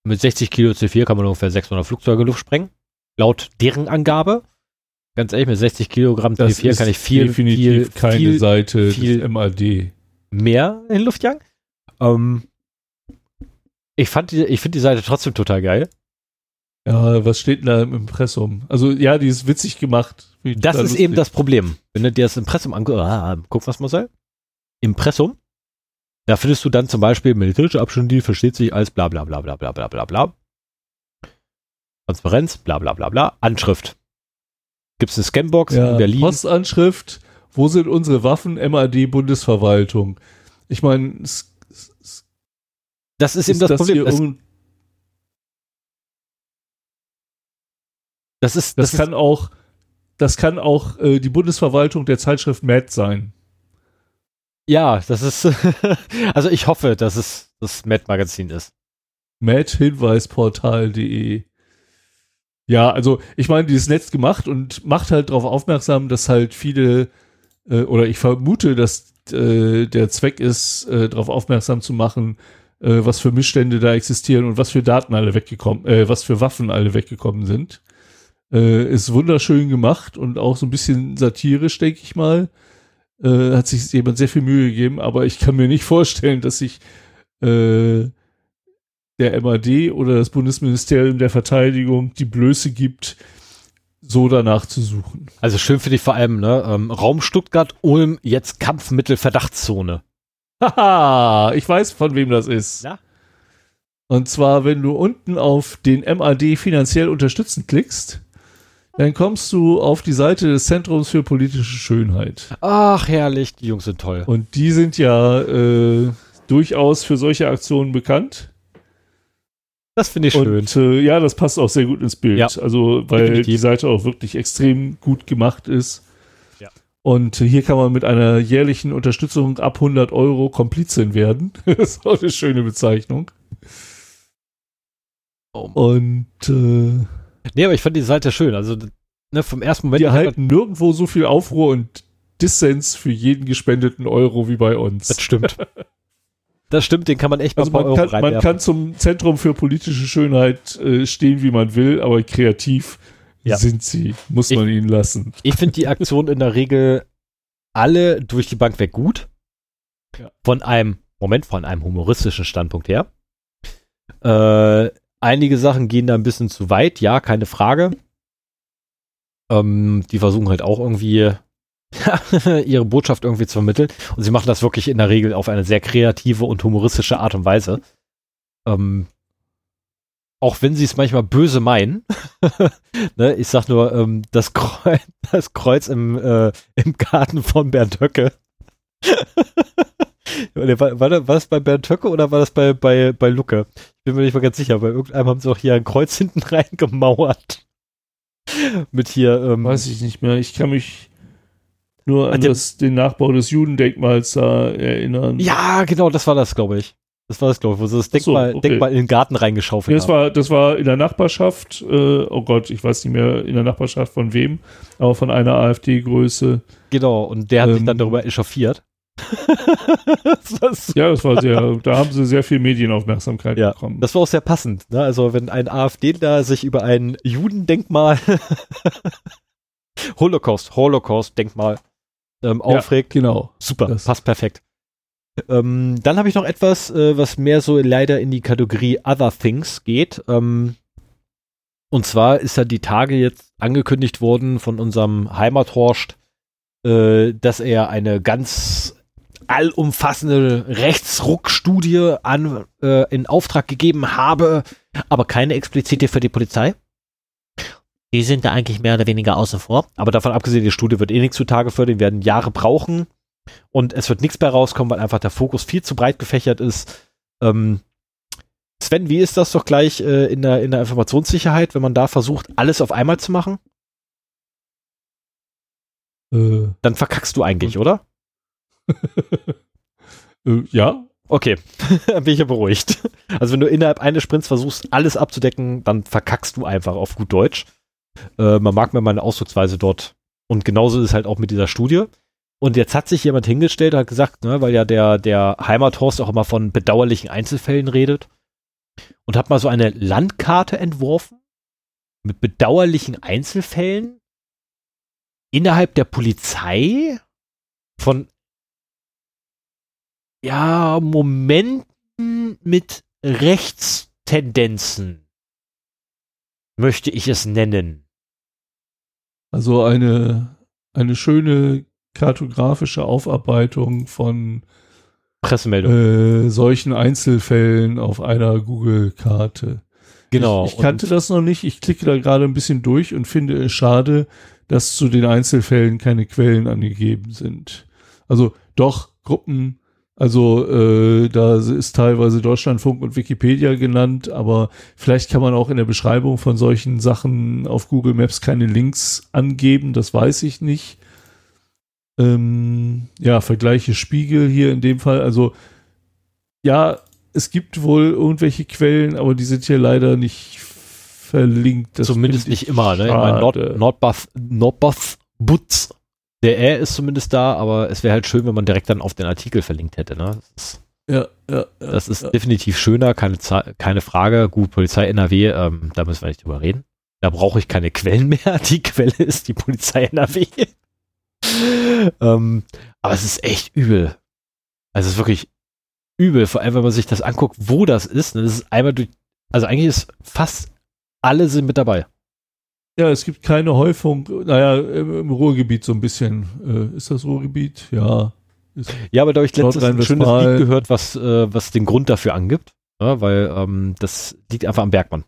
mit 60 Kilo C4 kann man ungefähr 600 Flugzeuge Luft sprengen. Laut deren Angabe. Ganz ehrlich, mit 60 Kilogramm das C4 kann ich viel, definitiv viel, keine viel, Seite viel des MAD. mehr in Luft jagen. Ähm, ich fand die, ich finde die Seite trotzdem total geil. Ja, was steht denn da im Impressum? Also, ja, die ist witzig gemacht. Das ist eben lustig. das Problem. Wenn du dir das Impressum anguckst, ah, guck was Marcel. Impressum. Da findest du dann zum Beispiel militärische Abschnitte, die versteht sich als bla bla bla bla bla bla bla bla. Transparenz, bla bla bla bla. Anschrift. Gibt's eine Scambox Ja, in Berlin? Postanschrift, wo sind unsere Waffen? MAD Bundesverwaltung. Ich meine, es, es, es, das ist eben ist das, das Problem. hier Das, ist, das, das, kann auch, das kann auch äh, die Bundesverwaltung der Zeitschrift Mad sein. ist, ja, das ist, also ich hoffe, dass es das Mad Magazin ist. madhinweisportal.de. Ja, also ich meine, dieses Netz gemacht und macht halt darauf aufmerksam, dass halt viele, äh, oder ich vermute, dass äh, der Zweck ist, äh, darauf aufmerksam zu machen, äh, was für Missstände da existieren und was für Daten alle weggekommen, äh, was für Waffen alle weggekommen sind. Äh, ist wunderschön gemacht und auch so ein bisschen satirisch, denke ich mal. Äh, hat sich jemand sehr viel Mühe gegeben, aber ich kann mir nicht vorstellen, dass sich äh, der MAD oder das Bundesministerium der Verteidigung die Blöße gibt, so danach zu suchen. Also schön finde ich vor allem, ne, ähm, Raum Stuttgart, Ulm, jetzt Kampfmittel-Verdachtszone. Haha, ich weiß, von wem das ist. Ja. Und zwar, wenn du unten auf den MAD finanziell unterstützen klickst, dann kommst du auf die Seite des Zentrums für politische Schönheit. Ach, herrlich, die Jungs sind toll. Und die sind ja äh, durchaus für solche Aktionen bekannt. Das finde ich schön. Und äh, ja, das passt auch sehr gut ins Bild. Ja, also, weil definitiv. die Seite auch wirklich extrem gut gemacht ist. Und hier kann man mit einer jährlichen Unterstützung ab 100 Euro Komplizin werden. das ist auch eine schöne Bezeichnung. Oh. Und äh, Nee, aber ich fand die Seite schön. Also, ne, vom ersten Moment. die erhalten nirgendwo so viel Aufruhr und Dissens für jeden gespendeten Euro wie bei uns. Das stimmt. Das stimmt, den kann man echt mal Also man Euro kann, man kann zum Zentrum für politische Schönheit äh, stehen, wie man will, aber kreativ Ja. sind sie, muss Ich- man ihnen lassen. Ich finde die Aktion in der Regel alle durch die Bank weg gut. Ja. Von einem, Moment, von einem humoristischen Standpunkt her. Äh, einige Sachen gehen da ein bisschen zu weit, ja, keine Frage. Ähm, die versuchen halt auch irgendwie ihre Botschaft irgendwie zu vermitteln. Und sie machen das wirklich in der Regel auf eine sehr kreative und humoristische Art und Weise. Ähm, auch wenn sie es manchmal böse meinen. ne, ich sag nur, ähm, das, Kreuz, das Kreuz im, äh, im Garten von Bernd Höcke. War, war, das, bei Bernd Höcke oder war das bei, bei, bei Lucke? Ich bin mir nicht mal ganz sicher, bei irgendeinem haben sie auch hier ein Kreuz hinten reingemauert. Mit hier, ähm, Weiß ich nicht mehr. Ich kann mich nur an das, den Nachbau des Judendenkmals da erinnern. ja, genau, das war das, glaube ich. Das war das, glaube ich, wo sie das Ach so, Denkmal, okay. Denkmal in den Garten reingeschaufelt Ja, das haben. war, das war in der Nachbarschaft, äh, oh Gott, ich weiß nicht mehr in der Nachbarschaft von wem, aber von einer AfD-Größe. Genau, und der hat sich Ähm, dann darüber echauffiert. das, Ja, das war sehr, da haben sie sehr viel Medienaufmerksamkeit Ja, bekommen. das war auch sehr passend. Ne? Also wenn ein AfDler sich über ein Judendenkmal Holocaust, Holocaust-Denkmal ähm, Ja, aufregt, genau. super, das- passt perfekt. Ähm, dann habe ich noch etwas, äh, was mehr so leider in die Kategorie Other Things geht. Ähm, und zwar ist ja die Tage jetzt angekündigt worden von unserem Heimathorst, äh, dass er eine ganz allumfassende Rechtsruckstudie an, äh, in Auftrag gegeben habe, aber keine explizite für die Polizei. Die sind da eigentlich mehr oder weniger außen vor. Aber davon abgesehen, die Studie wird eh nichts zutage fördern, die werden Jahre brauchen und es wird nichts mehr rauskommen, weil einfach der Fokus viel zu breit gefächert ist. Ähm, Sven, wie ist das doch gleich äh, in, der, in der Informationssicherheit, wenn man da versucht, alles auf einmal zu machen? Äh, Dann verkackst du eigentlich, oder? äh, ja, Okay, dann bin ich ja beruhigt. Also wenn du innerhalb eines Sprints versuchst, alles abzudecken, dann verkackst du einfach auf gut Deutsch. Äh, man mag mir meine Ausdrucksweise dort. Und genauso ist es halt auch mit dieser Studie. Und jetzt hat sich jemand hingestellt, hat gesagt, ne, weil ja der, der Heimathorst auch immer von bedauerlichen Einzelfällen redet, und hat mal so eine Landkarte entworfen mit bedauerlichen Einzelfällen innerhalb der Polizei von ja, Momenten mit Rechtstendenzen, möchte ich es nennen. Also eine, eine schöne kartografische Aufarbeitung von Pressemeldung. Äh, solchen Einzelfällen auf einer Google-Karte. Genau. Ich, ich kannte das noch nicht. Ich klicke da gerade ein bisschen durch und finde es schade, dass zu den Einzelfällen keine Quellen angegeben sind. Also doch Gruppen, also äh, da ist teilweise Deutschlandfunk und Wikipedia genannt, aber vielleicht kann man auch in der Beschreibung von solchen Sachen auf Google Maps keine Links angeben, das weiß ich nicht. Ähm, ja, Vergleiche Spiegel hier in dem Fall. Also ja, es gibt wohl irgendwelche Quellen, aber die sind hier leider nicht verlinkt. Das zumindest nicht immer. Ne? Ich meine, Nord, Nordbuff, Nordbuff Butz, der R ist zumindest da, aber es wäre halt schön, wenn man direkt dann auf den Artikel verlinkt hätte. Ne? Das ist, ja, ja, ja, das ist ja. definitiv schöner, keine, keine Frage. Gut, Polizei NRW, ähm, da müssen wir nicht drüber reden. Da brauche ich keine Quellen mehr. Die Quelle ist die Polizei NRW. Ähm, aber es ist echt übel. Also es ist wirklich übel, vor allem wenn man sich das anguckt, wo das ist. Ne? Das ist einmal durch, also eigentlich ist fast alle sind mit dabei. Ja, es gibt keine Häufung, naja, im, im Ruhrgebiet so ein bisschen. Äh, ist das Ruhrgebiet? Ja. Ja, aber da habe ich letztens ein schönes Lied gehört, was, äh, was den Grund dafür angibt. Ja, weil ähm, das liegt einfach am Bergmann.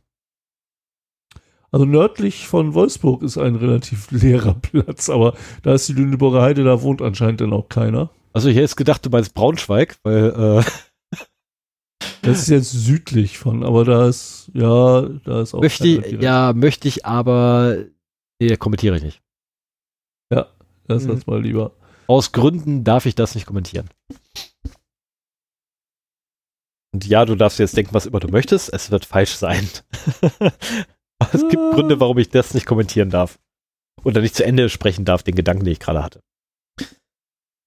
Also nördlich von Wolfsburg ist ein relativ leerer Platz, aber da ist die Lüneburger Heide, da wohnt anscheinend dann auch keiner. Also ich hätte jetzt gedacht, du meinst Braunschweig, weil äh Das ist jetzt südlich von, aber da ist, ja, da ist auch. Möchte ich, ja, möchte ich, aber nee, kommentiere ich nicht. Ja, lass mhm. das mal lieber. Aus Gründen darf ich das nicht kommentieren. Und ja, du darfst jetzt denken, was immer du möchtest. Es wird falsch sein. Es gibt Gründe, warum ich das nicht kommentieren darf. Oder nicht zu Ende sprechen darf, den Gedanken, den ich gerade hatte.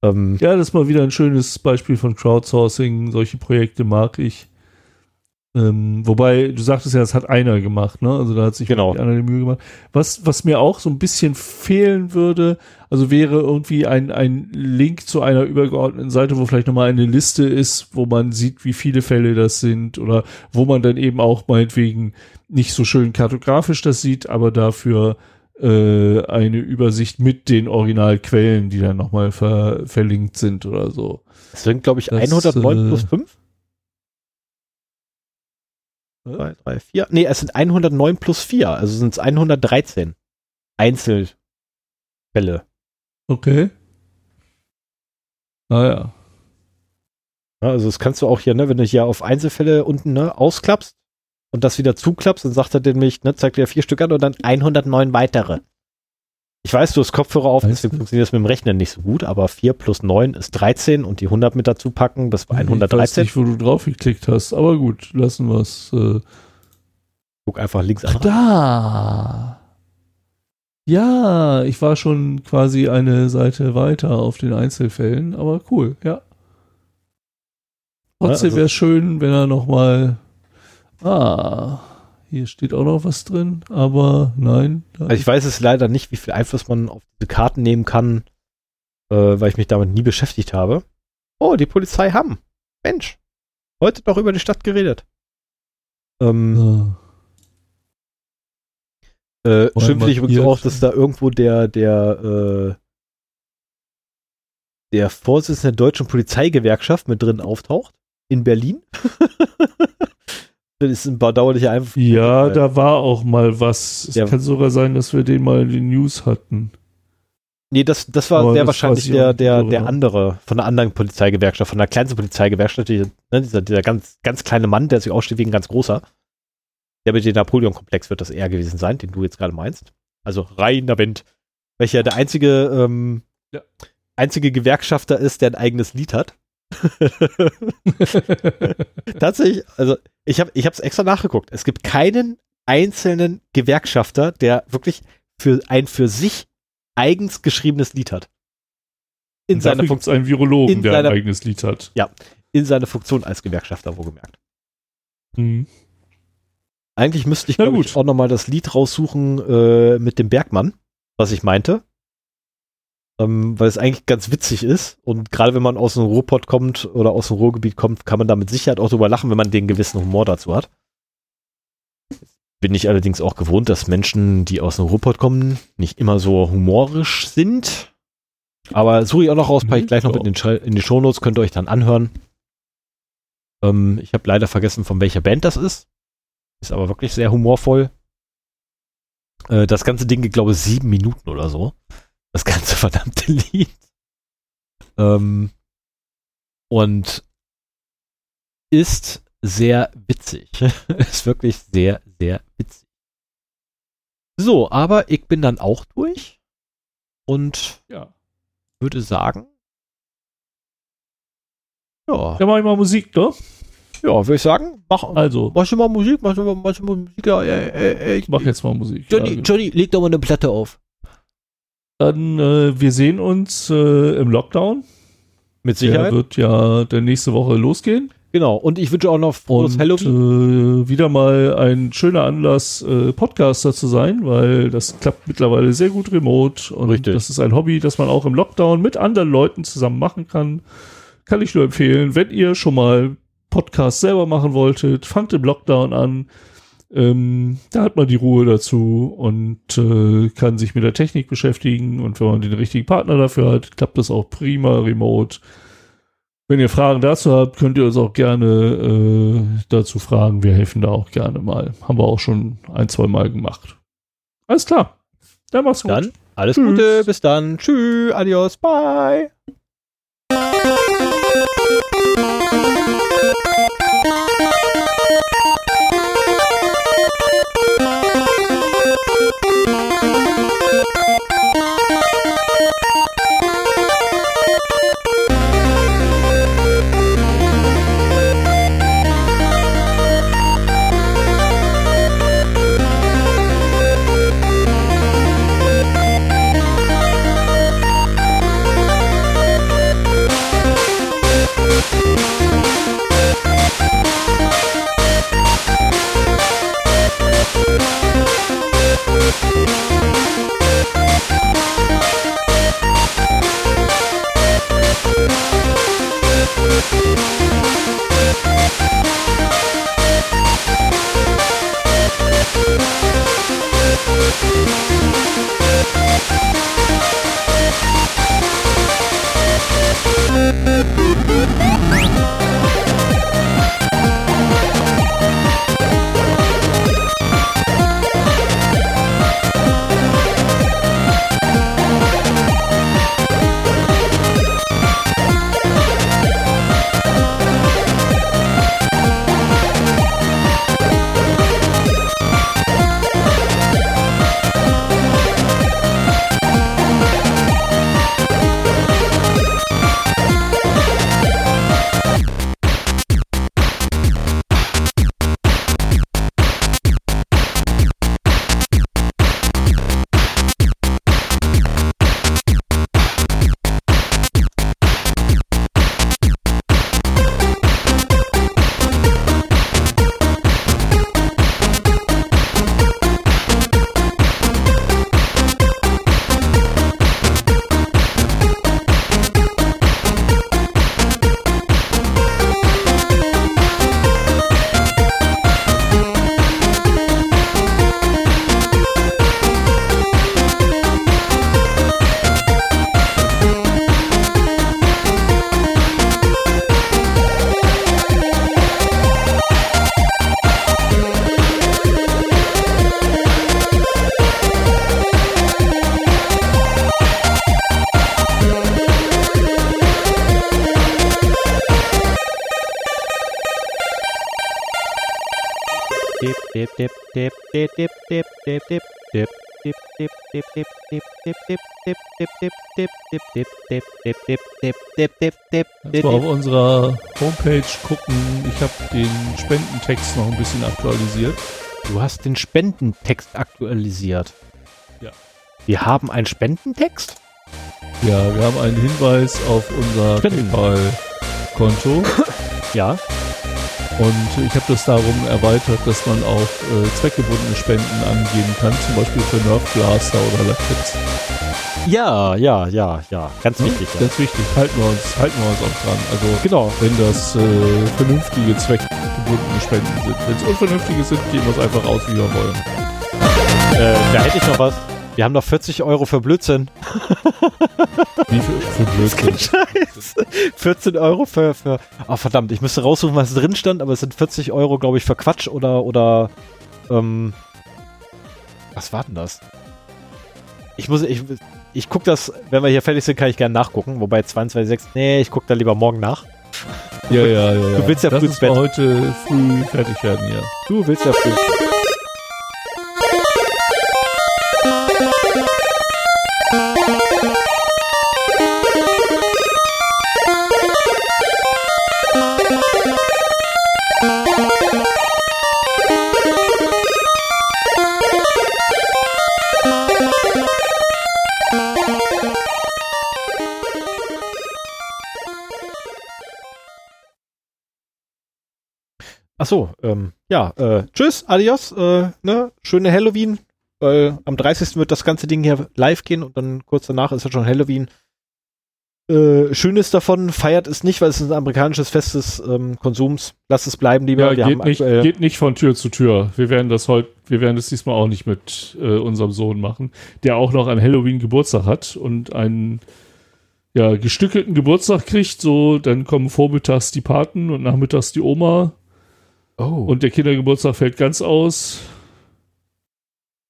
Ähm, ja, das ist mal wieder ein schönes Beispiel von Crowdsourcing. Solche Projekte mag ich. Ähm, wobei, du sagtest ja, das hat einer gemacht, ne? Also da hat sich genau. einer die Mühe gemacht. Was, was mir auch so ein bisschen fehlen würde, also wäre irgendwie ein, ein Link zu einer übergeordneten Seite, wo vielleicht nochmal eine Liste ist, wo man sieht, wie viele Fälle das sind oder wo man dann eben auch meinetwegen nicht so schön kartografisch das sieht, aber dafür äh, eine Übersicht mit den Originalquellen, die dann nochmal ver verlinkt sind oder so. Das sind, glaube ich, das, 109 äh, plus 5. 2, 3, 4. Nee, es sind 109 plus 4, also sind es 113 Einzelfälle. Okay. Naja. Ah, ja, also das kannst du auch hier, ne, wenn du hier auf Einzelfälle unten ne, ausklappst und das wieder zuklappst, dann sagt er nämlich, ne, zeigt dir vier Stück an und dann 109 weitere. Ich weiß, du hast Kopfhörer auf, weißt deswegen du? funktioniert das mit dem Rechnen nicht so gut, aber 4 plus 9 ist 13 und die 100 mit dazu packen, das war 113. Ich weiß nicht, wo du drauf geklickt hast, aber gut, lassen wir es. Äh. Guck einfach links an. Da! Ja, ich war schon quasi eine Seite weiter auf den Einzelfällen, aber cool, ja. Trotzdem also, wäre es schön, wenn er nochmal. Ah, hier steht auch noch was drin, aber nein. Also ich weiß es leider nicht, wie viel Einfluss man auf diese Karten nehmen kann, äh, weil ich mich damit nie beschäftigt habe. Oh, die Polizei haben. Mensch, heute doch über die Stadt geredet. Ähm, ja. äh, schön finde ich übrigens auch, dass da irgendwo der, der, äh, der Vorsitzende der deutschen Polizeigewerkschaft mit drin auftaucht. In Berlin. Das ist ein bedauerlicher Einfluss. Ja, da war auch mal was. Es ja. kann sogar sein, dass wir den mal in den News hatten. Nee, das, das war sehr wahrscheinlich der, der, der andere, von einer anderen Polizeigewerkschaft, von der kleinsten Polizeigewerkschaft, die, ne, dieser, dieser ganz, ganz kleine Mann, der sich aussteht wie ein ganz großer. Der mit dem Napoleon-Komplex wird das eher gewesen sein, den du jetzt gerade meinst. Also reiner Wind. Welcher der einzige, ähm, ja. einzige Gewerkschafter ist, der ein eigenes Lied hat. Tatsächlich, also ich habe ich es extra nachgeguckt. Es gibt keinen einzelnen Gewerkschafter, der wirklich für ein für sich eigens geschriebenes Lied hat. In seiner Funktion. ein Virologen, der seiner, ein eigenes Lied hat. Ja, in seiner Funktion als Gewerkschafter, wo gemerkt. Hm. Eigentlich müsste ich, ich, auch nochmal das Lied raussuchen äh, mit dem Bergmann, was ich meinte. Ähm, weil es eigentlich ganz witzig ist. Und gerade wenn man aus dem Ruhrpott kommt oder aus dem Ruhrgebiet kommt, kann man da mit Sicherheit auch drüber lachen, wenn man den gewissen Humor dazu hat. Bin ich allerdings auch gewohnt, dass Menschen, die aus dem Ruhrpott kommen, nicht immer so humorisch sind. Aber suche ich auch noch raus, packe ich gleich noch in, den, in die Shownotes, könnt ihr euch dann anhören. Ähm, ich habe leider vergessen, von welcher Band das ist. Ist aber wirklich sehr humorvoll. Äh, das ganze Ding geht, glaube ich, sieben Minuten oder so. Das ganze verdammte Lied. Ähm, und ist sehr witzig. ist wirklich sehr, sehr witzig. So, aber ich bin dann auch durch und ja. würde sagen, ja. Dann mach ich mal Musik, ne? Ja, würde ich sagen, mach, also. mach schon mal Musik, mach schon mal, mach schon mal Musik. Ja, äh, äh, ich mach jetzt mal Musik. Johnny, ja, genau. Johnny, leg doch mal eine Platte auf. Dann, äh, wir sehen uns äh, im Lockdown. Mit Sicherheit. Der wird ja der nächste Woche losgehen. Genau, und ich wünsche auch noch frohes und, Halloween. Äh, wieder mal ein schöner Anlass, äh, Podcaster zu sein, weil das klappt mittlerweile sehr gut remote. Und Richtig. das ist ein Hobby, das man auch im Lockdown mit anderen Leuten zusammen machen kann. Kann ich nur empfehlen, wenn ihr schon mal Podcast selber machen wolltet, fangt im Lockdown an. Ähm, da hat man die Ruhe dazu und äh, kann sich mit der Technik beschäftigen. Und wenn man den richtigen Partner dafür hat, klappt das auch prima remote. Wenn ihr Fragen dazu habt, könnt ihr uns auch gerne äh, dazu fragen. Wir helfen da auch gerne mal. Haben wir auch schon ein, zwei Mal gemacht. Alles klar. Dann mach's gut. Dann alles Tschüss. Gute. Bis dann. Tschüss. Adios. Bye. Thank Mal auf unserer Homepage gucken. Ich habe den Spendentext noch ein bisschen aktualisiert. Du hast den Spendentext aktualisiert. Ja. Wir haben einen Spendentext? Ja, wir haben einen Hinweis auf unser. PayPal-Konto. Ja. Und ich habe das darum erweitert, dass man auch äh, zweckgebundene Spenden angeben kann, zum Beispiel für Nerf Blaster oder Lakritz. Ja, ja, ja, ja. Ganz wichtig. Ja. Ganz wichtig. Halten wir uns, halten wir uns auch dran. Also Genau. wenn das äh, vernünftige zweckgebundene Spenden sind. Wenn es unvernünftige sind, geben wir es einfach aus, wie wir wollen. Äh, da hätte ich noch was. Wir haben noch 40 Euro für Blödsinn. Wie für, für Blödsinn. Scheiße. 14 Euro für, für. Oh, verdammt, ich müsste raussuchen, was drin stand, aber es sind 40 Euro, glaube ich, für Quatsch oder, oder, ähm, was war denn das? Ich muss, ich, ich guck das, wenn wir hier fertig sind, kann ich gerne nachgucken, wobei 22,6, nee, ich guck da lieber morgen nach. Ja, ja, ja. Du willst ja Lass früh ins Bett. heute früh fertig werden, ja. Du willst ja früh. Ach so, ähm, ja, äh, tschüss, adios, äh, ne, schöne Halloween. Äh, am 30. wird das ganze Ding hier live gehen und dann kurz danach ist ja schon Halloween. Äh, Schönes davon, feiert es nicht, weil es ist ein amerikanisches Fest des ähm, Konsums. Lasst es bleiben, lieber. Ja, Wir geht haben nicht, geht nicht von Tür zu Tür. Wir werden das heute, wir werden das diesmal auch nicht mit äh, unserem Sohn machen, der auch noch an Halloween Geburtstag hat und einen ja, gestückelten Geburtstag kriegt. So, dann kommen vormittags die Paten und nachmittags die Oma oh, und der Kindergeburtstag fällt ganz aus.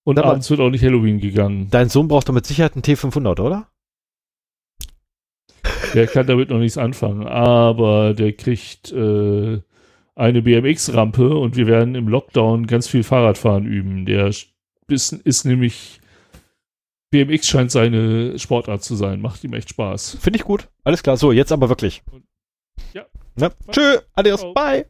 Und Aber- abends wird auch nicht Halloween gegangen. dein Sohn braucht doch mit Sicherheit einen T500, oder? Der kann damit noch nichts anfangen, aber der kriegt äh, eine BMX-Rampe und wir werden im Lockdown ganz viel Fahrradfahren üben. Der ist, ist nämlich BMX scheint seine Sportart zu sein, macht ihm echt Spaß. Finde ich gut. Alles klar. So, jetzt aber wirklich. Ja. Ne? Tschö, adios, Ciao. bye.